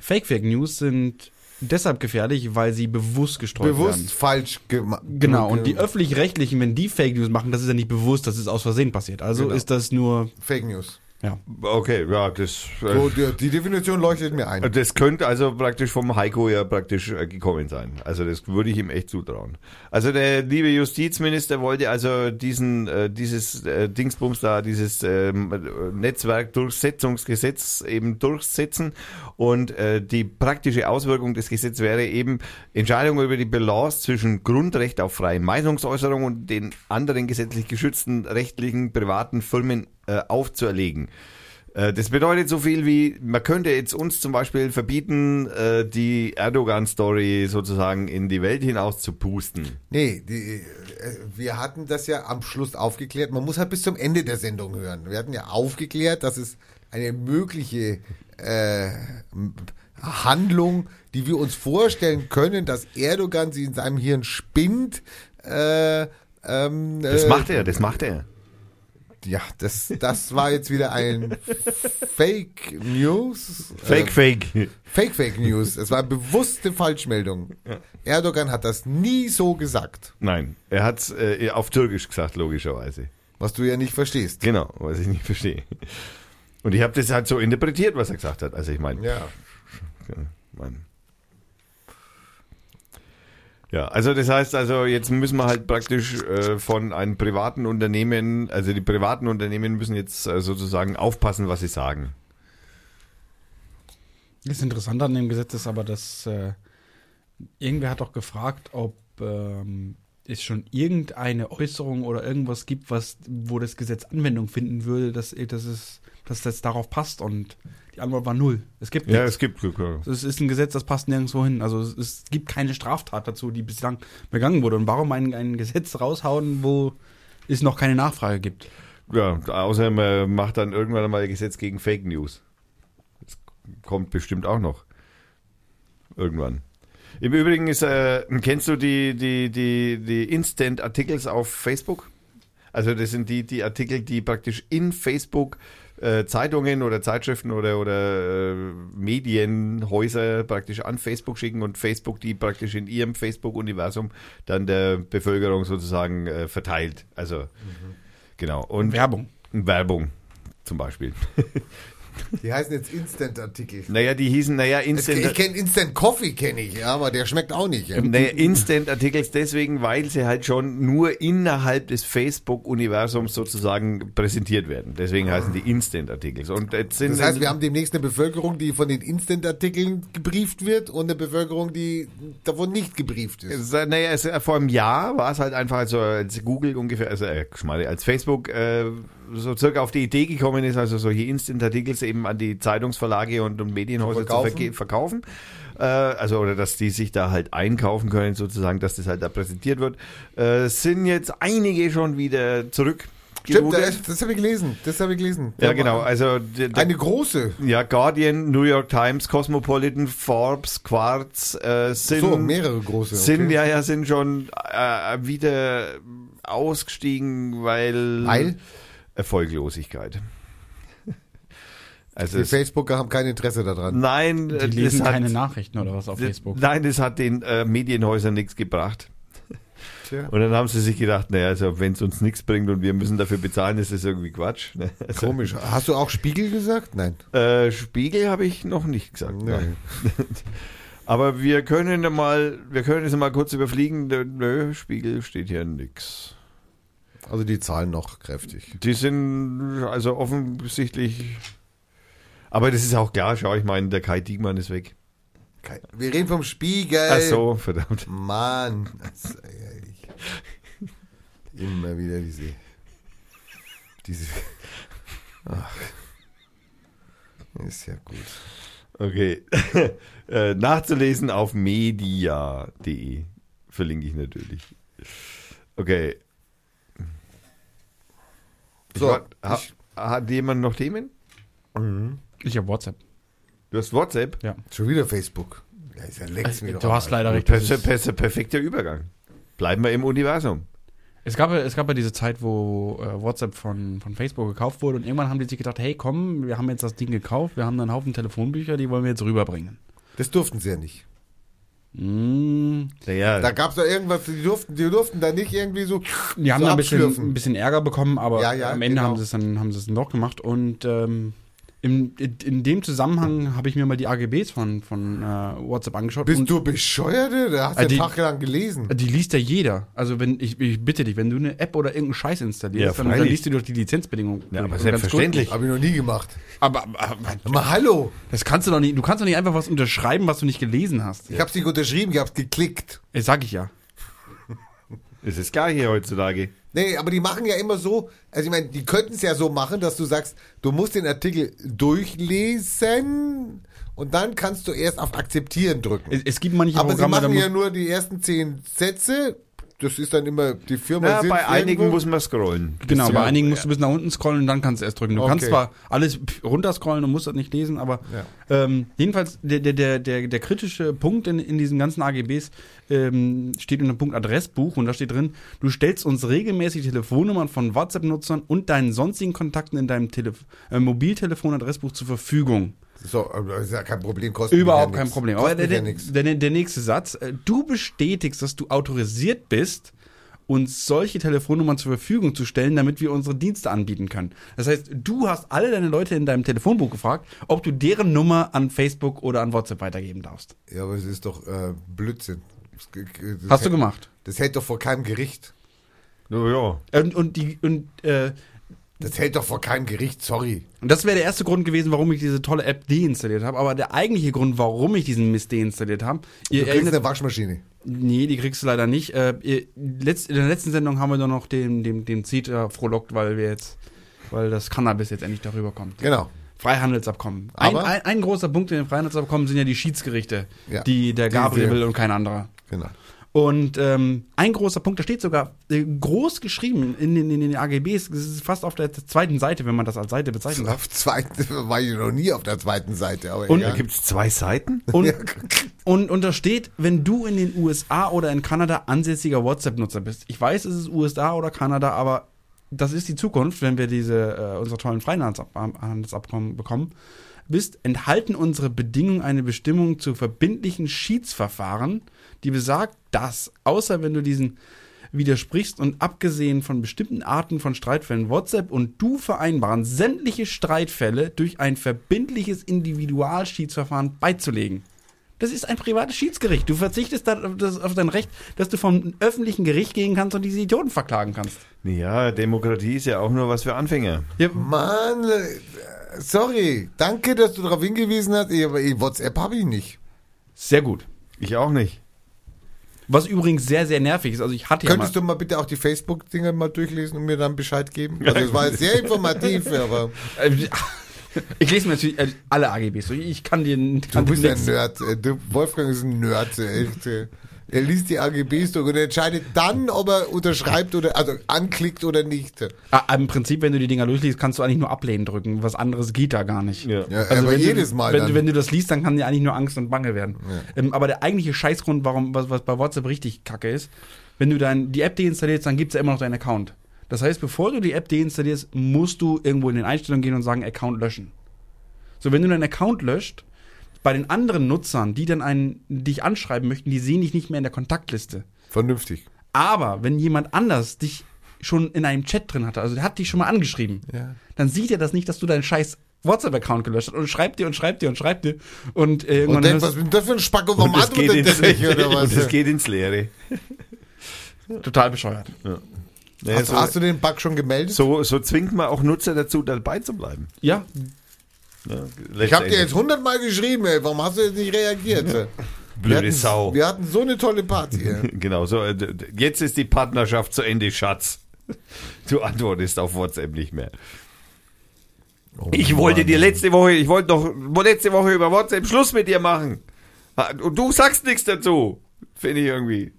Fake Fake News sind deshalb gefährlich, weil sie bewusst gestreut Bewusst werden. falsch gemacht. Genau, und die öffentlich-rechtlichen, wenn die Fake News machen, das ist ja nicht bewusst, das ist aus Versehen passiert. Also Genau. ist das nur, Fake News. Ja. Okay, ja, das, äh, So, die, die Definition leuchtet mir ein. das könnte also praktisch vom Heiko ja praktisch äh, gekommen sein. Also das würde ich ihm echt zutrauen. Also der liebe Justizminister wollte also diesen, äh, dieses äh, Dingsbums da, dieses ähm, Netzwerkdurchsetzungsgesetz eben durchsetzen und äh, die praktische Auswirkung des Gesetzes wäre eben Entscheidungen über die Balance zwischen Grundrecht auf freie Meinungsäußerung und den anderen gesetzlich geschützten rechtlichen privaten Firmen äh, aufzuerlegen. Äh, Das bedeutet so viel wie, man könnte jetzt uns zum Beispiel verbieten, äh, die Erdogan-Story sozusagen in die Welt hinaus zu pusten. Nee, die, äh, wir hatten das ja am Schluss aufgeklärt. Man muss halt bis zum Ende der Sendung hören. Wir hatten ja aufgeklärt, dass es eine mögliche äh, Handlung, die wir uns vorstellen können, dass Erdogan sie in seinem Hirn spinnt. Äh, ähm, Das äh, macht er, das macht er. Ja, das, das war jetzt wieder ein Fake News. Fake, fake. Fake Fake News. Es war bewusste Falschmeldung. Erdogan hat das nie so gesagt, Nein, er hat äh, auf Türkisch gesagt, logischerweise. was du ja nicht verstehst. Genau, was ich nicht verstehe. Und ich habe das halt so interpretiert, was er gesagt hat. Also ich meine, Ja. mein, ja, also das heißt also, jetzt müssen wir halt praktisch äh, von einem privaten Unternehmen, also die privaten Unternehmen müssen jetzt äh, sozusagen aufpassen, was sie sagen. Das Interessante an dem Gesetz ist aber, dass äh, irgendwer hat doch gefragt, ob ähm, es schon irgendeine Äußerung oder irgendwas gibt, was, wo das Gesetz Anwendung finden würde, dass, dass es dass das darauf passt und die Antwort war null. Es gibt Ja, nichts. es gibt Glück. ja. Es ist ein Gesetz, das passt nirgendwo hin. Also es, es gibt keine Straftat dazu, die bislang begangen wurde. Und warum ein, ein Gesetz raushauen, wo es noch keine Nachfrage gibt? Ja, außer man macht dann irgendwann mal ein Gesetz gegen Fake News. Das kommt bestimmt auch noch. Irgendwann. Im Übrigen ist, äh, kennst du die, die, die, die Instant-Artikels auf Facebook? Also das sind die, die Artikel, die praktisch in Facebook äh, Zeitungen oder Zeitschriften oder, oder äh, Medienhäuser praktisch an Facebook schicken und Facebook die praktisch in ihrem Facebook-Universum dann der Bevölkerung sozusagen äh, verteilt. Also genau. Und Werbung. Werbung zum Beispiel. Die heißen jetzt Instant-Artikel. Naja, die hießen, naja, Ich Instant, kenne Instant Coffee, kenne ich, ja, aber der schmeckt auch nicht. Ja. naja, Instant-Artikels deswegen, weil sie halt schon nur innerhalb des Facebook-Universums sozusagen präsentiert werden. Deswegen heißen die Instant-Artikels. Und jetzt sind Das heißt, wir haben demnächst eine Bevölkerung, die von den Instant-Artikeln gebrieft wird und eine Bevölkerung, die davon nicht gebrieft ist. Äh, Naja, es, äh, vor einem Jahr war es halt einfach, also als Google ungefähr, also äh, als Facebook äh, so circa auf die Idee gekommen ist, also solche Instant-Artikels eben an die Zeitungsverlage und, und Medienhäuser zu, Verkaufen. verge- verkaufen. Äh, also, oder dass die sich da halt einkaufen können, sozusagen, dass das halt da präsentiert wird. Äh, sind jetzt einige schon wieder zurück. Stimmt, das, das habe ich gelesen. Das habe ich gelesen. Ja, genau. Also der, der, Eine große. ja, Guardian, New York Times, Cosmopolitan, Forbes, Quartz äh, sind So, mehrere große. sind okay. ja ja sind schon äh, wieder ausgestiegen, weil, Weil? Erfolglosigkeit. Also Die Facebooker haben kein Interesse daran. nein, Die äh, lesen hat, keine Nachrichten oder was auf Facebook. Nein, das hat den äh, Medienhäusern nichts gebracht. Tja. Und dann haben sie sich gedacht, naja, also wenn es uns nichts bringt und wir müssen dafür bezahlen, ist das irgendwie Quatsch. ne? Also, Komisch. Hast du auch Spiegel gesagt? Nein. äh, Spiegel habe ich noch nicht gesagt. Nein. Aber wir können ja mal, wir können es mal kurz überfliegen. Nö, Spiegel steht hier nix. Also die zahlen noch kräftig. Die sind also offensichtlich. Aber das ist auch klar, schau, ich meine, der Kai Diekmann ist weg. Kein- Wir reden vom Spiegel. Ach so, verdammt. Mann. Das ist ehrlich. Immer wieder diese. Diese. Ach. Ist ja gut. Okay. äh, nachzulesen auf media.de. Verlinke ich natürlich. Okay. So, ich- hat jemand noch Themen? Ich habe WhatsApp. Du hast WhatsApp? Ja. Schon wieder Facebook. Ja, ist ja längst doch Du hast leider recht. Per das ist- per perfekter Übergang. Bleiben wir im Universum. Es gab, ja- es gab ja diese Zeit, wo äh, WhatsApp von, von Facebook gekauft wurde und irgendwann haben die sich gedacht, hey komm, wir haben jetzt das Ding gekauft, wir haben einen Haufen Telefonbücher, die wollen wir jetzt rüberbringen. Das durften sie ja nicht. Mm, Naja, Da gab es doch irgendwas, die durften, die durften da nicht irgendwie so. die haben so da ein bisschen, ein bisschen Ärger bekommen, aber Ja, ja, am Ende genau. haben sie es dann haben sie es dann doch gemacht und ähm, in, in, dem Zusammenhang habe ich mir mal die AGBs von, von äh, WhatsApp angeschaut. Bist und du bescheuert? Da hast du die- einen Tag lang gelesen. Die liest ja jeder. Also wenn ich, ich bitte dich, wenn du eine App oder irgendeinen Scheiß installierst, Ja, dann, dann liest du doch die Lizenzbedingungen. Ja, aber selbstverständlich. Habe ich noch nie gemacht. Aber, aber, aber Mal hallo. das kannst du doch nicht. Du kannst doch nicht einfach was unterschreiben, was du nicht gelesen hast. Ich hab's nicht unterschrieben, ich hab's geklickt. Das sag ich ja. ist es klar hier heutzutage. Nee, aber die machen ja immer so, also ich meine, die könnten es ja so machen, dass du sagst, du musst den Artikel durchlesen und dann kannst du erst auf Akzeptieren drücken. Es, es gibt manche aber sie Programme, da machen ja nur die ersten zehn Sätze. Das ist dann immer die Firma. Sitzt bei einigen irgendwo. muss man scrollen. genau, Bis bei einigen musst du bis nach unten scrollen und dann kannst du erst drücken. Du Okay. kannst zwar alles runterscrollen und musst das nicht lesen, aber Ja. ähm, jedenfalls der, der, der, der, der kritische Punkt in, in diesen ganzen AGBs ähm, steht unter dem Punkt Adressbuch und da steht drin, du stellst uns regelmäßig Telefonnummern von WhatsApp-Nutzern und deinen sonstigen Kontakten in deinem Telef äh, Mobiltelefon-Adressbuch zur Verfügung. So, aber das ist ja kein Problem. Kostet Überhaupt ja kein nix. Problem. Aber der, ja der, der, der nächste Satz, äh, du bestätigst, dass du autorisiert bist, uns solche Telefonnummern zur Verfügung zu stellen, damit wir unsere Dienste anbieten können. Das heißt, du hast alle deine Leute in deinem Telefonbuch gefragt, ob du deren Nummer an Facebook oder an WhatsApp weitergeben darfst. Ja, aber es ist doch äh, Blödsinn. Das, das Hast du hält- gemacht. Das hält doch vor keinem Gericht. Na ja. Und, und, die, und, äh, Das hält doch vor keinem Gericht, sorry. und das wäre der erste Grund gewesen, warum ich diese tolle App deinstalliert habe. Aber der eigentliche Grund, warum ich diesen Mist deinstalliert habe, Du ihr kriegst erinnert eine Waschmaschine. Nee, die kriegst du leider nicht. Äh, ihr- letzt, in der letzten Sendung haben wir doch noch den, den, den Zeta frohlockt, weil wir jetzt weil das Cannabis jetzt endlich darüber kommt. Genau. Freihandelsabkommen. Ein, Aber- ein, ein großer Punkt in den Freihandelsabkommen sind ja die Schiedsgerichte, Ja. die der Gabriel will und kein anderer. Genau. Und ähm, ein großer Punkt, da steht sogar äh, groß geschrieben in den, in den AGBs, das ist fast auf der zweiten Seite, wenn man das als Seite bezeichnen darf. Auf zweiten war ich noch nie auf der zweiten Seite. Aber Und- Da gibt es zwei Seiten? Und, Ja. und, und da steht, wenn du in den USA oder in Kanada ansässiger WhatsApp-Nutzer bist. Ich weiß, es ist USA oder Kanada, aber das ist die Zukunft, wenn wir diese äh, unsere tollen Freihandelsabkommen bekommen. Bist enthalten unsere Bedingungen eine Bestimmung zu verbindlichen Schiedsverfahren, die besagt, dass, außer wenn du diesen widersprichst und abgesehen von bestimmten Arten von Streitfällen WhatsApp und du vereinbaren, sämtliche Streitfälle durch ein verbindliches Individualschiedsverfahren beizulegen. Das ist ein privates Schiedsgericht. Du verzichtest da auf dein Recht, dass du vom öffentlichen Gericht gehen kannst und diese Idioten verklagen kannst. Ja, Demokratie ist ja auch nur was für Anfänger. Ja, Mann, äh, sorry. Danke, dass du darauf hingewiesen hast. Aber ich- WhatsApp habe ich nicht. sehr gut. Ich auch nicht. Was übrigens sehr, sehr nervig ist. Also ich hatte ja Könntest mal, du mal bitte auch die Facebook-Dinger mal durchlesen und mir dann Bescheid geben? Also es war sehr informativ, aber Äh, ich lese mir natürlich äh, alle AGBs. Ich kann dir du kann dir bist ein Nerd. äh, Du, Wolfgang ist ein Nerd. Echt. Er liest die AGBs durch und er entscheidet dann, ob er unterschreibt oder also anklickt oder nicht. Ah, Im Prinzip, wenn du die Dinger durchliest, kannst du eigentlich nur ablehnen drücken. Was anderes geht da gar nicht. Ja. Ja, Also aber wenn jedes du, Mal wenn, dann. du, wenn du das liest, dann kann dir eigentlich nur Angst und Bange werden. Ähm, aber der eigentliche Scheißgrund, warum was, was bei WhatsApp richtig kacke ist, wenn du dann die App deinstallierst, dann gibt's ja immer noch deinen Account. Das heißt, bevor du die App deinstallierst, musst du irgendwo in den Einstellungen gehen und sagen, Account löschen. So, wenn du deinen Account löscht, bei den anderen Nutzern, die dann einen, dich anschreiben möchten, die sehen dich nicht mehr in der Kontaktliste. Vernünftig. Aber wenn jemand anders dich schon in einem Chat drin hatte, also der hat dich schon mal angeschrieben, Ja. dann sieht er das nicht, dass du deinen scheiß WhatsApp-Account gelöscht hast und schreibt dir und schreibt dir und schreibt dir und äh, irgendwann Und denkt, hörst- was ist denn das für ein Spacko? Warum Und es, geht ins, nicht oder was? und es geht ins Leere. total bescheuert. Nee, Hast, so, hast du den Bug schon gemeldet? so, so zwingt man auch Nutzer dazu, dabei zu bleiben. Ja, Ja, ich habe dir jetzt hundertmal geschrieben, ey. Warum hast du jetzt nicht reagiert? Wir Blöde hatten- Sau. Wir hatten so eine tolle Party. ey. Genau, so, äh, jetzt ist die Partnerschaft zu Ende, Schatz. Du antwortest auf WhatsApp nicht mehr. Ich wollte dir letzte Woche, ich wollte doch letzte Woche über WhatsApp Schluss mit dir machen. Und du sagst nichts dazu. Finde ich irgendwie.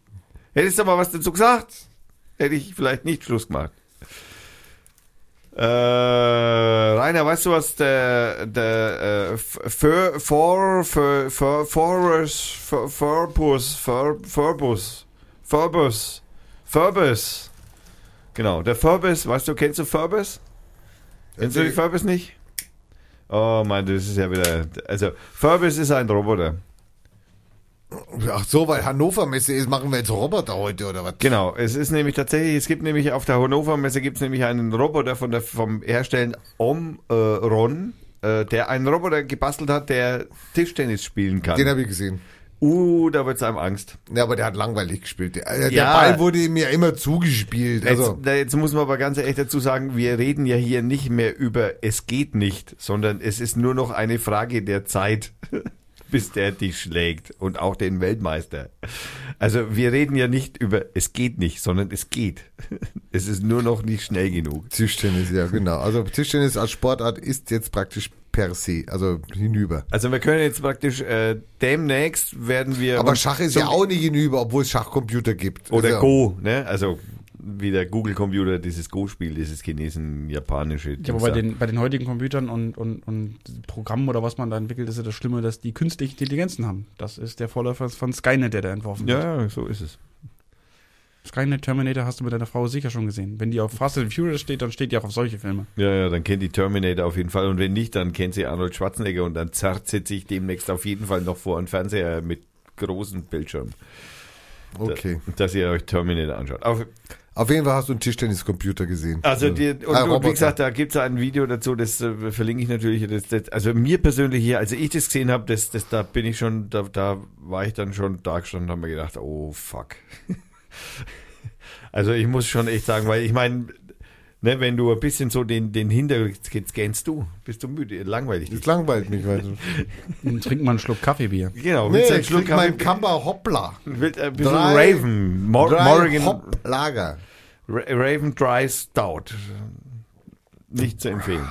Hättest du mal was dazu gesagt, hätte ich vielleicht nicht Schluss gemacht. Äh, Rainer, weißt du, was der, der, äh, für, für, Forus, für, Furbus, für, Furbus, Furbus, Furbus, genau, der Furbus, weißt du, kennst du Furbus? Kennst du die Furbus nicht? Oh mein, das ist ja wieder, also, Furbus ist ein Roboter. Ach so, weil Hannover Messe ist, machen wir jetzt Roboter heute oder was? Genau, es ist nämlich tatsächlich, es gibt nämlich auf der Hannover Messe gibt es nämlich einen Roboter von der, vom Herstellen Omron, äh, der einen Roboter gebastelt hat, der Tischtennis spielen kann. Den habe ich gesehen. Uh, da wird's einem Angst. Ja, aber der hat langweilig gespielt. Der, der Ja. Ball wurde ihm ja immer zugespielt. Also, jetzt, jetzt muss man aber ganz ehrlich dazu sagen, wir reden ja hier nicht mehr über es geht nicht, sondern es ist nur noch eine Frage der Zeit, bis der dich schlägt und auch den Weltmeister. Also wir reden ja nicht über es geht nicht, sondern es geht. Es ist nur noch nicht schnell genug. Tischtennis, ja, genau. Also Tischtennis als Sportart ist jetzt praktisch per se, also hinüber. Also wir können jetzt praktisch äh, demnächst werden wir Aber Schach ist ja auch nicht hinüber, obwohl es Schachcomputer gibt. oder also, Go, ne? Also wie der Google Computer dieses Go-Spiel, dieses Chinesen-japanische. Ja, aber bei den, bei den heutigen Computern und, und, und Programmen oder was man da entwickelt, ist ja das Schlimme, dass die künstliche Intelligenzen haben. Das ist der Vorläufer von Skynet, der da entworfen wird. ja, ja, so ist es. Skynet Terminator hast du mit deiner Frau sicher schon gesehen. Wenn die auf Fast and Furious steht, dann steht die auch auf solche Filme. Ja, ja, dann kennt die Terminator auf jeden Fall. Und wenn nicht, dann kennt sie Arnold Schwarzenegger und dann zerrt sie sich demnächst auf jeden Fall noch vor einen Fernseher mit großen Bildschirm. Okay. Dass ihr euch Terminator anschaut. Auf, Auf jeden Fall hast du einen Tischtenniscomputer gesehen. also die, und, Ah, und wie gesagt, da gibt's ein Video dazu, das äh, verlinke ich natürlich. Das, das, also mir persönlich hier, als ich das gesehen habe, das, das, da bin ich schon, da, da war ich dann schon da gestanden und habe mir gedacht, oh fuck. also ich muss schon echt sagen, weil ich meine, ne, wenn du ein bisschen so den, den Hintergrund scannst du, bist du müde, langweilig. Das langweilt mich. Weil Und trink mal einen Schluck Kaffeebier. Genau, nee, willst du einen ich Schluck Kaffee? Kamba Hoppla. Willst bisschen Drei- Raven, Mor Drei Morgan, Hopp Lager. Ra- Raven Dry Stout. Nicht zu empfehlen.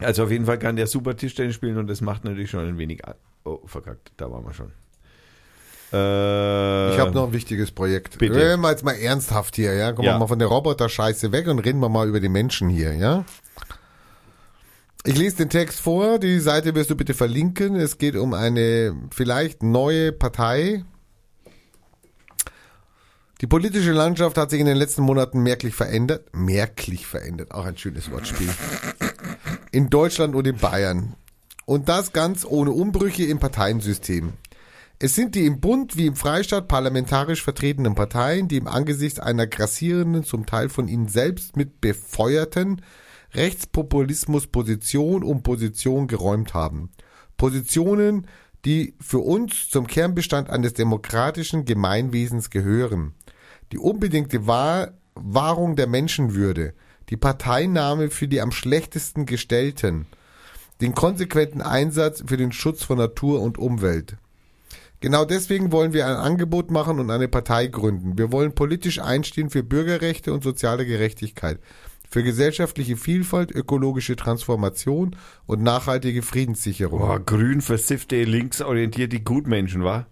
Also auf jeden Fall kann der super Tischtennis spielen und das macht natürlich schon ein wenig. Oh, verkackt, da waren wir schon. Äh, Ich habe noch ein wichtiges Projekt. bitte. Reden wir jetzt mal ernsthaft hier, ja? Kommen Ja. wir mal von der Roboter-Scheiße weg und reden wir mal über die Menschen hier, ja? Ich lese den Text vor, die Seite wirst du bitte verlinken. Es geht um eine vielleicht neue Partei. Die politische Landschaft hat sich in den letzten Monaten merklich verändert. Merklich verändert, auch ein schönes Wortspiel. In Deutschland und in Bayern. Und das ganz ohne Umbrüche im Parteiensystem. Es sind die im Bund wie im Freistaat parlamentarisch vertretenen Parteien, die im Angesicht einer grassierenden, zum Teil von ihnen selbst mit befeuerten Rechtspopulismus Position um Position geräumt haben. Positionen, die für uns zum Kernbestand eines demokratischen Gemeinwesens gehören. Die unbedingte Wahr Wahrung der Menschenwürde, die Parteinahme für die am schlechtesten Gestellten, den konsequenten Einsatz für den Schutz von Natur und Umwelt. Genau deswegen wollen wir ein Angebot machen und eine Partei gründen. Wir wollen politisch einstehen für Bürgerrechte und soziale Gerechtigkeit, für gesellschaftliche Vielfalt, ökologische Transformation und nachhaltige Friedenssicherung. Boah, grün versiffte, linksorientierte Gutmenschen, wa?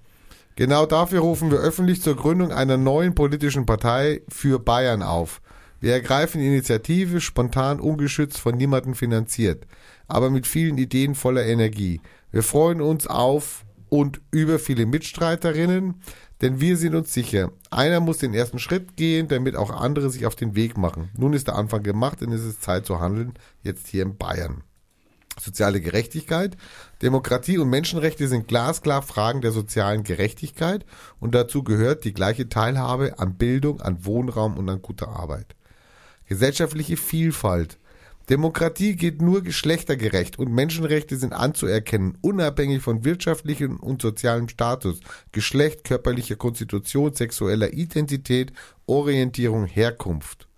Genau dafür rufen wir öffentlich zur Gründung einer neuen politischen Partei für Bayern auf. Wir ergreifen die Initiative spontan, ungeschützt, von niemandem finanziert, aber mit vielen Ideen voller Energie. Wir freuen uns auf und über viele Mitstreiterinnen, denn wir sind uns sicher, einer muss den ersten Schritt gehen, damit auch andere sich auf den Weg machen. Nun ist der Anfang gemacht, denn es ist Zeit zu handeln, jetzt hier in Bayern. Soziale Gerechtigkeit, Demokratie und Menschenrechte sind glasklar Fragen der sozialen Gerechtigkeit und dazu gehört die gleiche Teilhabe an Bildung, an Wohnraum und an guter Arbeit. Gesellschaftliche Vielfalt. Demokratie geht nur geschlechtergerecht und Menschenrechte sind anzuerkennen, unabhängig von wirtschaftlichem und sozialem Status, Geschlecht, körperlicher Konstitution, sexueller Identität, Orientierung, Herkunft.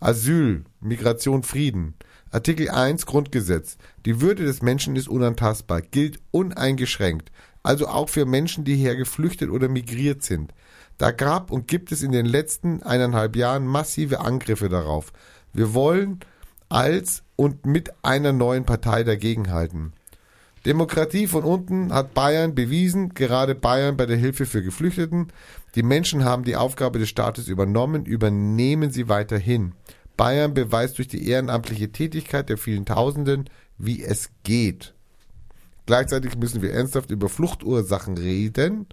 Asyl, Migration, Frieden. Artikel 1 Grundgesetz. Die Würde des Menschen ist unantastbar, gilt uneingeschränkt, also auch für Menschen, die hierher geflüchtet oder migriert sind. Da gab und gibt es in den letzten eineinhalb Jahren massive Angriffe darauf. Wir wollen als und mit einer neuen Partei dagegenhalten. Demokratie von unten hat Bayern bewiesen, gerade Bayern bei der Hilfe für Geflüchteten. Die Menschen haben die Aufgabe des Staates übernommen, übernehmen sie weiterhin. Bayern beweist durch die ehrenamtliche Tätigkeit der vielen Tausenden, wie es geht. Gleichzeitig müssen wir ernsthaft über Fluchtursachen reden.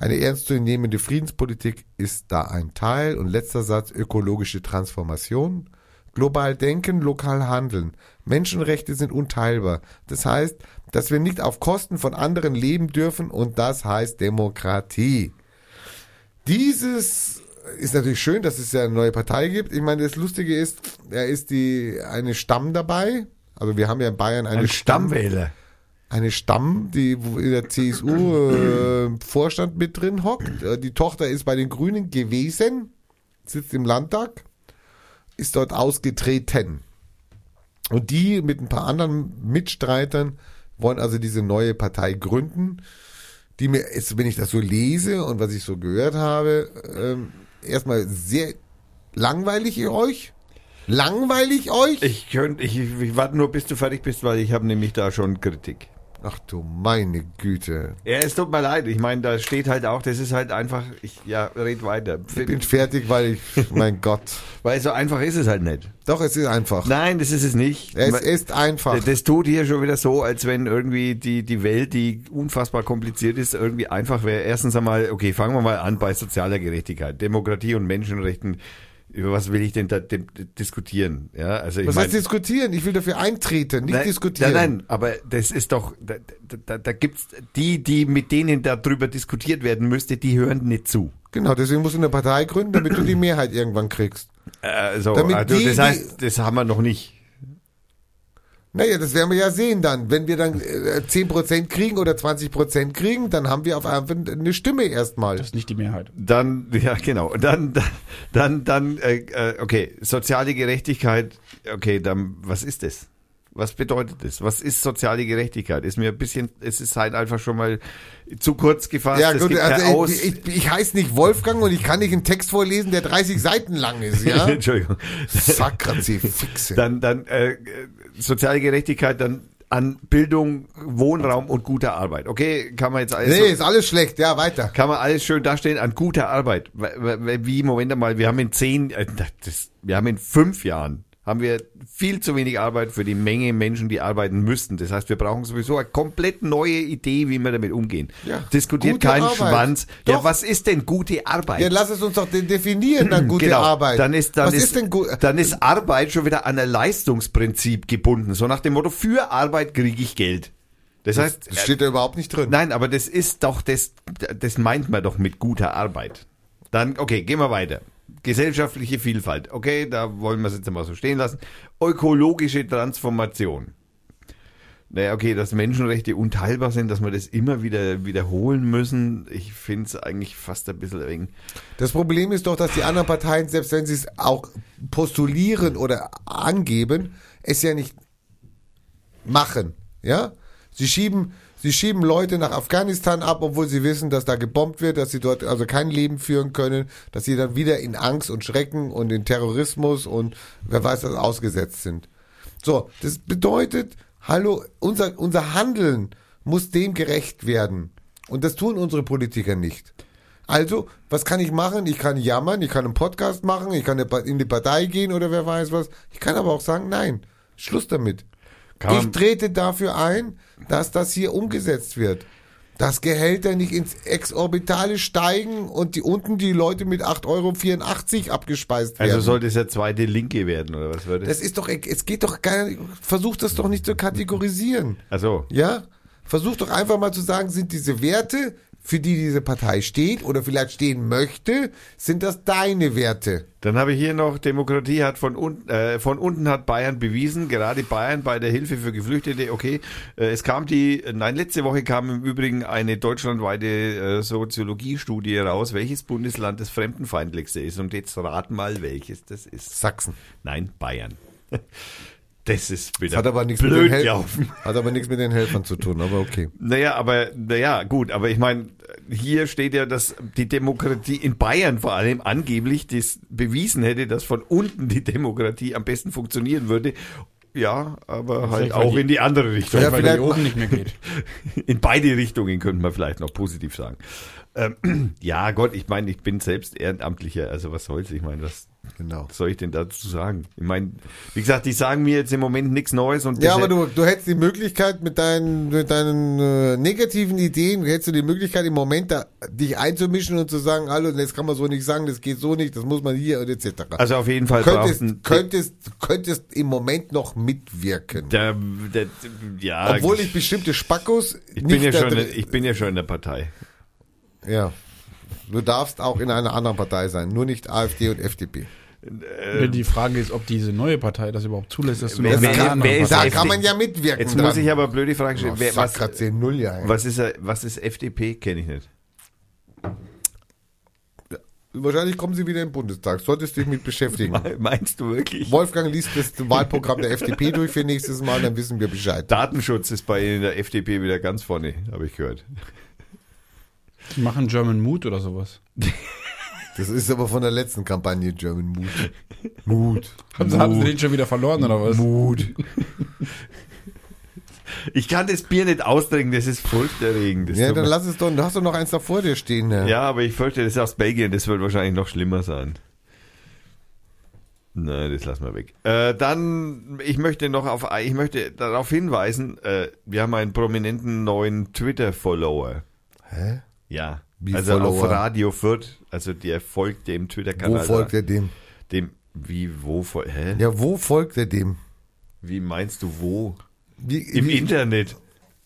Eine ernstzunehmende Friedenspolitik ist da ein Teil. Und letzter Satz, ökologische Transformation. Global denken, lokal handeln. Menschenrechte sind unteilbar. Das heißt, dass wir nicht auf Kosten von anderen leben dürfen und das heißt Demokratie. Dieses ist natürlich schön, dass es ja eine neue Partei gibt. Ich meine, das Lustige ist, er ist die eine Stamm dabei. Also wir haben ja in Bayern eine Ein Stamm, Stammwähler. eine Stamm, die in der CSU äh, Vorstand mit drin hockt. Äh, Die Tochter ist bei den Grünen gewesen, sitzt im Landtag, ist dort ausgetreten. Und die mit ein paar anderen Mitstreitern wollen also diese neue Partei gründen, die mir, ist, wenn ich das so lese und was ich so gehört habe, ähm, erstmal sehr langweilig euch. Langweilig euch? Ich könnte, ich, ich warte nur, bis du fertig bist, weil ich habe nämlich da schon Kritik. Ach du meine Güte. Ja, es tut mir leid. Ich meine, da steht halt auch, das ist halt einfach, ich, ja, red weiter. Ich bin fertig, weil ich, mein Gott. Weil so einfach ist es halt nicht. Doch, es ist einfach. Nein, das ist es nicht. Es ist einfach. Das tut hier schon wieder so, als wenn irgendwie die, die Welt, die unfassbar kompliziert ist, irgendwie einfach wäre. Erstens einmal, okay, fangen wir mal an bei sozialer Gerechtigkeit, Demokratie und Menschenrechten. Über was will ich denn da dem, diskutieren? Ja, also ich Was mein- heißt diskutieren? Ich will dafür eintreten, nicht Nein, diskutieren. Nein, nein, aber das ist doch, da, da, da gibt's die, die mit denen darüber diskutiert werden müsste, die hören nicht zu. Genau, deswegen musst du eine Partei gründen, damit du die Mehrheit irgendwann kriegst. Also, Damit also die- das heißt, das haben wir noch nicht. Naja, das werden wir ja sehen dann. Wenn wir dann äh, 10% kriegen oder 20% kriegen, dann haben wir auf einfach eine Stimme erstmal. Das ist nicht die Mehrheit. Dann, ja, genau. Dann, dann, dann, äh, äh, okay, soziale Gerechtigkeit, okay, dann, was ist das? Was bedeutet das? Was ist soziale Gerechtigkeit? Ist mir ein bisschen, es ist halt einfach schon mal zu kurz gefasst. Ja, gut, also Aus. ich, ich, ich heiße nicht Wolfgang und ich kann nicht einen Text vorlesen, der 30 Seiten lang ist, ja? Entschuldigung. Sakratze, Fixe. Dann, dann äh, soziale Gerechtigkeit, dann an Bildung, Wohnraum und guter Arbeit. Okay, kann man jetzt alles. Nee, ist alles schlecht, ja, weiter. kann man alles schön darstellen an guter Arbeit. Wie, Moment mal, wir haben in zehn, äh, das, wir haben in fünf Jahren, haben wir viel zu wenig Arbeit für die Menge Menschen, die arbeiten müssten. Das heißt, wir brauchen sowieso eine komplett neue Idee, wie wir damit umgehen. Ja, Diskutiert gute kein Arbeit. Schwanz. Ja, Doch. was ist denn gute Arbeit? Ja, lass es uns doch de- definieren, dann gute Arbeit. Genau. Dann ist, dann Was ist, ist? Dann ist Arbeit schon wieder an ein Leistungsprinzip gebunden. So nach dem Motto, für Arbeit kriege ich Geld. Das heißt, Das steht da überhaupt nicht drin. Nein, aber das ist doch, das, das meint man doch mit guter Arbeit. Dann, okay, gehen wir weiter. Gesellschaftliche Vielfalt. Okay, da wollen wir es jetzt mal so stehen lassen. Ökologische Transformation. Naja, okay, dass Menschenrechte unteilbar sind, dass wir das immer wieder wiederholen müssen. Ich finde es eigentlich fast ein bisschen eng. Das Problem ist doch, dass die anderen Parteien, selbst wenn sie es auch postulieren oder angeben, es ja nicht machen. Ja? Sie schieben, sie schieben Leute nach Afghanistan ab, obwohl sie wissen, dass da gebombt wird, dass sie dort also kein Leben führen können, dass sie dann wieder in Angst und Schrecken und in Terrorismus und wer weiß was ausgesetzt sind. So, das bedeutet, hallo, unser, unser Handeln muss dem gerecht werden. Und das tun unsere Politiker nicht. Also, was kann ich machen? Ich kann jammern, ich kann einen Podcast machen, ich kann in die Partei gehen oder wer weiß was. Ich kann aber auch sagen, nein, Schluss damit. Kann ich trete dafür ein, dass das hier umgesetzt wird. Dass Gehälter nicht ins Exorbitale steigen und die unten die Leute mit 8,84 Euro abgespeist werden. Also sollte es ja zweite Linke werden, oder was würde das ist doch, es geht doch gar nicht, versuch das doch nicht zu kategorisieren. Also, Ja? Versuch doch einfach mal zu sagen, sind diese Werte, für die diese Partei steht oder vielleicht stehen möchte, sind das deine Werte? Dann habe ich hier noch, Demokratie hat von unten, äh, von unten hat Bayern bewiesen, gerade Bayern bei der Hilfe für Geflüchtete, okay, äh, es kam die, nein, letzte Woche kam im Übrigen eine deutschlandweite äh, Soziologiestudie raus, welches Bundesland das fremdenfeindlichste ist. Und jetzt rat mal, welches das ist. Sachsen. Nein, Bayern. Das ist wieder Hat aber nichts mit den blöd gelaufen. Hat aber nichts mit den Helfern zu tun, aber okay. Naja, aber, naja, gut, aber ich meine, hier steht ja, dass die Demokratie in Bayern vor allem angeblich das bewiesen hätte, dass von unten die Demokratie am besten funktionieren würde. Ja, aber halt auch die- in die andere Richtung. Ja, weil die oben nicht mehr geht. In beide Richtungen könnte man vielleicht noch positiv sagen. Ähm, ja, Gott, ich meine, ich bin selbst Ehrenamtlicher, also was soll's? Ich meine, was Genau. soll ich denn dazu sagen? Ich meine, wie gesagt, die sagen mir jetzt im Moment nichts Neues und Ja, aber du, du hättest die Möglichkeit mit deinen, mit deinen äh, negativen Ideen, hättest du die Möglichkeit im Moment da, dich einzumischen und zu sagen, hallo, das kann man so nicht sagen, das geht so nicht, das muss man hier und etc. also auf jeden Fall könntest, brauchen- könntest, könntest im Moment noch mitwirken. der, der, ja, Obwohl ich bestimmte Spackos ich bin ja da schon, drin- ich bin ja schon in der Partei. Ja. Du darfst auch in einer anderen Partei sein, nur nicht AfD und FDP. Die Frage ist, ob diese neue Partei das überhaupt zulässt, dass du Wer- wer- anderen wer Da kann man ja mitwirken. Jetzt dran. muss ich aber blöde Frage stellen. Oh, Wer, was, Sakra 10 0 ja. was, ist, was ist FDP? Kenne ich nicht. Wahrscheinlich kommen sie wieder im Bundestag. Solltest du dich mit beschäftigen. Meinst du wirklich? Wolfgang liest das Wahlprogramm der FDP durch für nächstes Mal, dann wissen wir Bescheid. Datenschutz ist bei Ihnen in der FDP wieder ganz vorne, habe ich gehört. Die machen German Mood oder sowas. Das ist aber von der letzten Kampagne German Mut. Mut. Haben sie, haben sie den schon wieder verloren oder was? Mut. Ich kann das Bier nicht austrinken, das ist furchterregend. Das Ja, dann lass es doch. Du hast doch noch eins da vor dir stehen. Ne? ja, aber ich fürchte, das ist aus Belgien, das wird wahrscheinlich noch schlimmer sein. Nein, das lassen wir weg. Äh, dann, ich möchte noch auf, ich möchte darauf hinweisen, äh, wir haben einen prominenten neuen Twitter-Follower. Hä? Ja. Wie also auf Follower? Radio Fürth, also der folgt dem Wo Twitter-Kanal. folgt er dem? Dem, wie, wo, hä? Ja, wo folgt er dem? Wie meinst du wo? Wie, Im wie, Internet.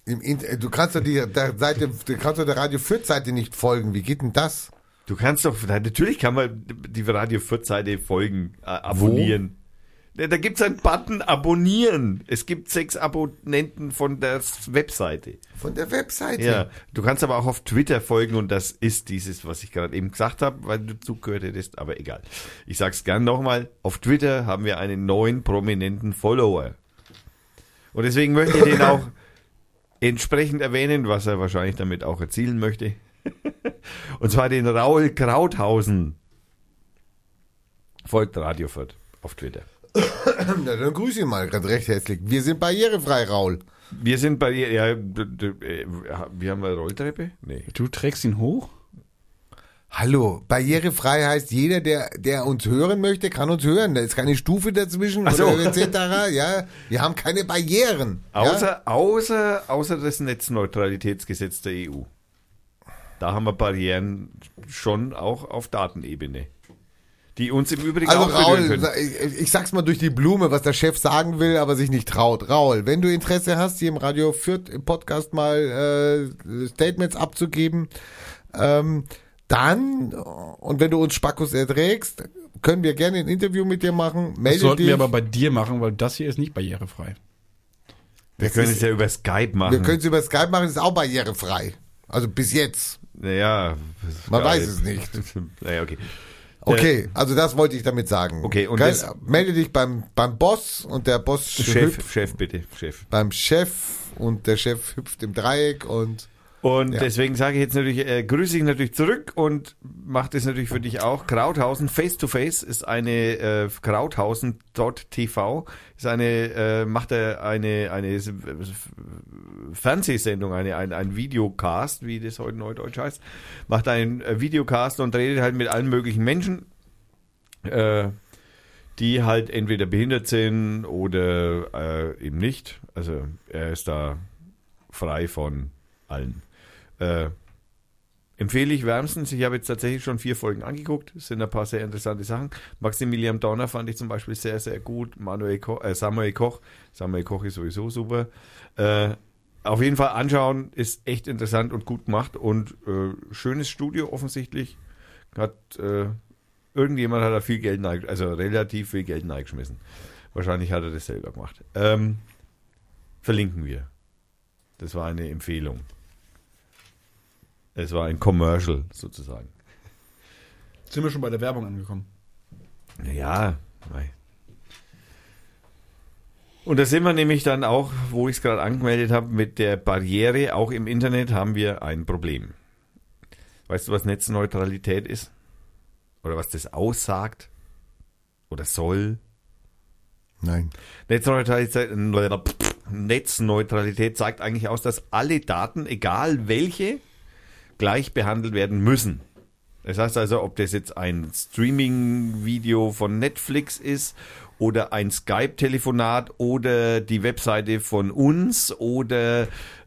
im Inter- Du kannst doch die, der Seite, du kannst doch der Radio Fürth Seite nicht folgen. Wie geht denn das? Du kannst doch, natürlich kann man die Radio Fürth-Seite folgen, äh, abonnieren. Da, da gibt's einen Button abonnieren. Es gibt sechs Abonnenten von der Webseite. Von der Webseite. Ja, du kannst aber auch auf Twitter folgen und das ist dieses, was ich gerade eben gesagt habe, weil du zugehört hättest, aber egal. Ich sag's gern nochmal, auf Twitter haben wir einen neuen prominenten Follower. Und deswegen möchte ich den auch entsprechend erwähnen, was er wahrscheinlich damit auch erzielen möchte. Und zwar den Raul Krauthausen. Folgt Radio Fürth auf Twitter. Na, dann grüße ihn mal ganz recht herzlich. Wir sind barrierefrei, Raul. Wir sind ihr, ja, äh, wir haben eine Rolltreppe? Nee. Du trägst ihn hoch? Hallo, barrierefrei heißt jeder, der, der uns hören möchte, kann uns hören. Da ist keine Stufe dazwischen so. oder etc. Ja, wir haben keine Barrieren. ja? Außer, außer, außer das Netzneutralitätsgesetz der EU. Da haben wir Barrieren schon auch auf Datenebene. Die uns im Übrigen Also auch Raul, ich, ich sag's mal durch die Blume, was der Chef sagen will, aber sich nicht traut. Raul, wenn du Interesse hast, hier im Radio Fürth im Podcast mal äh, Statements abzugeben, ähm, dann, und wenn du uns Spackos erträgst, können wir gerne ein Interview mit dir machen. Das Melde sollten dich. wir aber bei dir machen, weil das hier ist nicht barrierefrei. wir das können ist- es ja über Skype wir machen. können es über Skype machen, ist auch barrierefrei. Also bis jetzt. naja, Man geil. weiß es nicht. naja, okay. Okay, also das wollte ich damit sagen. Okay, und Geil, melde dich beim, beim Boss und der Boss Chef, hüpft Chef, bitte, Chef. beim Chef und der Chef hüpft im Dreieck und Und Ja. deswegen sage ich jetzt natürlich, äh, grüße ich natürlich zurück und mache das natürlich für dich auch. Krauthausen Face to Face ist eine äh, Krauthausen.tv ist eine äh, macht er eine eine S- Fernsehsendung, eine ein, ein Videocast, wie das heute neudeutsch heißt, macht einen äh, Videocast und redet halt mit allen möglichen Menschen. Äh, die halt entweder behindert sind oder äh, eben nicht. Also er ist da frei von allen. Äh, empfehle ich wärmstens. Ich habe jetzt tatsächlich schon vier Folgen angeguckt. Es sind ein paar sehr interessante Sachen. Maximilian Donner fand ich zum Beispiel sehr, sehr gut. Manuel Koch, äh, Samuel Koch. Samuel Koch ist sowieso super. Äh, auf jeden Fall anschauen, ist echt interessant und gut gemacht und äh, schönes Studio offensichtlich. Hat äh, irgendjemand hat da viel Geld also relativ viel Geld neigeschmissen. Wahrscheinlich hat er das selber gemacht. Ähm, verlinken wir. Das war eine Empfehlung. Es war ein Commercial sozusagen. Sind wir schon bei der Werbung angekommen? Ja, mei. Und da sind wir nämlich dann auch, wo ich es gerade angemeldet habe, mit der Barriere, auch im Internet haben wir ein Problem. Weißt du, was Netzneutralität ist? Oder was das aussagt? Oder soll? nein. Netzneutralität, Netzneutralität zeigt eigentlich aus, dass alle Daten, egal welche, gleich behandelt werden müssen. Das heißt also, ob das jetzt ein Streaming-Video von Netflix ist oder ein Skype-Telefonat oder die Webseite von uns oder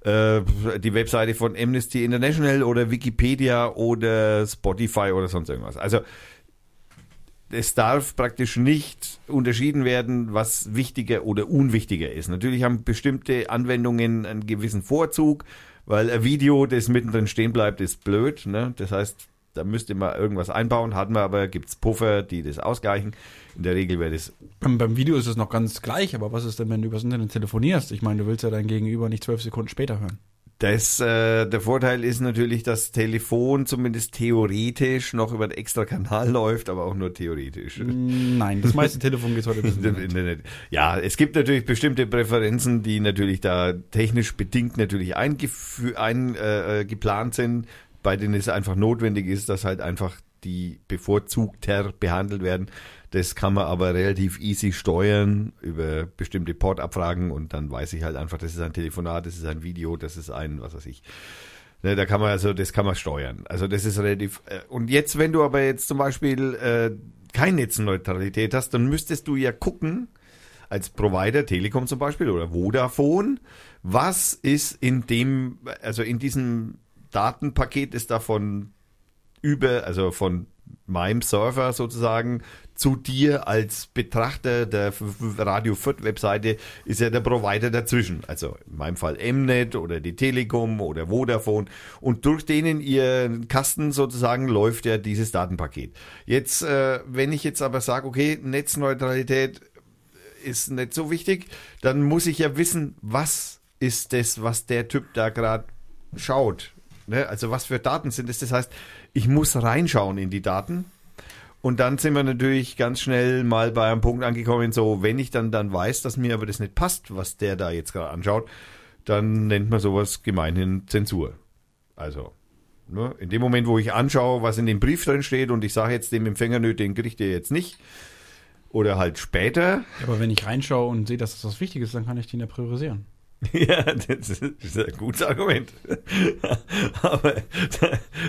äh, die Webseite von Amnesty International oder Wikipedia oder Spotify oder sonst irgendwas. Also es darf praktisch nicht unterschieden werden, was wichtiger oder unwichtiger ist. Natürlich haben bestimmte Anwendungen einen gewissen Vorzug, weil ein Video, das mittendrin stehen bleibt, ist blöd. Ne? Das heißt, da müsste man irgendwas einbauen, hat man aber, gibt's Puffer, die das ausgleichen. In der Regel wäre das Beim, beim Video ist es noch ganz gleich, aber was ist denn, wenn du übers Internet telefonierst? Ich meine, du willst ja dein Gegenüber nicht zwölf Sekunden später hören. Das, äh, der Vorteil ist natürlich, dass Telefon zumindest theoretisch noch über einen extra Kanal läuft, aber auch nur theoretisch. Nein, das meiste Telefon geht heute Im Internet. Ja, es gibt natürlich bestimmte Präferenzen, die natürlich da technisch bedingt natürlich eingefü- ein, äh, äh, geplant sind, bei denen es einfach notwendig ist, dass halt einfach die bevorzugter behandelt werden. Das kann man aber relativ easy steuern über bestimmte Portabfragen und dann weiß ich halt einfach, das ist ein Telefonat, das ist ein Video, das ist ein, was weiß ich. Ne, da kann man also, das kann man steuern. Also das ist relativ. Äh, und jetzt, wenn du aber jetzt zum Beispiel äh, keine Netzneutralität hast, dann müsstest du ja gucken, als Provider, Telekom zum Beispiel oder Vodafone, was ist in dem, also in diesem Datenpaket ist davon über, also von meinem Server sozusagen zu dir als Betrachter der Radio Fürth Webseite ist ja der Provider dazwischen. Also in meinem Fall Mnet oder die Telekom oder Vodafone und durch denen ihr Kasten sozusagen läuft ja dieses Datenpaket. Jetzt, äh, wenn ich jetzt aber sage, okay, Netzneutralität ist nicht so wichtig, dann muss ich ja wissen, was ist das, was der Typ da gerade schaut. Ne? Also was für Daten sind es? Das heißt, ich muss reinschauen in die Daten Und dann sind wir natürlich ganz schnell mal bei einem Punkt angekommen, so, wenn ich dann, dann weiß, dass mir aber das nicht passt, was der da jetzt gerade anschaut, dann nennt man sowas gemeinhin Zensur. Also, ne, in dem Moment, wo ich anschaue, was in dem Brief drin steht und ich sage jetzt dem Empfänger, nö, den kriegt ihr jetzt nicht, oder halt später, Aber wenn ich reinschaue und sehe, dass das was Wichtiges ist, dann kann ich den ja priorisieren. Ja, das ist ein gutes Argument. Aber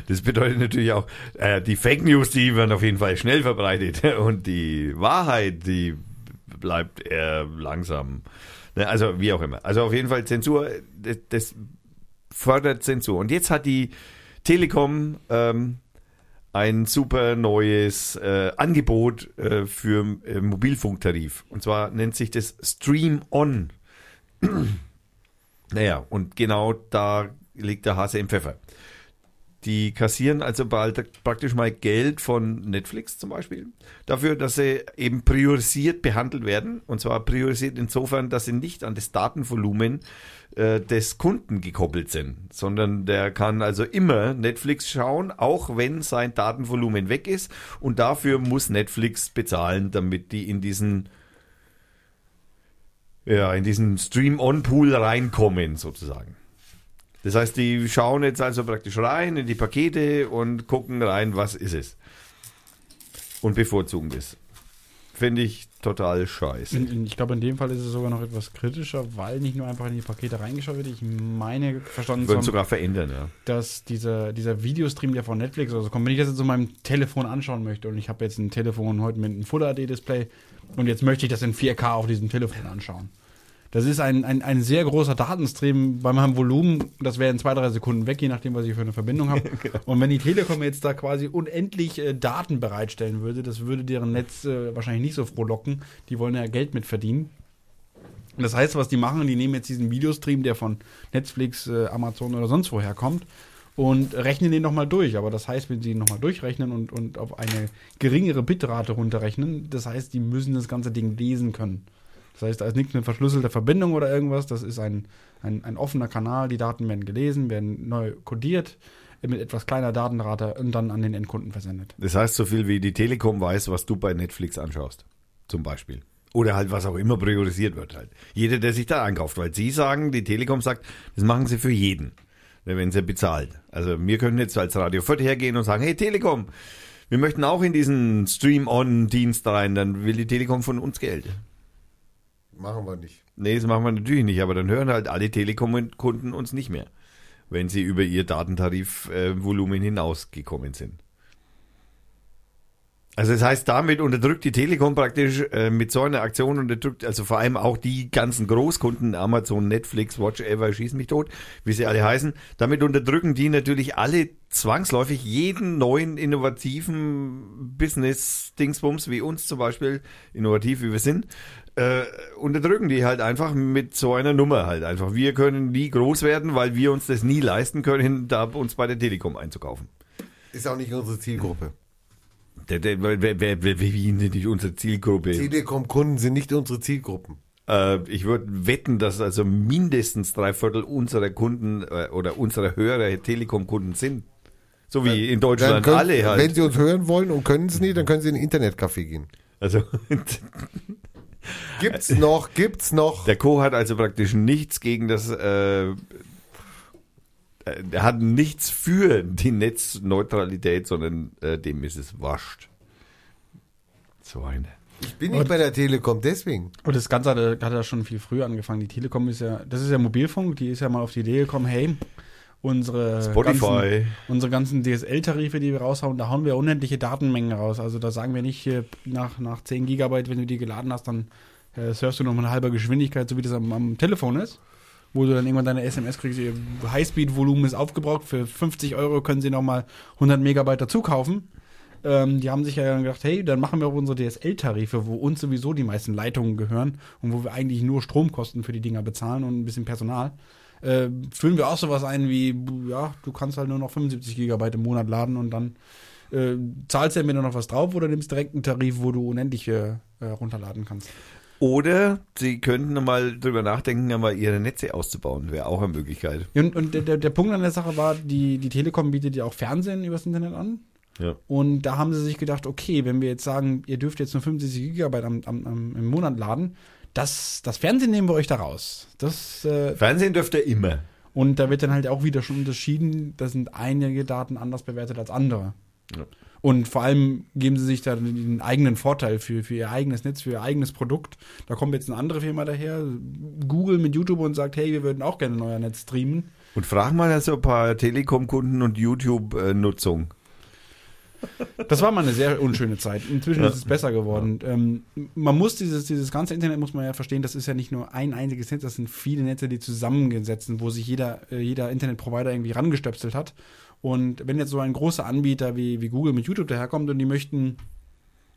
das bedeutet natürlich auch, äh, die Fake News, die werden auf jeden Fall schnell verbreitet und die Wahrheit, die bleibt eher langsam. Ne, Also wie auch immer. Also auf jeden Fall Zensur, das, das fördert Zensur. Und jetzt hat die Telekom ähm, ein super neues äh, Angebot äh, für äh, Mobilfunktarif. Und zwar nennt sich das Stream On. Naja, und genau da liegt der Hase im Pfeffer. Die kassieren also bald praktisch mal Geld von Netflix zum Beispiel dafür, dass sie eben priorisiert behandelt werden. Und zwar priorisiert insofern, dass sie nicht an das Datenvolumen äh, des Kunden gekoppelt sind, sondern der kann also immer Netflix schauen, auch wenn sein Datenvolumen weg ist. Und dafür muss Netflix bezahlen, damit die in diesen ja, in diesen Stream-On-Pool reinkommen, sozusagen. Das heißt, die schauen jetzt also praktisch rein in die Pakete und gucken rein, was ist es. Und bevorzugen das. Finde ich total scheiße. In, in, ich glaube, in dem Fall ist es sogar noch etwas kritischer, weil nicht nur einfach in die Pakete reingeschaut wird. Ich meine, verstanden zu haben, sogar verändern, ja. dass dieser, dieser Videostream, der von Netflix oder so kommt, wenn ich das jetzt auf meinem Telefon anschauen möchte und ich habe jetzt ein Telefon heute mit einem Full HD-Display und jetzt möchte ich das in 4K auf diesem Telefon anschauen. Das ist ein, ein, ein sehr großer Datenstream bei meinem Volumen. Das wäre in zwei, drei Sekunden weg, je nachdem, was ich für eine Verbindung habe. Und wenn die Telekom jetzt da quasi unendlich äh, Daten bereitstellen würde, das würde deren Netz äh, wahrscheinlich nicht so frohlocken. Die wollen ja Geld mit verdienen. Das heißt, was die machen, die nehmen jetzt diesen Videostream, der von Netflix, äh, Amazon oder sonst woher kommt und rechnen den nochmal durch. Aber das heißt, wenn sie ihn nochmal durchrechnen und, und auf eine geringere Bitrate runterrechnen, das heißt, die müssen das ganze Ding lesen können. Das heißt, da ist nichts mit verschlüsselter Verbindung oder irgendwas. Das ist ein, ein, ein offener Kanal. Die Daten werden gelesen, werden neu kodiert mit etwas kleiner Datenrate und dann an den Endkunden versendet. Das heißt, so viel wie die Telekom weiß, was du bei Netflix anschaust. Zum Beispiel. Oder halt was auch immer priorisiert wird halt. Jeder, der sich da einkauft. Weil sie sagen, die Telekom sagt, das machen sie für jeden. Wenn sie bezahlt. Also wir können jetzt als Radio Fürth hergehen und sagen, hey Telekom, wir möchten auch in diesen Stream-On-Dienst rein. Dann will die Telekom von uns Geld. Machen wir nicht. Nee, das machen wir natürlich nicht, aber dann hören halt alle Telekom-Kunden uns nicht mehr, wenn sie über ihr Datentarifvolumen hinausgekommen sind. Also das heißt, damit unterdrückt die Telekom praktisch äh, mit so einer Aktion unterdrückt, also vor allem auch die ganzen Großkunden, Amazon, Netflix, Watch Ever, schieß mich tot, wie sie alle heißen, damit unterdrücken die natürlich alle zwangsläufig jeden neuen innovativen Business-Dingsbums, wie uns zum Beispiel, innovativ wie wir sind, äh, unterdrücken die halt einfach mit so einer Nummer halt einfach. Wir können nie groß werden, weil wir uns das nie leisten können, da uns bei der Telekom einzukaufen. Ist auch nicht unsere Zielgruppe. Der, der, wer, wer, wer, wie nicht unsere Zielgruppe? Telekom-Kunden sind nicht unsere Zielgruppen. Äh, ich würde wetten, dass also mindestens drei Viertel unserer Kunden äh, oder unserer Hörer Telekom-Kunden sind. So wie in Dann Deutschland können, alle halt. Wenn sie uns hören wollen und können es nicht, dann können sie in ein Internetcafé gehen. also Gibt's noch, gibt's noch. der Co hat also praktisch nichts gegen das. Äh, äh, er hat nichts für die Netzneutralität, sondern äh, dem ist es wascht. So eine. Ich bin nicht bei der Telekom, deswegen. Und das Ganze hat, er- hat ja schon viel früher angefangen. Die Telekom ist ja, das ist ja Mobilfunk, die ist ja mal auf die Idee gekommen, hey, unsere Spotify. ganzen, unsere ganzen DSL-Tarife, die wir raushauen, da hauen wir unendliche Datenmengen raus. Also da sagen wir nicht nach, nach 10 Gigabyte, wenn du die geladen hast, dann äh, surfst du noch mal eine halbe Geschwindigkeit, so wie das am, am Telefon ist. Wo du dann irgendwann deine SMS kriegst, ihr Highspeed-Volumen ist aufgebraucht, für 50 Euro können sie nochmal 100 Megabyte dazu kaufen. Ähm, die haben sich ja dann gedacht, hey, dann machen wir auch unsere DSL-Tarife, wo uns sowieso die meisten Leitungen gehören und wo wir eigentlich nur Stromkosten für die Dinger bezahlen und ein bisschen Personal. Äh, führen wir auch sowas ein wie, ja, du kannst halt nur noch 75 Gigabyte im Monat laden und dann äh, zahlst du entweder noch was drauf oder nimmst direkt einen Tarif, wo du unendlich äh, äh, runterladen kannst. Oder sie könnten mal drüber nachdenken, mal ihre Netze auszubauen. Wäre auch eine Möglichkeit. Und, und der, der, Punkt an der Sache war, die, die Telekom bietet ja auch Fernsehen übers Internet an. Ja. Und da haben sie sich gedacht, okay, wenn wir jetzt sagen, ihr dürft jetzt nur 65 Gigabyte am, am, am, im Monat laden, das, das Fernsehen nehmen wir euch da raus. Das, äh, Fernsehen dürfte immer. und da wird dann halt auch wieder schon unterschieden, da sind einige Daten anders bewertet als andere. Ja. Und vor allem geben sie sich da den eigenen Vorteil für, für ihr eigenes Netz, für ihr eigenes Produkt. Da kommt jetzt eine andere Firma daher, Google mit YouTube und sagt, hey, wir würden auch gerne euer Netz streamen. Und frag mal so ein paar Telekom-Kunden und YouTube-Nutzung. Das war mal eine sehr unschöne Zeit. Inzwischen ist es besser geworden. Ähm, man muss dieses, dieses ganze Internet, muss man ja verstehen, das ist ja nicht nur ein einziges Netz, das sind viele Netze, die zusammengesetzt sind, wo sich jeder, äh, jeder Internetprovider irgendwie rangestöpselt hat. Und wenn jetzt so ein großer Anbieter wie, wie Google mit YouTube daherkommt und die möchten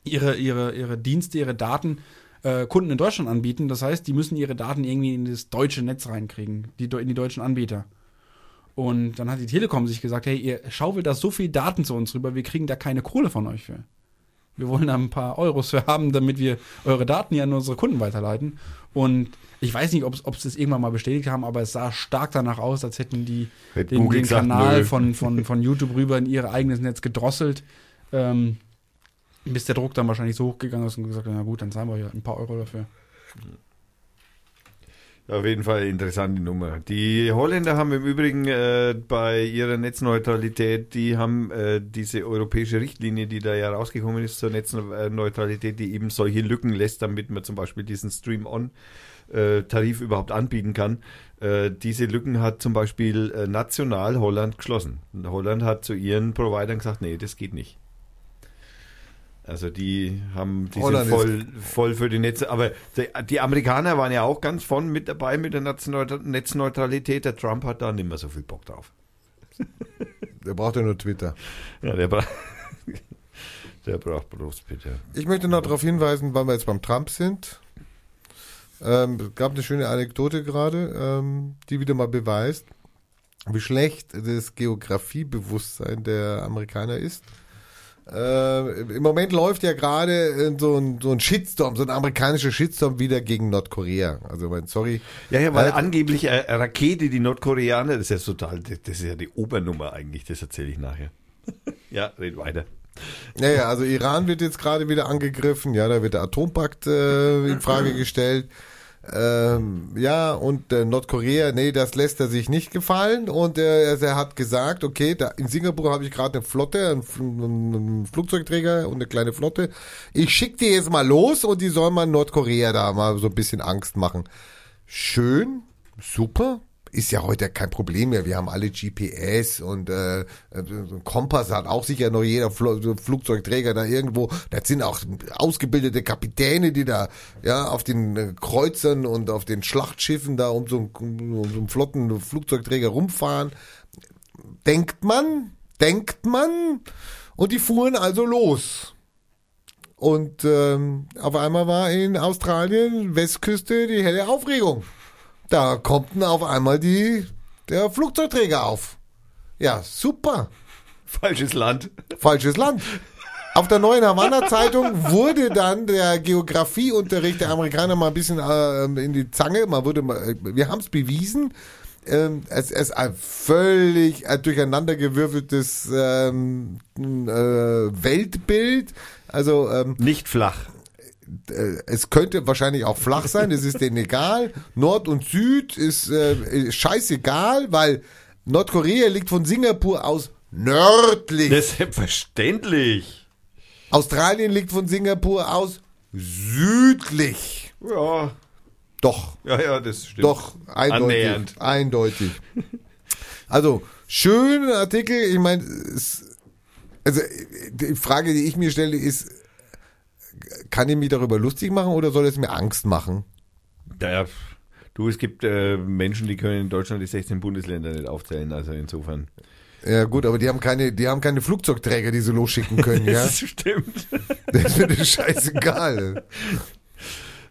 ihre, ihre, ihre Dienste, ihre Daten äh, Kunden in Deutschland anbieten, das heißt, die müssen ihre Daten irgendwie in das deutsche Netz reinkriegen, die, in die deutschen Anbieter. Und dann hat die Telekom sich gesagt, hey, ihr schaufelt da so viel Daten zu uns rüber, wir kriegen da keine Kohle von euch für. Wir wollen da ein paar Euros für haben, damit wir eure Daten ja an unsere Kunden weiterleiten. Und ich weiß nicht, ob sie es irgendwann mal bestätigt haben, aber es sah stark danach aus, als hätten die Hätte den, den gesagt, Kanal nö. von, von, von YouTube rüber in ihr eigenes Netz gedrosselt. Ähm, bis der Druck dann wahrscheinlich so hochgegangen ist und gesagt, na gut, dann zahlen wir ja ein paar Euro dafür. Auf jeden Fall interessante Nummer. Die Holländer haben im Übrigen äh, bei ihrer Netzneutralität, die haben äh, diese europäische Richtlinie, die da ja rausgekommen ist zur Netzneutralität, die eben solche Lücken lässt, damit man zum Beispiel diesen Stream-On-Tarif überhaupt anbieten kann. Äh, diese Lücken hat zum Beispiel äh, national Holland geschlossen. Holland hat zu ihren Providern gesagt, nee, das geht nicht. Also die haben die Holland sind voll, voll für die Netze. Aber die, die Amerikaner waren ja auch ganz von mit dabei mit der Netzneutra- Netzneutralität. Der Trump hat da nicht mehr so viel Bock drauf. Der braucht ja nur Twitter. Ja, der braucht der braucht bloß bitte. Ich möchte noch darauf hinweisen, weil wir jetzt beim Trump sind. Ähm, es gab eine schöne Anekdote gerade, ähm, die wieder mal beweist, wie schlecht das Geografiebewusstsein der Amerikaner ist. Äh, Im Moment läuft ja gerade äh, so ein, so ein Shitstorm, so ein amerikanischer Shitstorm wieder gegen Nordkorea. Also, mein, sorry. Ja, ja, weil Äh, angeblich eine Rakete, die Nordkoreaner, das ist ja total, das das ist ja die Obernummer eigentlich, das erzähle ich nachher. ja, red weiter. Naja, also Iran wird jetzt gerade wieder angegriffen, ja, da wird der Atompakt äh, in Frage gestellt. Ähm, ja, und äh, Nordkorea, nee, das lässt er sich nicht gefallen. Und äh, er, hat gesagt, okay, da, in Singapur habe ich gerade eine Flotte, einen, einen Flugzeugträger und eine kleine Flotte. Ich schicke die jetzt mal los und die sollen mal Nordkorea da mal so ein bisschen Angst machen. Schön, super. Ist ja heute kein Problem mehr. Wir haben alle GPS und äh, äh, Kompass hat auch sicher noch jeder so Flugzeugträger da irgendwo. Das sind auch ausgebildete Kapitäne, die da ja auf den äh, Kreuzern und auf den Schlachtschiffen da um so, einen- um so einen flotten Flugzeugträger rumfahren. Denkt man, denkt man. Und die fuhren also los. Und ähm, auf einmal war in Australien, Westküste, die helle Aufregung. Da kommt dann auf einmal die, der Flugzeugträger auf. Ja, super. Falsches Land. Falsches Land. Auf der neuen Havanna-Zeitung wurde dann der Geografieunterricht der Amerikaner mal ein bisschen äh, in die Zange. Man wurde mal, wir haben es bewiesen. Ähm, es es ist ein völlig äh, durcheinandergewürfeltes ähm, äh, Weltbild. Also ähm, Nicht flach. Äh, es könnte wahrscheinlich auch flach sein, es ist denen egal. Nord und Süd ist äh, scheißegal, weil Nordkorea liegt von Singapur aus nördlich. Das ist selbstverständlich. Australien liegt von Singapur aus südlich. Ja, Doch, ja, ja, das stimmt. doch, eindeutig. Annähernd. Eindeutig. Also, schöner Artikel. Ich meine, also die Frage, die ich mir stelle, ist, kann ich mich darüber lustig machen oder soll es mir Angst machen? Ja, du, es gibt äh, Menschen, die können in Deutschland die 16 Bundesländer nicht aufzählen, also insofern. Ja gut, aber die haben keine, die haben keine Flugzeugträger, die sie losschicken können, ja. Das stimmt. Das ist mir scheißegal.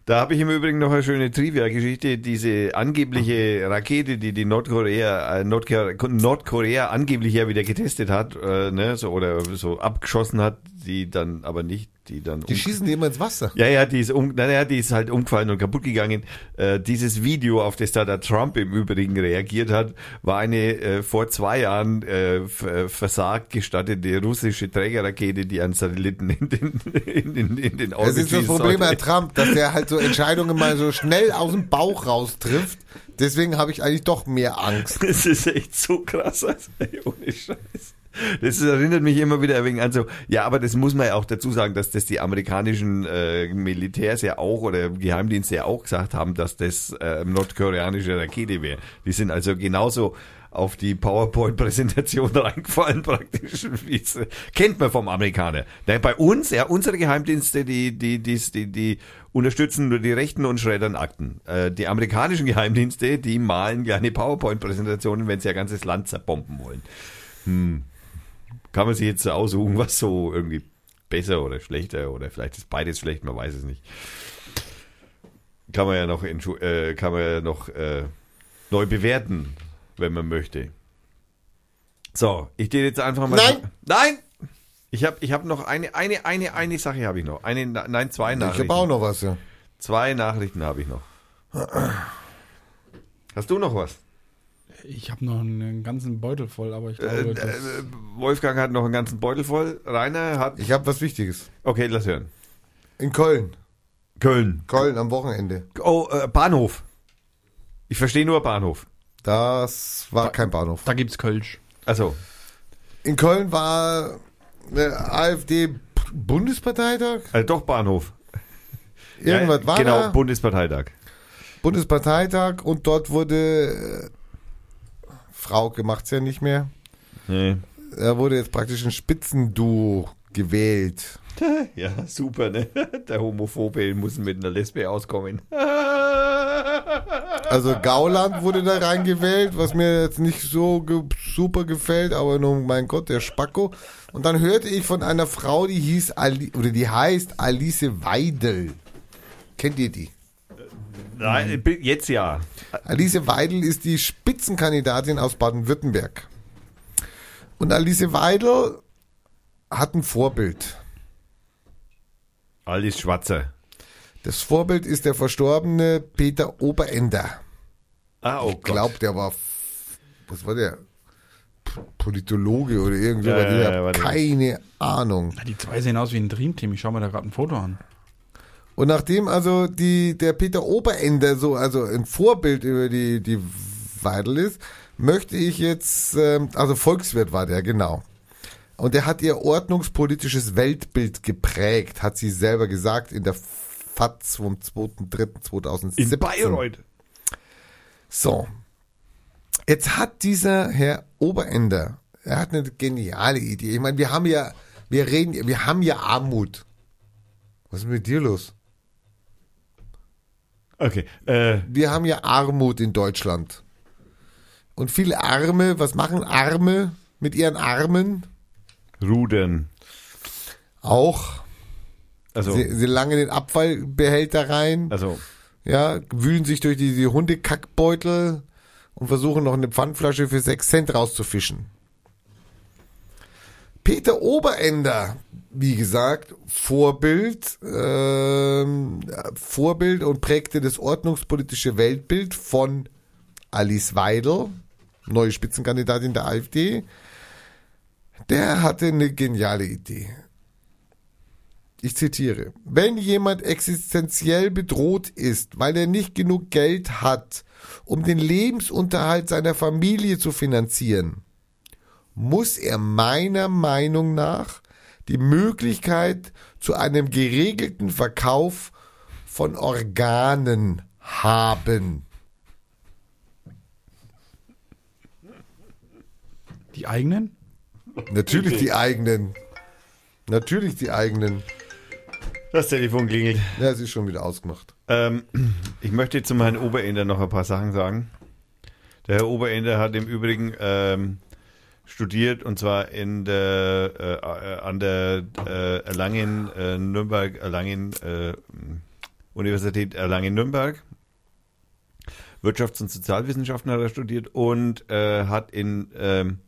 Da habe ich im Übrigen noch eine schöne Trivia-Geschichte. Diese angebliche Rakete, die die Nordkorea, äh, Nordkorea, Nordkorea angeblich ja wieder getestet hat, äh, ne, so, oder so abgeschossen hat, die dann aber nicht die dann Die schießen die immer ins Wasser. ja, ja, die ist um, naja, die ist halt umgefallen und kaputt gegangen. Äh, dieses Video, auf das da der Trump im Übrigen reagiert hat, war eine äh, vor zwei Jahren äh, äh, versagt gestattete russische Trägerrakete, die einen Satelliten in den, in, den in den Das Orbit ist das Problem bei. Trump, dass der halt so Entscheidungen mal so schnell aus dem Bauch raustrifft. Deswegen habe ich eigentlich doch mehr Angst. Das ist echt so krass, also, ohne Scheiß. Das erinnert mich immer wieder wenig an so, ja, aber das muss man ja auch dazu sagen, dass das die amerikanischen äh, Militärs ja auch oder Geheimdienste ja auch gesagt haben, dass das äh, nordkoreanische Rakete wäre. Die sind also genauso auf die PowerPoint-Präsentation reingefallen praktisch. Kennt man vom Amerikaner. Der bei uns, ja, unsere Geheimdienste, die, die, die, die, die unterstützen nur die Rechten und schreddern Akten. Äh, die amerikanischen Geheimdienste, die malen kleine PowerPoint-Präsentationen, wenn sie ein ganzes Land zerbomben wollen. Hm. Kann man sich jetzt aussuchen, was so irgendwie besser oder schlechter oder vielleicht ist beides schlecht, man weiß es nicht. Kann man ja noch, äh, kann man ja noch äh, neu bewerten, wenn man möchte. So, ich gehe jetzt einfach mal. Nein! Nein! Ich habe ich hab noch eine, eine, eine, eine Sache habe ich noch. Eine, nein, zwei Ich Nachrichten. habe auch noch was, ja. Zwei Nachrichten habe ich noch. Hast du noch was? Ich habe noch einen ganzen Beutel voll, aber ich glaube, Äh, das, äh, Wolfgang hat noch einen ganzen Beutel voll. Rainer hat. Ich habe was Wichtiges. Okay, lass hören. In Köln. Köln. Köln am Wochenende. Oh, äh, Bahnhof. Ich verstehe nur Bahnhof. Das war kein Bahnhof. da gibt's Kölsch. Also, In Köln war AfD-Bundesparteitag. also doch Bahnhof. Irgendwas ja, war Genau, da. Bundesparteitag. Bundesparteitag und dort wurde äh, Frauke macht's ja nicht mehr. Nee. Da wurde jetzt praktisch ein Spitzenduo gewählt. Ja, super, ne? Der Homophobe muss mit einer Lesbe auskommen. Also Gauland wurde da reingewählt, was mir jetzt nicht so ge super gefällt, aber nun, mein Gott, der Spacko. Und dann hörte ich von einer Frau, die hieß Ali oder die heißt Alice Weidel. Kennt ihr die? Nein, jetzt ja. Alice Weidel ist die Spitzenkandidatin aus Baden-Württemberg. Und Alice Weidel hat ein Vorbild. Alice Schwarzer. Das Vorbild ist der verstorbene Peter Oberender. Ah, oh Ich glaube, der war, was war der? Politologe oder irgendwie, Ja, was, ja, ich ja, habe keine Ahnung. Na, die zwei sehen aus wie ein Dreamteam. Ich schau mir da gerade ein Foto an. Und nachdem also die, der Peter Oberender so, also ein Vorbild über die, die Weidel ist, möchte ich jetzt, ähm, also Volkswirt war der, genau. Und der hat ihr ordnungspolitisches Weltbild geprägt, hat sie selber gesagt in der FAZ vom 2.3.2017. In Bayreuth. So. Jetzt hat dieser Herr Oberender, er hat eine geniale Idee. Ich meine, wir haben ja, wir reden, wir haben ja Armut. Was ist mit dir los? Okay. Äh, Wir haben ja Armut in Deutschland. Und viele Arme, was machen Arme mit ihren Armen? Rudern. Auch. Also, Sie, sie langen den Abfallbehälter rein, also ja, wühlen sich durch die, die Hundekackbeutel und versuchen noch eine Pfandflasche für 6 Cent rauszufischen. Peter Oberender, wie gesagt, Vorbild, ähm, Vorbild und prägte das ordnungspolitische Weltbild von Alice Weidel, neue Spitzenkandidatin der AfD. Der hatte eine geniale Idee. Ich zitiere, wenn jemand existenziell bedroht ist, weil er nicht genug Geld hat, um den Lebensunterhalt seiner Familie zu finanzieren, muss er meiner Meinung nach die Möglichkeit zu einem geregelten Verkauf von Organen haben. Die eigenen? Natürlich die eigenen. Natürlich die eigenen. das Telefon klingelt. Ja, es ist schon wieder ausgemacht. Ähm, ich möchte zu Herrn Oberender noch ein paar Sachen sagen. Der Herr Oberender hat im Übrigen ähm, studiert und zwar in der, äh, an der äh, Erlangen, äh, Nürnberg, Erlangen, äh, Universität Erlangen-Nürnberg. Wirtschafts- und Sozialwissenschaften hat er studiert und äh, hat in ähm,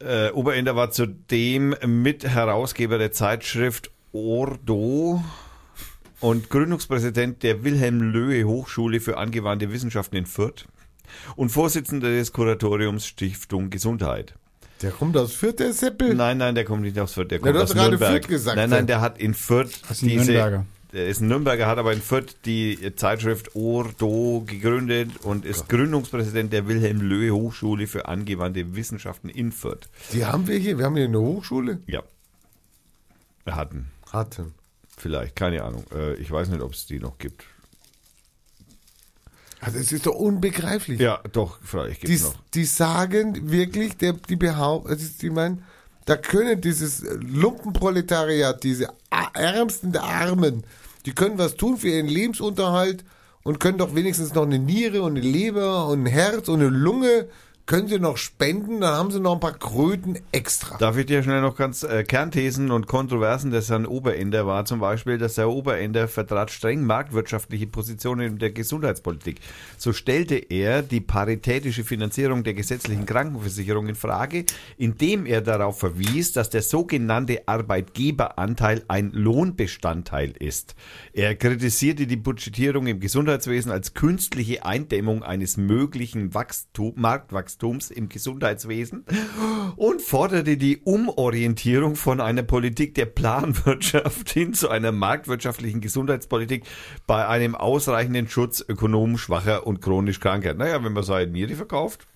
Äh, Oberender war zudem Mitherausgeber der Zeitschrift Ordo und Gründungspräsident der Wilhelm Löhe Hochschule für angewandte Wissenschaften in Fürth und Vorsitzender des Kuratoriums Stiftung Gesundheit. Der kommt aus Fürth, der Seppel. Nein, nein, der kommt nicht aus Fürth, der du kommt hast aus gerade Nürnberg. Fürth gesagt, nein, nein, der hat in Fürth Das ist ein diese, Nürnberger. der ist ein Nürnberger, hat aber in Fürth die Zeitschrift Ordo gegründet und ist Gründungspräsident der Wilhelm Löhe Hochschule für angewandte Wissenschaften in Fürth. Die haben wir hier. Wir haben hier eine Hochschule. Ja. Wir hatten. Hatten. Vielleicht, keine Ahnung. Äh, ich weiß nicht, ob es die noch gibt. Also es ist doch unbegreiflich. Ja, doch, freilich gibt die, es noch. die sagen wirklich, der, die behaupten, also die meinen, da können dieses Lumpenproletariat, diese Ärmsten der Armen, die können was tun für ihren Lebensunterhalt und können doch wenigstens noch eine Niere und eine Leber und ein Herz und eine Lunge, können sie noch spenden, dann haben sie noch ein paar Kröten extra. Darf ich dir schnell noch ganz äh, Kernthesen und Kontroversen des Herrn Oberender war zum Beispiel, dass der Oberender vertrat streng marktwirtschaftliche Positionen in der Gesundheitspolitik. So stellte er die paritätische Finanzierung der gesetzlichen Krankenversicherung in Frage, indem er darauf verwies, dass der sogenannte Arbeitgeberanteil ein Lohnbestandteil ist. Er kritisierte die Budgetierung im Gesundheitswesen als künstliche Eindämmung eines möglichen Wachstum, Marktwachstums im Gesundheitswesen und forderte die Umorientierung von einer Politik der Planwirtschaft hin zu einer marktwirtschaftlichen Gesundheitspolitik bei einem ausreichenden Schutz ökonomisch schwacher und chronisch Kranker. Naja, wenn man seine Niere verkauft,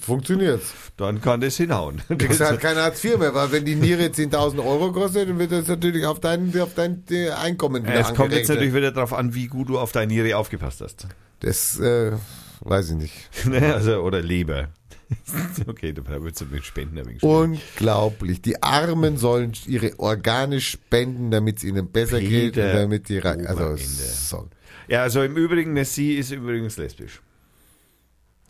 Funktioniert's. dann kann das hinhauen. Das ist halt kein Hartz IV mehr, weil wenn die Niere 10.000 Euro kostet, dann wird das natürlich auf dein, auf dein äh, Einkommen wieder es kommt jetzt natürlich wieder darauf an, wie gut du auf deine Niere aufgepasst hast. Das äh, weiß ich nicht. Ne, also, oder Leber. Okay, da würdest du mit Spenden schwierig. Unglaublich. Die Armen sollen ihre Organe spenden, damit es ihnen besser geht Peter und damit die Re also so. Ja, also im Übrigen, sie ist übrigens lesbisch.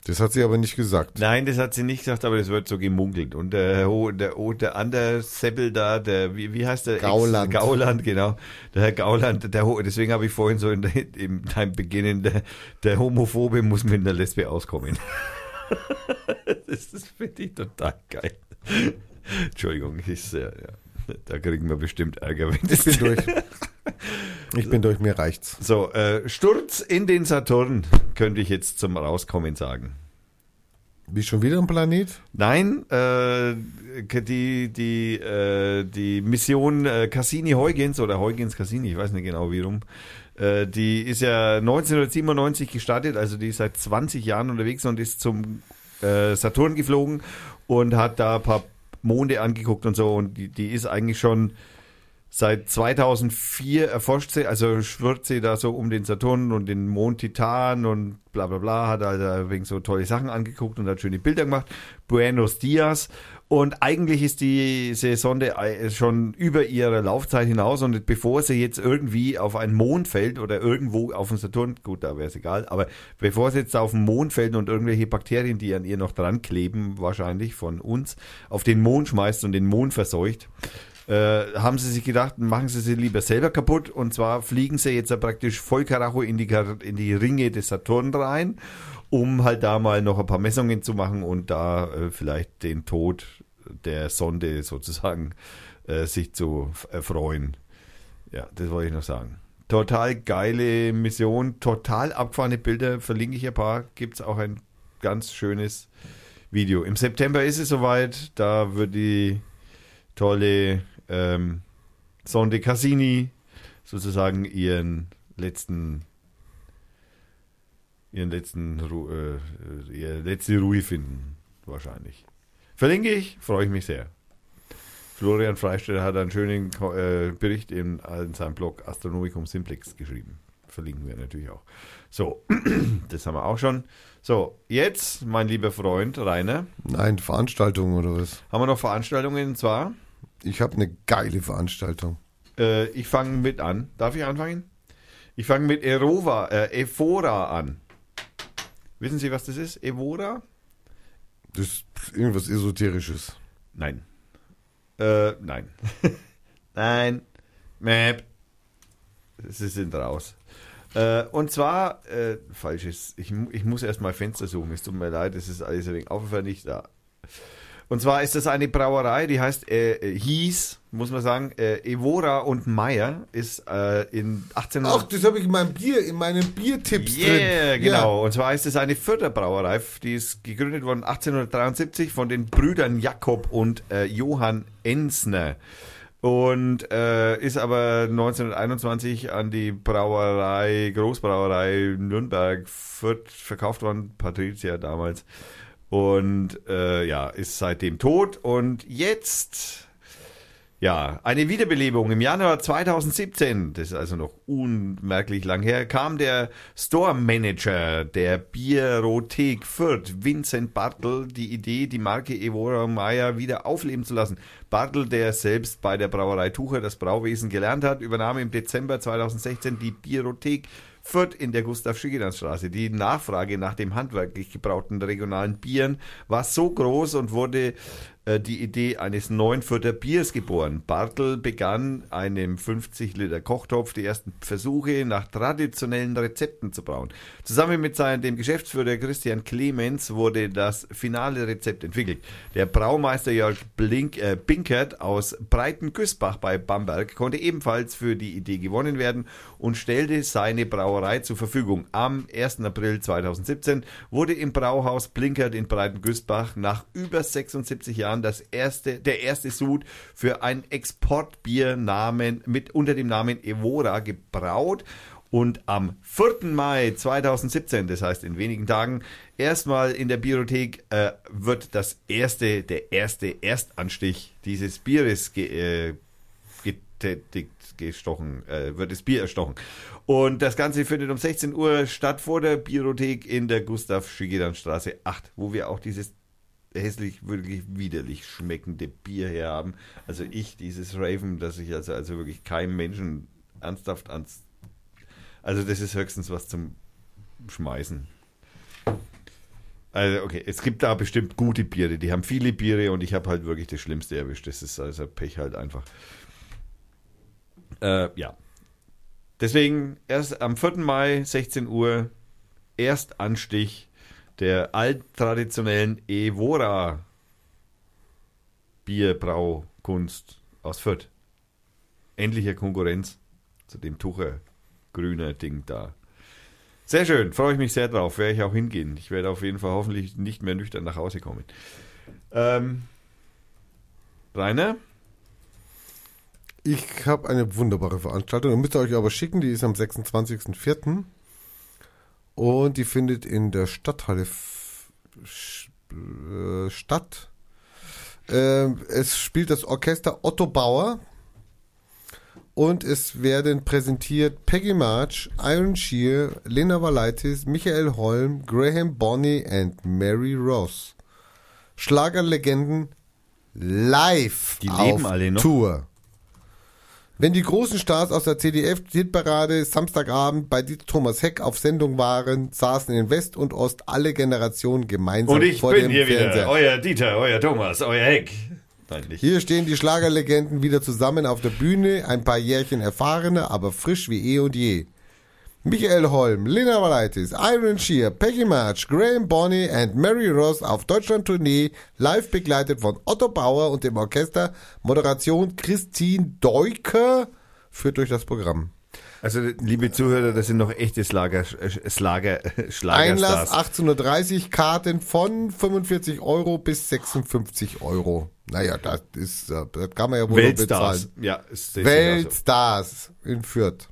Das hat sie aber nicht gesagt. Nein, das hat sie nicht gesagt, aber das wird so gemunkelt. Und der, der, der andere Seppel da, der, wie, wie heißt der? Ex- Gauland. Gauland, genau. Der Herr Gauland, der, deswegen habe ich vorhin so in, im deinem Beginn, der, der Homophobe muss mit einer Lesbe auskommen. das das finde ich total geil. Entschuldigung, ist, äh, ja, da kriegen wir bestimmt Ärger. Wenn Ich das bin durch. Ich bin durch, mir reicht's. so, äh, Sturz in den Saturn, könnte ich jetzt zum Rauskommen sagen. Wie schon wieder ein Planet? Nein, äh, die, die, äh, die Mission äh, Cassini-Huygens oder Huygens-Cassini, ich weiß nicht genau wie rum, äh, die ist ja 1997 gestartet, also die ist seit 20 Jahren unterwegs und ist zum äh, Saturn geflogen und hat da ein paar Monde angeguckt und so und die, die ist eigentlich schon Seit 2004 erforscht sie, also schwirrt sie da so um den Saturn und den Mond Titan und bla bla bla, hat also wegen so tolle Sachen angeguckt und hat schöne Bilder gemacht. Buenos Dias. Und eigentlich ist diese Sonde äh, schon über ihre Laufzeit hinaus und bevor sie jetzt irgendwie auf einen Mond fällt oder irgendwo auf den Saturn, gut, da wäre es egal, aber bevor sie jetzt auf den Mond fällt und irgendwelche Bakterien, die an ihr noch dran kleben, wahrscheinlich von uns, auf den Mond schmeißt und den Mond verseucht, äh, haben sie sich gedacht, machen sie sie lieber selber kaputt. Und zwar fliegen sie jetzt praktisch voll Karacho in die, in die Ringe des Saturn rein, um halt da mal noch ein paar Messungen zu machen und da äh, vielleicht den Tod der Sonde sozusagen äh, sich zu erfreuen. Ja, das wollte ich noch sagen. Total geile Mission, total abgefahrene Bilder, verlinke ich ein paar. Gibt es auch ein ganz schönes Video. Im September ist es soweit, da wird die tolle ähm, Sonde Cassini sozusagen ihren letzten ihren letzten Ru äh, ihre letzte Ruhe finden wahrscheinlich. Verlinke ich, freue ich mich sehr. Florian Freistetter hat einen schönen äh, Bericht in, in seinem Blog Astronomicum Simplex geschrieben. Verlinken wir natürlich auch. So, das haben wir auch schon. So, jetzt, mein lieber Freund Rainer, Nein, Veranstaltung oder was? haben wir noch Veranstaltungen und zwar Ich habe eine geile Veranstaltung. Äh, ich fange mit an. Darf ich anfangen? Ich fange mit Erova, äh, Evora an. Wissen Sie, was das ist? Evora? Das ist irgendwas Esoterisches. Nein. Äh, nein. nein. Map. Sie sind raus. Äh, und zwar, äh, falsches, ich, ich muss erst mal Fenster suchen, es tut mir leid, es ist alles ein wenig aufwendig da. Und zwar ist das eine Brauerei, die heißt, äh, hieß, muss man sagen, äh, Evora und Meyer, ist äh, in 1800... Ach, das habe ich in meinem Bier, in meinen Biertipps Yeah, drin. genau. Und zwar ist es eine Förderbrauerei, die ist gegründet worden 1873 von den Brüdern Jakob und äh, Johann Ensner. Und äh, ist aber 1921 an die Brauerei, Großbrauerei Nürnberg Fürth verkauft worden, Patricia damals. Und äh, ja, ist seitdem tot. Und jetzt ja, eine Wiederbelebung im Januar 2017, das ist also noch unmerklich lang her, kam der Store Manager der Bierothek Fürth, Vincent Bartel, die Idee, die Marke Evora Meyer wieder aufleben zu lassen. Bartel, der selbst bei der Brauerei Tucher das Brauwesen gelernt hat, übernahm im Dezember 2016 die Bierothek Fürth in der gustav straße Die Nachfrage nach dem handwerklich gebrauten regionalen Bieren war so groß und wurde die Idee eines neuen Fürther Biers geboren. Bartel begann einem 50 Liter Kochtopf die ersten Versuche nach traditionellen Rezepten zu brauen. Zusammen mit seinem dem Geschäftsführer Christian Clemens wurde das finale Rezept entwickelt. Der Braumeister Jörg Blink, äh, Binkert aus Breitengüßbach bei Bamberg konnte ebenfalls für die Idee gewonnen werden und stellte seine Brauerei zur Verfügung. Am 1. April 2017 wurde im Brauhaus Blinkert in Breitengüßbach nach über 76 Jahren das erste, der erste Sud für ein Exportbier mit unter dem Namen Evora gebraut. Und am 4. Mai 2017, das heißt in wenigen Tagen, erstmal in der Biothek äh, wird das erste, der erste Erstanstich dieses Bieres ge, äh, getätigt, gestochen, äh, wird das Bier erstochen. Und das Ganze findet um 16 Uhr statt vor der Biothek in der Gustav Schigedan Straße 8, wo wir auch dieses hässlich, wirklich widerlich schmeckende Bier her haben. Also ich, dieses Raven, dass ich also, also wirklich keinem Menschen ernsthaft ans. Also das ist höchstens was zum Schmeißen. Also okay, es gibt da bestimmt gute Biere, die haben viele Biere und ich habe halt wirklich das Schlimmste erwischt. Das ist also Pech halt einfach. Äh, ja. Deswegen erst am 4. Mai, 16 Uhr, Erstanstich der alttraditionellen Evora Bierbraukunst aus Fürth. Endliche Konkurrenz zu dem Tucher grüner Ding da. Sehr schön, freue ich mich sehr drauf. Werde ich auch hingehen. Ich werde auf jeden Fall hoffentlich nicht mehr nüchtern nach Hause kommen. Ähm, Rainer? Ich habe eine wunderbare Veranstaltung. Müsst ihr euch aber schicken. Die ist am 26.04. Und die findet in der Stadthalle äh, statt. Ähm, es spielt das Orchester Otto Bauer. Und es werden präsentiert Peggy March, Iron Shear, Lena Valaitis, Michael Holm, Graham Bonney und Mary Ross. Schlagerlegenden live Die auf leben alle noch? Tour. Wenn die großen Stars aus der CDF-Hitparade Samstagabend bei Dieter Thomas Heck auf Sendung waren, saßen in West und Ost alle Generationen gemeinsam Und ich vor bin dem hier Fernseher. wieder, euer Dieter, euer Thomas, euer Heck. Nein. Hier stehen die Schlagerlegenden wieder zusammen auf der Bühne, ein paar Jährchen erfahrener, aber frisch wie eh und je. Michael Holm, Lena Valaitis, Iron Shear, Peggy March, Graham Bonney und Mary Ross auf Deutschland-Tournee, live begleitet von Otto Bauer und dem Orchester, Moderation Christine Deuker, führt durch das Programm. Also, liebe Zuhörer, das sind noch echte Slager, Slager, Einlass Schlagerstars. 1830, Karten von 45 Euro bis 56 Euro. Naja, das ist, äh, das kann man ja wohl Weltstars. bezahlen. Ja, ist sicher so. Weltstars in Fürth.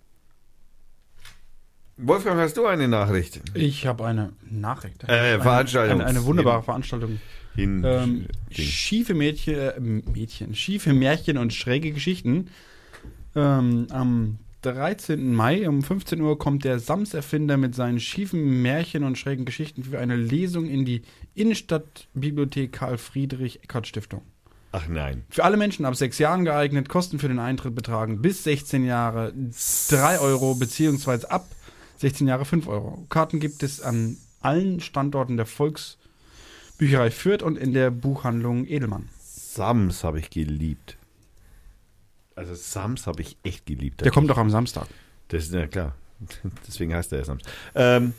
Wolfgang, hast du eine Nachricht? Ich habe eine Nachricht. Äh, Veranstaltung. Eine, eine wunderbare Veranstaltung. Hin, Ähm, schiefe Mädchen, äh, Mädchen, schiefe Märchen und schräge Geschichten. Ähm, am 13. Mai um 15 Uhr kommt der Sams-Erfinder mit seinen schiefen Märchen und schrägen Geschichten für eine Lesung in die Innenstadtbibliothek Karl-Friedrich-Eckert-Stiftung. Ach nein. Für alle Menschen ab sechs Jahren geeignet, Kosten für den Eintritt betragen bis 16 Jahre 3 Euro, beziehungsweise ab 16 Jahre 5 Euro. Karten gibt es an allen Standorten der Volksbücherei Fürth und in der Buchhandlung Edelmann. Sams habe ich geliebt. Also Sams habe ich echt geliebt. Der kommt doch am Samstag. Das ist ja klar. Deswegen heißt er ja Sams. Ähm,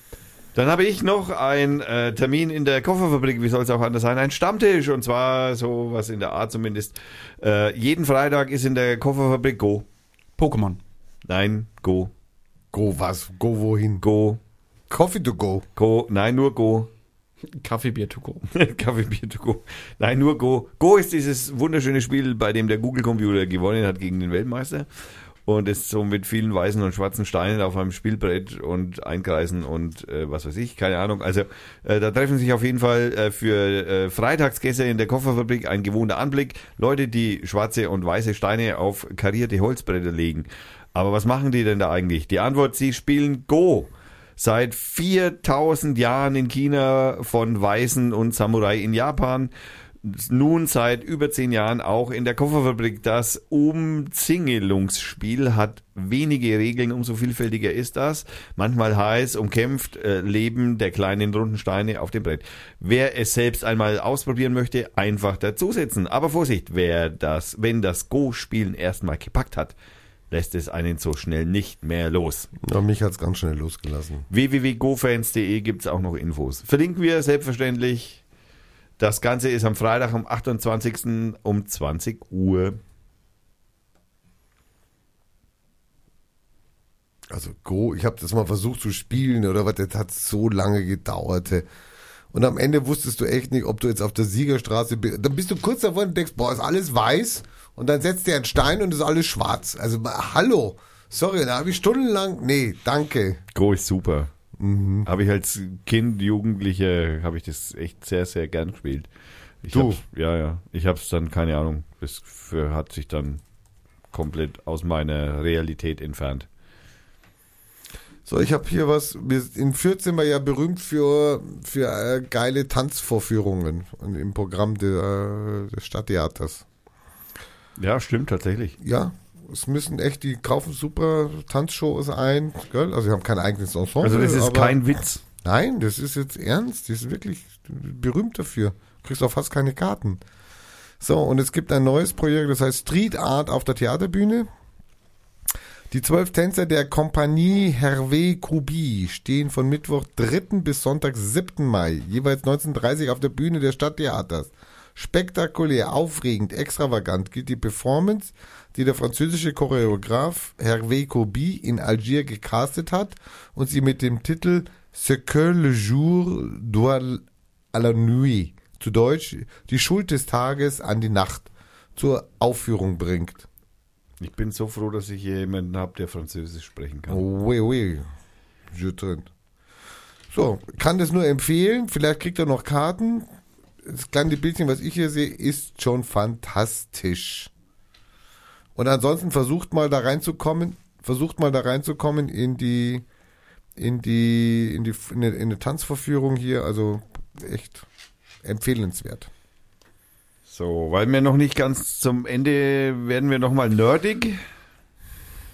Dann habe ich noch einen äh, Termin in der Kofferfabrik, wie soll es auch anders sein, ein Stammtisch und zwar so was in der Art zumindest. Äh, jeden Freitag ist in der Kofferfabrik Go. Pokémon. Nein, Go. Go was? Go wohin? Go. Coffee to go. Go. Nein, nur Go. Kaffeebier to go. Kaffeebier to go. Nein, nur Go. Go ist dieses wunderschöne Spiel, bei dem der Google-Computer gewonnen hat gegen den Weltmeister. Und ist so mit vielen weißen und schwarzen Steinen auf einem Spielbrett und Einkreisen und äh, was weiß ich, keine Ahnung. Also äh, da treffen sich auf jeden Fall äh, für äh, Freitagsgäste in der Kofferfabrik ein gewohnter Anblick. Leute, die schwarze und weiße Steine auf karierte Holzbretter legen. Aber was machen die denn da eigentlich? Die Antwort, sie spielen Go seit 4000 Jahren in China von Weißen und Samurai in Japan. Nun seit über zehn Jahren auch in der Kofferfabrik. Das Umzingelungsspiel hat wenige Regeln, umso vielfältiger ist das. Manchmal heiß, umkämpft, äh, Leben der kleinen runden Steine auf dem Brett. Wer es selbst einmal ausprobieren möchte, einfach dazusetzen. Aber Vorsicht, wer das, wenn das Go-Spielen erstmal gepackt hat, lässt es einen so schnell nicht mehr los. Ja, mich hat's ganz schnell losgelassen. www.gofans.de gibt's auch noch Infos. Verlinken wir selbstverständlich. Das Ganze ist am Freitag, am 28. um 20 Uhr. Also Go, ich habe das mal versucht zu spielen oder was, das hat so lange gedauert. Und am Ende wusstest du echt nicht, ob du jetzt auf der Siegerstraße bist. Dann bist du kurz davor und denkst, boah, ist alles weiß. Und dann setzt dir ein Stein und ist alles schwarz. Also hallo, sorry, da habe ich stundenlang, nee, danke. Ist super. Habe ich als Kind, Jugendliche, habe ich das echt sehr, sehr gern gespielt. Ich Du? hab's- Ja, ja. Ich habe es dann, keine Ahnung, das für, hat sich dann komplett aus meiner Realität entfernt. So, ich habe hier was. Wir, in Fürth sind wir ja berühmt für, für äh, geile Tanzvorführungen im Programm der, des Stadttheaters. Ja, stimmt tatsächlich. Ja, es müssen echt, die kaufen super Tanzshows ein. Gell? Also, sie haben kein eigenes Ensemble. Also das ist kein Witz. Nein, das ist jetzt ernst. Die ist wirklich berühmt dafür. Kriegst auch fast keine Karten. So, und es gibt ein neues Projekt, das heißt Street Art auf der Theaterbühne. Die zwölf Tänzer der Kompanie Hervé Krubi stehen von Mittwoch 3. bis Sonntag 7. Mai, jeweils 1930 auf der Bühne des Stadttheaters. Spektakulär, aufregend, extravagant gilt die Performance, die der französische Choreograf Hervé Krubi in Algier gecastet hat und sie mit dem Titel Ce que le jour doit à la nuit, zu Deutsch die Schuld des Tages an die Nacht, zur Aufführung bringt. Ich bin so froh, dass ich hier jemanden habe, der Französisch sprechen kann. Oui, oui. Je drin. So, kann das nur empfehlen. Vielleicht kriegt er noch Karten. Das kleine Bildchen, was ich hier sehe, ist schon fantastisch. Und ansonsten versucht mal da reinzukommen, versucht mal da reinzukommen in die, in die, in die, in eine, in eine Tanzverführung hier. Also echt empfehlenswert. So, weil wir noch nicht ganz zum Ende werden wir nochmal nerdig.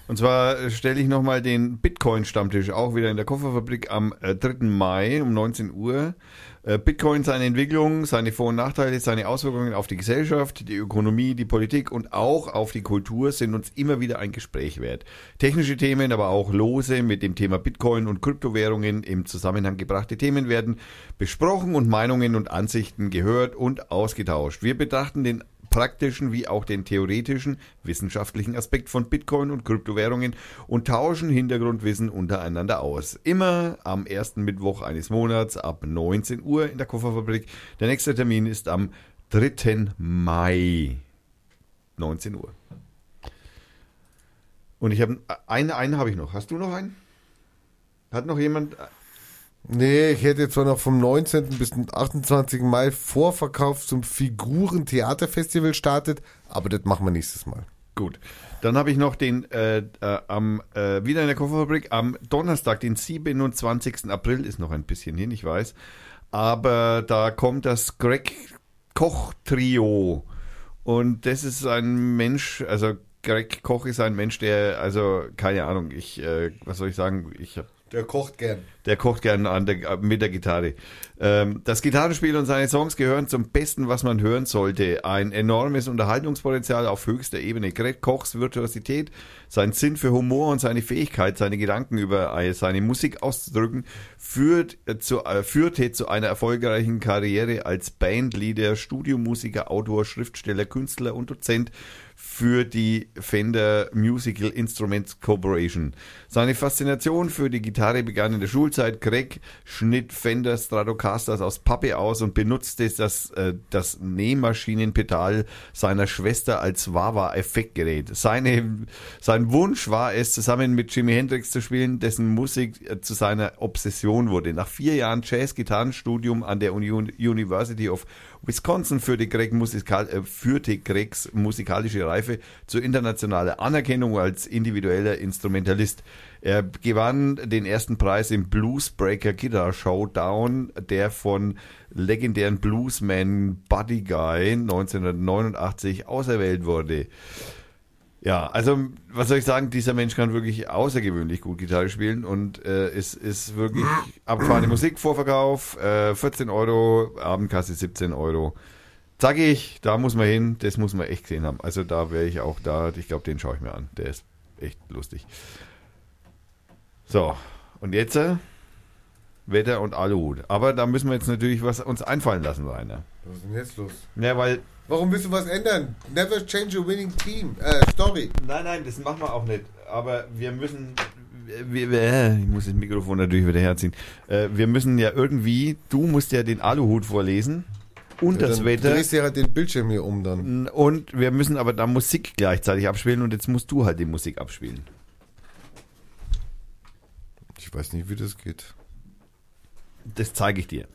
Und zwar stelle ich nochmal den Bitcoin-Stammtisch auch wieder in der Kofferfabrik am äh, 3. Mai um 19 Uhr. Äh, Bitcoin, seine Entwicklung, seine Vor- und Nachteile, seine Auswirkungen auf die Gesellschaft, die Ökonomie, die Politik und auch auf die Kultur sind uns immer wieder ein Gespräch wert. Technische Themen, aber auch lose mit dem Thema Bitcoin und Kryptowährungen im Zusammenhang gebrachte Themen werden besprochen und Meinungen und Ansichten gehört und ausgetauscht. Wir betrachten den praktischen wie auch den theoretischen, wissenschaftlichen Aspekt von Bitcoin und Kryptowährungen und tauschen Hintergrundwissen untereinander aus. Immer am ersten Mittwoch eines Monats ab 19 Uhr in der Kofferfabrik. Der nächste Termin ist am 3. Mai. 19 Uhr. Und ich habe einen, einen habe ich noch. Hast du noch einen? Hat noch jemand? Nee, ich hätte zwar noch vom 19. bis zum 28. Mai Vorverkauf zum Figuren-Theaterfestival startet, aber das machen wir nächstes Mal. Gut. Dann habe ich noch den äh, äh, am äh, wieder in der Kofferfabrik am Donnerstag, den 27. April, ist noch ein bisschen hin, ich weiß. Aber da kommt das Greg Koch Trio. Und das ist ein Mensch, also Greg Koch ist ein Mensch, der, also keine Ahnung, ich, äh, was soll ich sagen, ich habe Der kocht gern. Der kocht gern an der, mit der Gitarre. Ähm, das Gitarrenspiel und seine Songs gehören zum Besten, was man hören sollte. Ein enormes Unterhaltungspotenzial auf höchster Ebene. Greg Kochs Virtuosität, sein Sinn für Humor und seine Fähigkeit, seine Gedanken über äh, seine Musik auszudrücken, führt äh, zu, äh, führte zu einer erfolgreichen Karriere als Bandleader, Studiomusiker, Autor, Schriftsteller, Künstler und Dozent für die Fender Musical Instruments Corporation. Seine Faszination für die Gitarre begann in der Schulzeit. Greg schnitt Fender Stratocasters aus Pappe aus und benutzte das, äh, das Nähmaschinenpedal seiner Schwester als Wawa-Effektgerät. Seine, sein Wunsch war es, zusammen mit Jimi Hendrix zu spielen, dessen Musik äh, zu seiner Obsession wurde. Nach vier Jahren Jazz-Gitarrenstudium an der Uni University of Wisconsin führte, Greg musikal, äh, führte Gregs musikalische Reife zu internationaler Anerkennung als individueller Instrumentalist. Er gewann den ersten Preis im Bluesbreaker Guitar Showdown, der von legendären Bluesman Buddy Guy 1989 auserwählt wurde. Ja, also was soll ich sagen, dieser Mensch kann wirklich außergewöhnlich gut Gitarre spielen und äh, es ist wirklich abgefahrene Musik, Vorverkauf, äh, 14 Euro, Abendkasse 17 Euro. Sag ich, da muss man hin, das muss man echt gesehen haben. Also da wäre ich auch da, ich glaube, den schaue ich mir an. Der ist echt lustig. So, und jetzt äh, Wetter und Aluhut. Aber da müssen wir jetzt natürlich was uns einfallen lassen, Rainer. Was ist denn jetzt los? Ja, weil Warum willst du was ändern? Never change a winning team. Äh, Story. Nein, nein, das machen wir auch nicht. Aber wir müssen. Wir, wir, äh, ich muss das Mikrofon natürlich wieder herziehen. Äh, wir müssen ja irgendwie. Du musst ja den Aluhut vorlesen. Und das dann Wetter. drehst du ja halt den Bildschirm hier um dann. Und wir müssen aber da Musik gleichzeitig abspielen. Und jetzt musst du halt die Musik abspielen. Ich weiß nicht, wie das geht. Das zeige ich dir.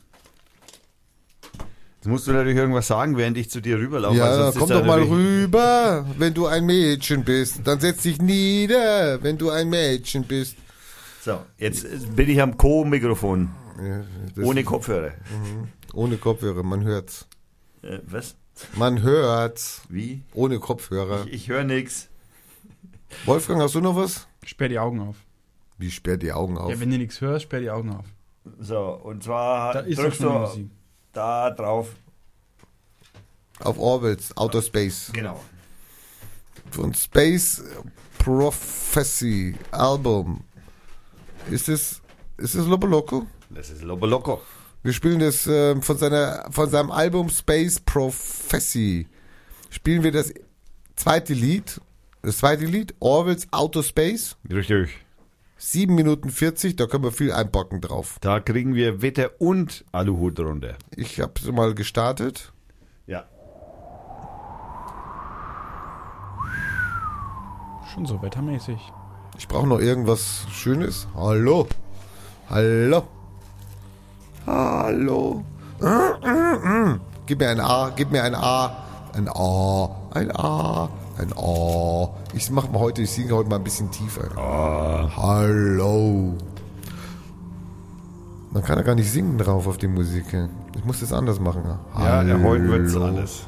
Jetzt musst du natürlich irgendwas sagen, während ich zu dir rüberlaufe. Ja, komm doch mal rüber, wenn du ein Mädchen bist. Dann setz dich nieder, wenn du ein Mädchen bist. So, jetzt bin ich am Co-Mikrofon. Ja, Ohne ist- Kopfhörer. ohne Kopfhörer, man hört's. Äh, was? Man hört's. Wie? Ohne Kopfhörer. Ich, ich höre nichts. Wolfgang, hast du noch was? Sperr die Augen auf. Wie sperr die Augen auf? Ja, wenn du nichts hörst, sperr die Augen auf. So, und zwar Da drückst du Musik. da drauf. auf Orwells Outer Space. Genau. Von Space Prophecy Album. Ist es, ist es Lobo Loco? Das ist Lobo Loco. Wir spielen das ähm, von, seiner, von seinem Album Space Prophecy. Spielen wir das zweite Lied. Das zweite Lied, Orwells Outer Space. Richtig. 7 Minuten 40, da können wir viel einpacken drauf. Da kriegen wir Wetter und Aluhut runter. Ich habe mal gestartet. Ja. Schon so wettermäßig. Ich brauche noch irgendwas Schönes. Hallo. Hallo. Hallo. Gib mir ein A, gib mir ein A. Ein A, ein A, ein A. Ich mach mal heute, ich singe heute mal ein bisschen tiefer. Hallo. Man kann ja gar nicht singen drauf auf die Musik. Ich muss das anders machen. Ja, Hallo. heute wird's alles.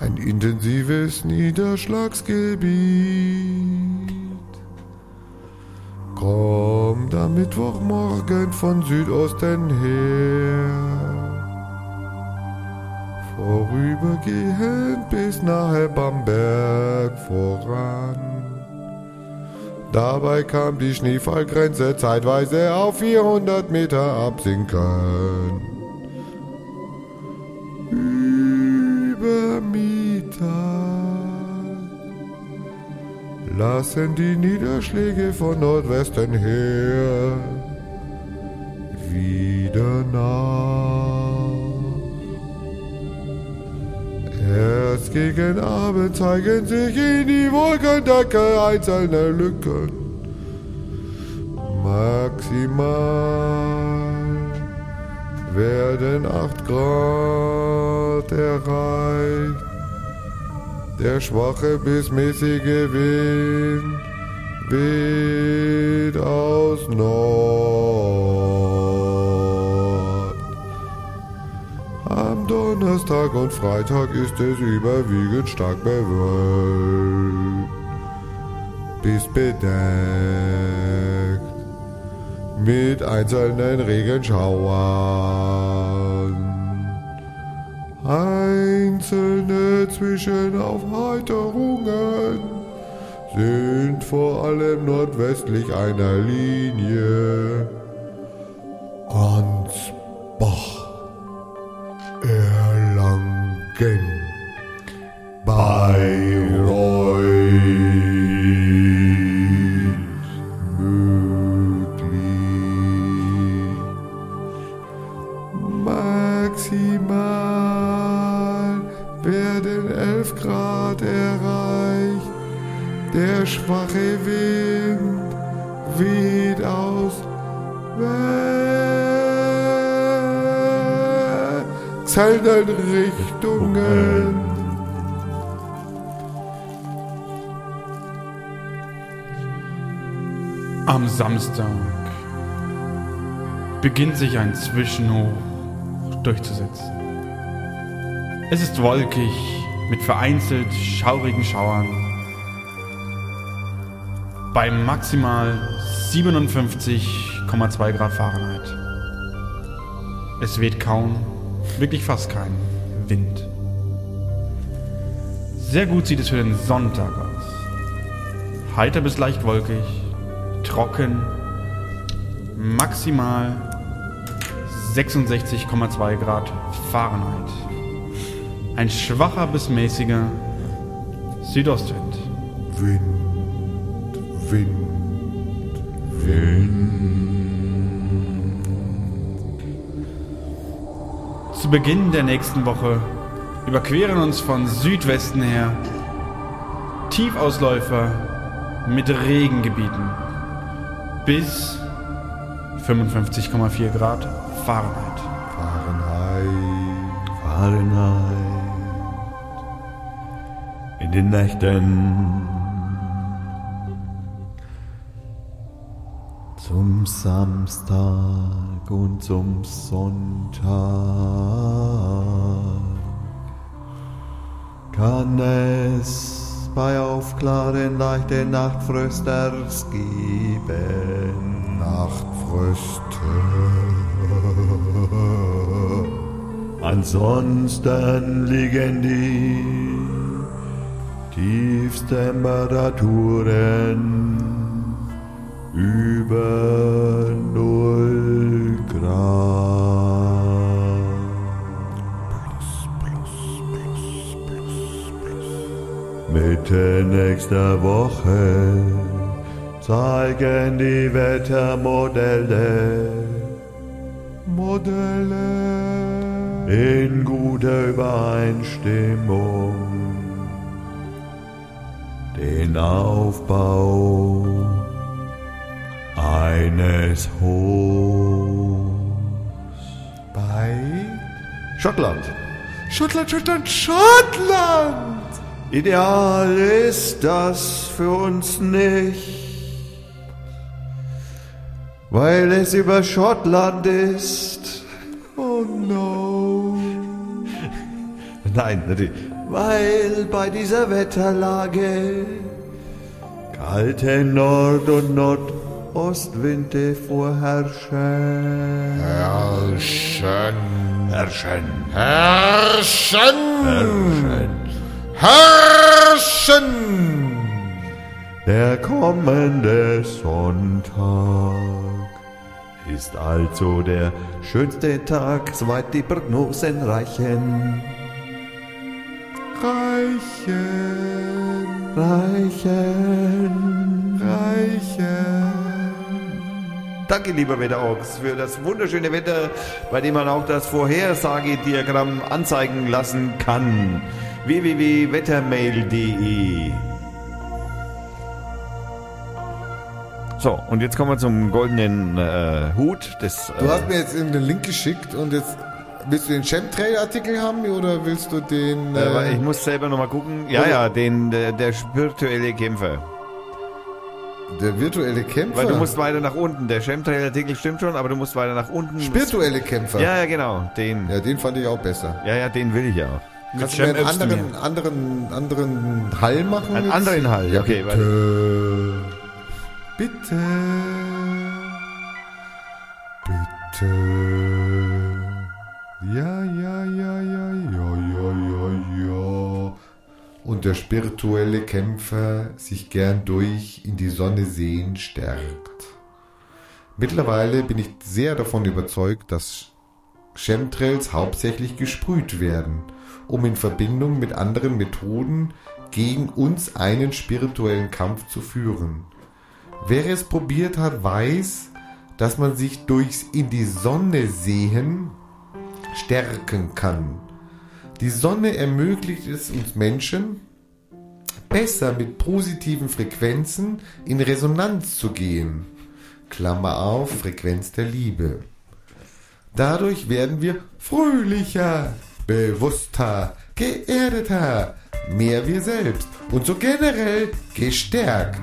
Ein intensives Niederschlagsgebiet kommt am Mittwochmorgen von Südosten her. Vorübergehend bis nahe Bamberg voran. Dabei kam die Schneefallgrenze zeitweise auf 400 Meter absinken. Über Mittag lassen die Niederschläge von Nordwesten her wieder nach. Erst gegen Abend zeigen sich in die Wolkendecke einzelne Lücken. Maximal werden 8 Grad erreicht. Der schwache bis mäßige Wind weht aus Nord. Donnerstag und Freitag ist es überwiegend stark bewölkt bis bedeckt mit einzelnen Regenschauern. Einzelne Zwischenaufheiterungen sind vor allem nordwestlich einer Linie. Ansbach, Erlangen, Bayreuth möglich. Maximal werden 11 Grad erreicht. Der schwache Wind weht aus wechselnden Richtungen. Am Samstag beginnt sich ein Zwischenhoch durchzusetzen. Es ist wolkig mit vereinzelt schaurigen Schauern. Bei maximal 57,2 Grad Fahrenheit. Es weht kaum, wirklich fast kein Wind. Sehr gut sieht es für den Sonntag aus. Heiter bis leicht wolkig, trocken, maximal 66,2 Grad Fahrenheit. Ein schwacher bis mäßiger Südostwind. Wind, Wind, Wind. Zu Beginn der nächsten Woche überqueren uns von Südwesten her Tiefausläufer mit Regengebieten bis 55,4 Grad Fahrenheit. Fahrenheit. Fahrenheit. In den Nächten zum Samstag und zum Sonntag kann es bei aufklaren leichte Nachtfrösters geben. Nachtfröste. Ansonsten liegen die Tiefstemperaturen über 0 Grad. Mitte nächster Woche zeigen die Wettermodelle Modelle. in guter Übereinstimmung den Aufbau eines Hofs. Bei Schottland. Schottland, Schottland, Schottland. Ideal ist das für uns nicht, weil es über Schottland ist. Oh no. Nein, natürlich. Weil bei dieser Wetterlage kalte Nord- und Nordostwinde vorherrschen. Herrschen. Herrschen. Herrschen. Herrschen. Herrschen. Der kommende Sonntag ist also der schönste Tag, soweit die Prognosen reichen. Reichen. Reichen. Reichen. Danke, lieber Wetterochs, für das wunderschöne Wetter, bei dem man auch das Vorhersagediagramm anzeigen lassen kann. www.wettermail.de So, und jetzt kommen wir zum goldenen äh, Hut. Des, Du äh, hast mir jetzt eben den Link geschickt und jetzt willst du den Chemtrail-Artikel haben oder willst du den? äh, Äh, ich muss selber nochmal gucken. Ja, ja, den, der, der spirituelle Kämpfer. Der virtuelle Kämpfer. Weil du musst weiter nach unten. Der Chemtrail-Artikel stimmt schon, aber du musst weiter nach unten. Spirituelle Kämpfer. Ja, ja, genau. Den. Ja, den fand ich auch besser. Ja, ja, den will ich ja auch. Kannst du mir einen anderen, anderen, anderen Hall machen? Einen jetzt? anderen Hall, Ja, okay, bitte. Bitte. Ja, ja, ja, ja, ja, Und der spirituelle Kämpfer sich gern durch in die Sonne sehen stärkt. Mittlerweile bin ich sehr davon überzeugt, dass Chemtrails hauptsächlich gesprüht werden, um in Verbindung mit anderen Methoden gegen uns einen spirituellen Kampf zu führen. Wer es probiert hat, weiß, dass man sich durchs in die Sonne sehen stärken kann. Die Sonne ermöglicht es uns Menschen, besser mit positiven Frequenzen in Resonanz zu gehen. Klammer auf, Frequenz der Liebe. Dadurch werden wir fröhlicher, bewusster, geerdeter, mehr wir selbst und so generell gestärkt.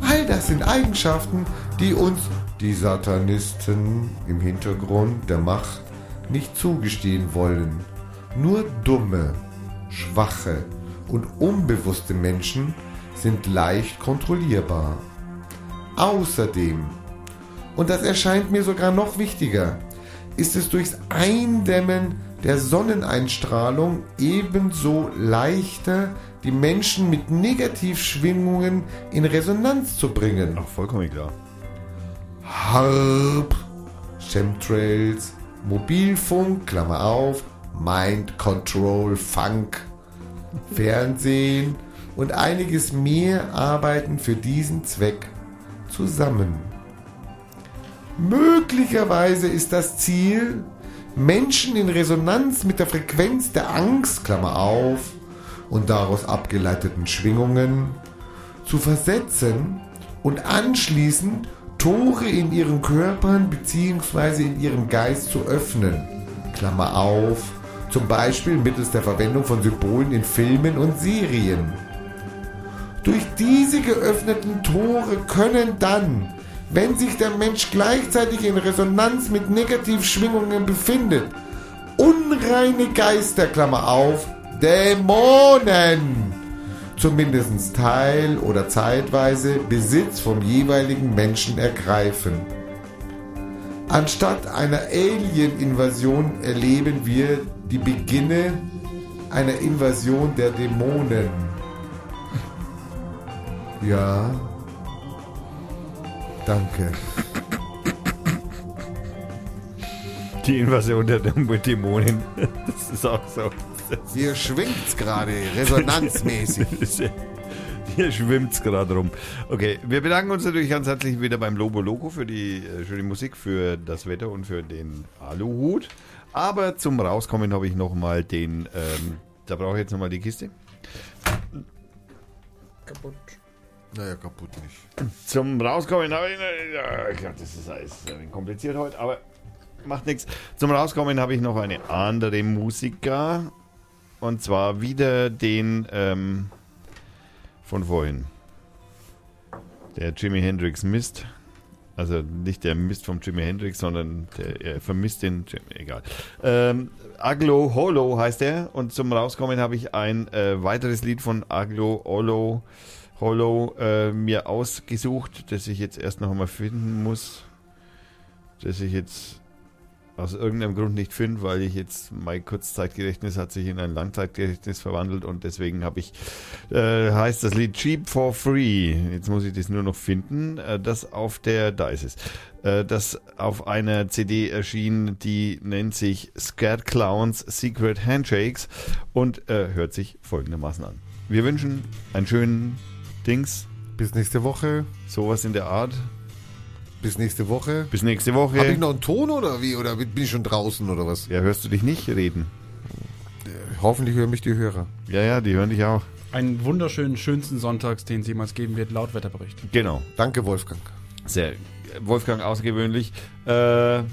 All das sind Eigenschaften, die uns die Satanisten im Hintergrund der Macht nicht zugestehen wollen. Nur dumme, schwache und unbewusste Menschen sind leicht kontrollierbar. Außerdem, und das erscheint mir sogar noch wichtiger, ist es durchs Eindämmen der Sonneneinstrahlung ebenso leichter, die Menschen mit Negativschwingungen in Resonanz zu bringen. Ach, vollkommen klar. Harp, Chemtrails, Mobilfunk, Klammer auf, Mind Control, Funk, Fernsehen und einiges mehr arbeiten für diesen Zweck zusammen. Möglicherweise ist das Ziel, Menschen in Resonanz mit der Frequenz der Angst, Klammer auf, und daraus abgeleiteten Schwingungen zu versetzen und anschließend Tore in ihren Körpern bzw. in ihrem Geist zu öffnen. Klammer auf, zum Beispiel mittels der Verwendung von Symbolen in Filmen und Serien. Durch diese geöffneten Tore können dann, wenn sich der Mensch gleichzeitig in Resonanz mit Negativschwingungen befindet, unreine Geister, Klammer auf, Dämonen, zumindest teil- oder zeitweise Besitz vom jeweiligen Menschen ergreifen. Anstatt einer Alien-Invasion erleben wir die Beginne einer Invasion der Dämonen. Ja. Danke. Die Invasion der Dämonen. Das ist auch so. Hier schwingt's gerade resonanzmäßig. Hier schwimmt's gerade rum. Okay, wir bedanken uns natürlich ganz herzlich wieder beim Lobo Loco für die äh, schöne Musik, für das Wetter und für den Aluhut. Aber zum Rauskommen habe ich nochmal den, ähm, da brauche ich jetzt nochmal die Kiste. Naja, kaputt nicht. Zum Rauskommen habe ich, ja, Gott, das ist alles kompliziert heute, aber macht nichts. Zum Rauskommen habe ich noch eine andere Musiker und zwar wieder den ähm, von vorhin. Der Jimi Hendrix Mist. Also nicht der Mist vom Jimi Hendrix, sondern der, er vermisst den, egal. Ähm, Aglo Holo heißt er und zum Rauskommen habe ich ein äh, weiteres Lied von Aglo Holo, Holo äh, mir ausgesucht, das ich jetzt erst noch einmal finden muss. Das ich jetzt aus irgendeinem Grund nicht finde, weil ich jetzt mein Kurzzeitgedächtnis hat sich in ein Langzeitgedächtnis verwandelt und deswegen habe ich, äh, heißt das Lied Cheap for Free. Jetzt muss ich das nur noch finden, äh, das auf der, da ist es, äh, das auf einer CD erschien, die nennt sich Scared Clowns Secret Handshakes und äh, hört sich folgendermaßen an. Wir wünschen einen schönen Dings, Bis nächste Woche. sowas in der Art. Bis nächste Woche. Bis nächste Woche. Habe ich noch einen Ton oder wie? Oder bin ich schon draußen oder was? ja, hörst du dich nicht reden? Hoffentlich hören mich die Hörer. Ja, ja, die hören dich auch. Einen wunderschönen, schönsten Sonntags, den es jemals geben wird, laut Wetterbericht. Genau. Danke, Wolfgang. Sehr. Wolfgang außergewöhnlich. Äh, wir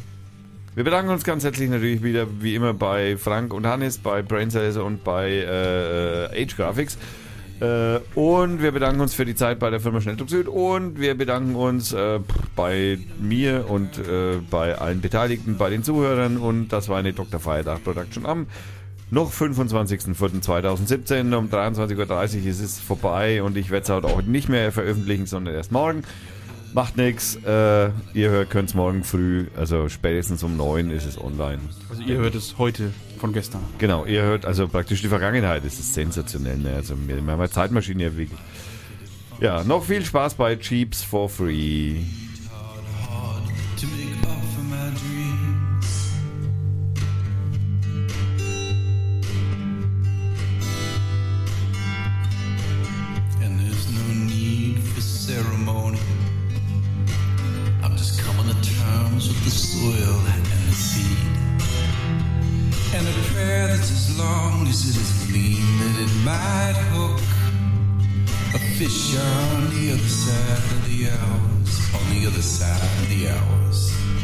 bedanken uns ganz herzlich natürlich wieder, wie immer, bei Frank und Hannes, bei Braincells und bei äh, Age Graphics. Äh, und wir bedanken uns für die Zeit bei der Firma Schnelldruck Süd und wir bedanken uns äh, bei mir und äh, bei allen Beteiligten, bei den Zuhörern und das war eine Dr. Feiertag Production am noch 25.04.2017 um 23.30 Uhr ist es vorbei und ich werde es heute halt auch nicht mehr veröffentlichen, sondern erst morgen. Macht nichts. Äh, ihr könnt es morgen früh, also spätestens um 9 ist es online. Also ihr hört es heute von gestern. Genau, ihr hört also praktisch die Vergangenheit. Das ist sensationell. Ne? Also wir haben eine Zeitmaschine entwickelt. Ja, noch viel Spaß bei Cheaps for Free. ceremony. I'm just coming to terms with the soil and the sea. And a prayer that's as long as it is lean that it might hook a fish on the other side of the hours, on the other side of the hours.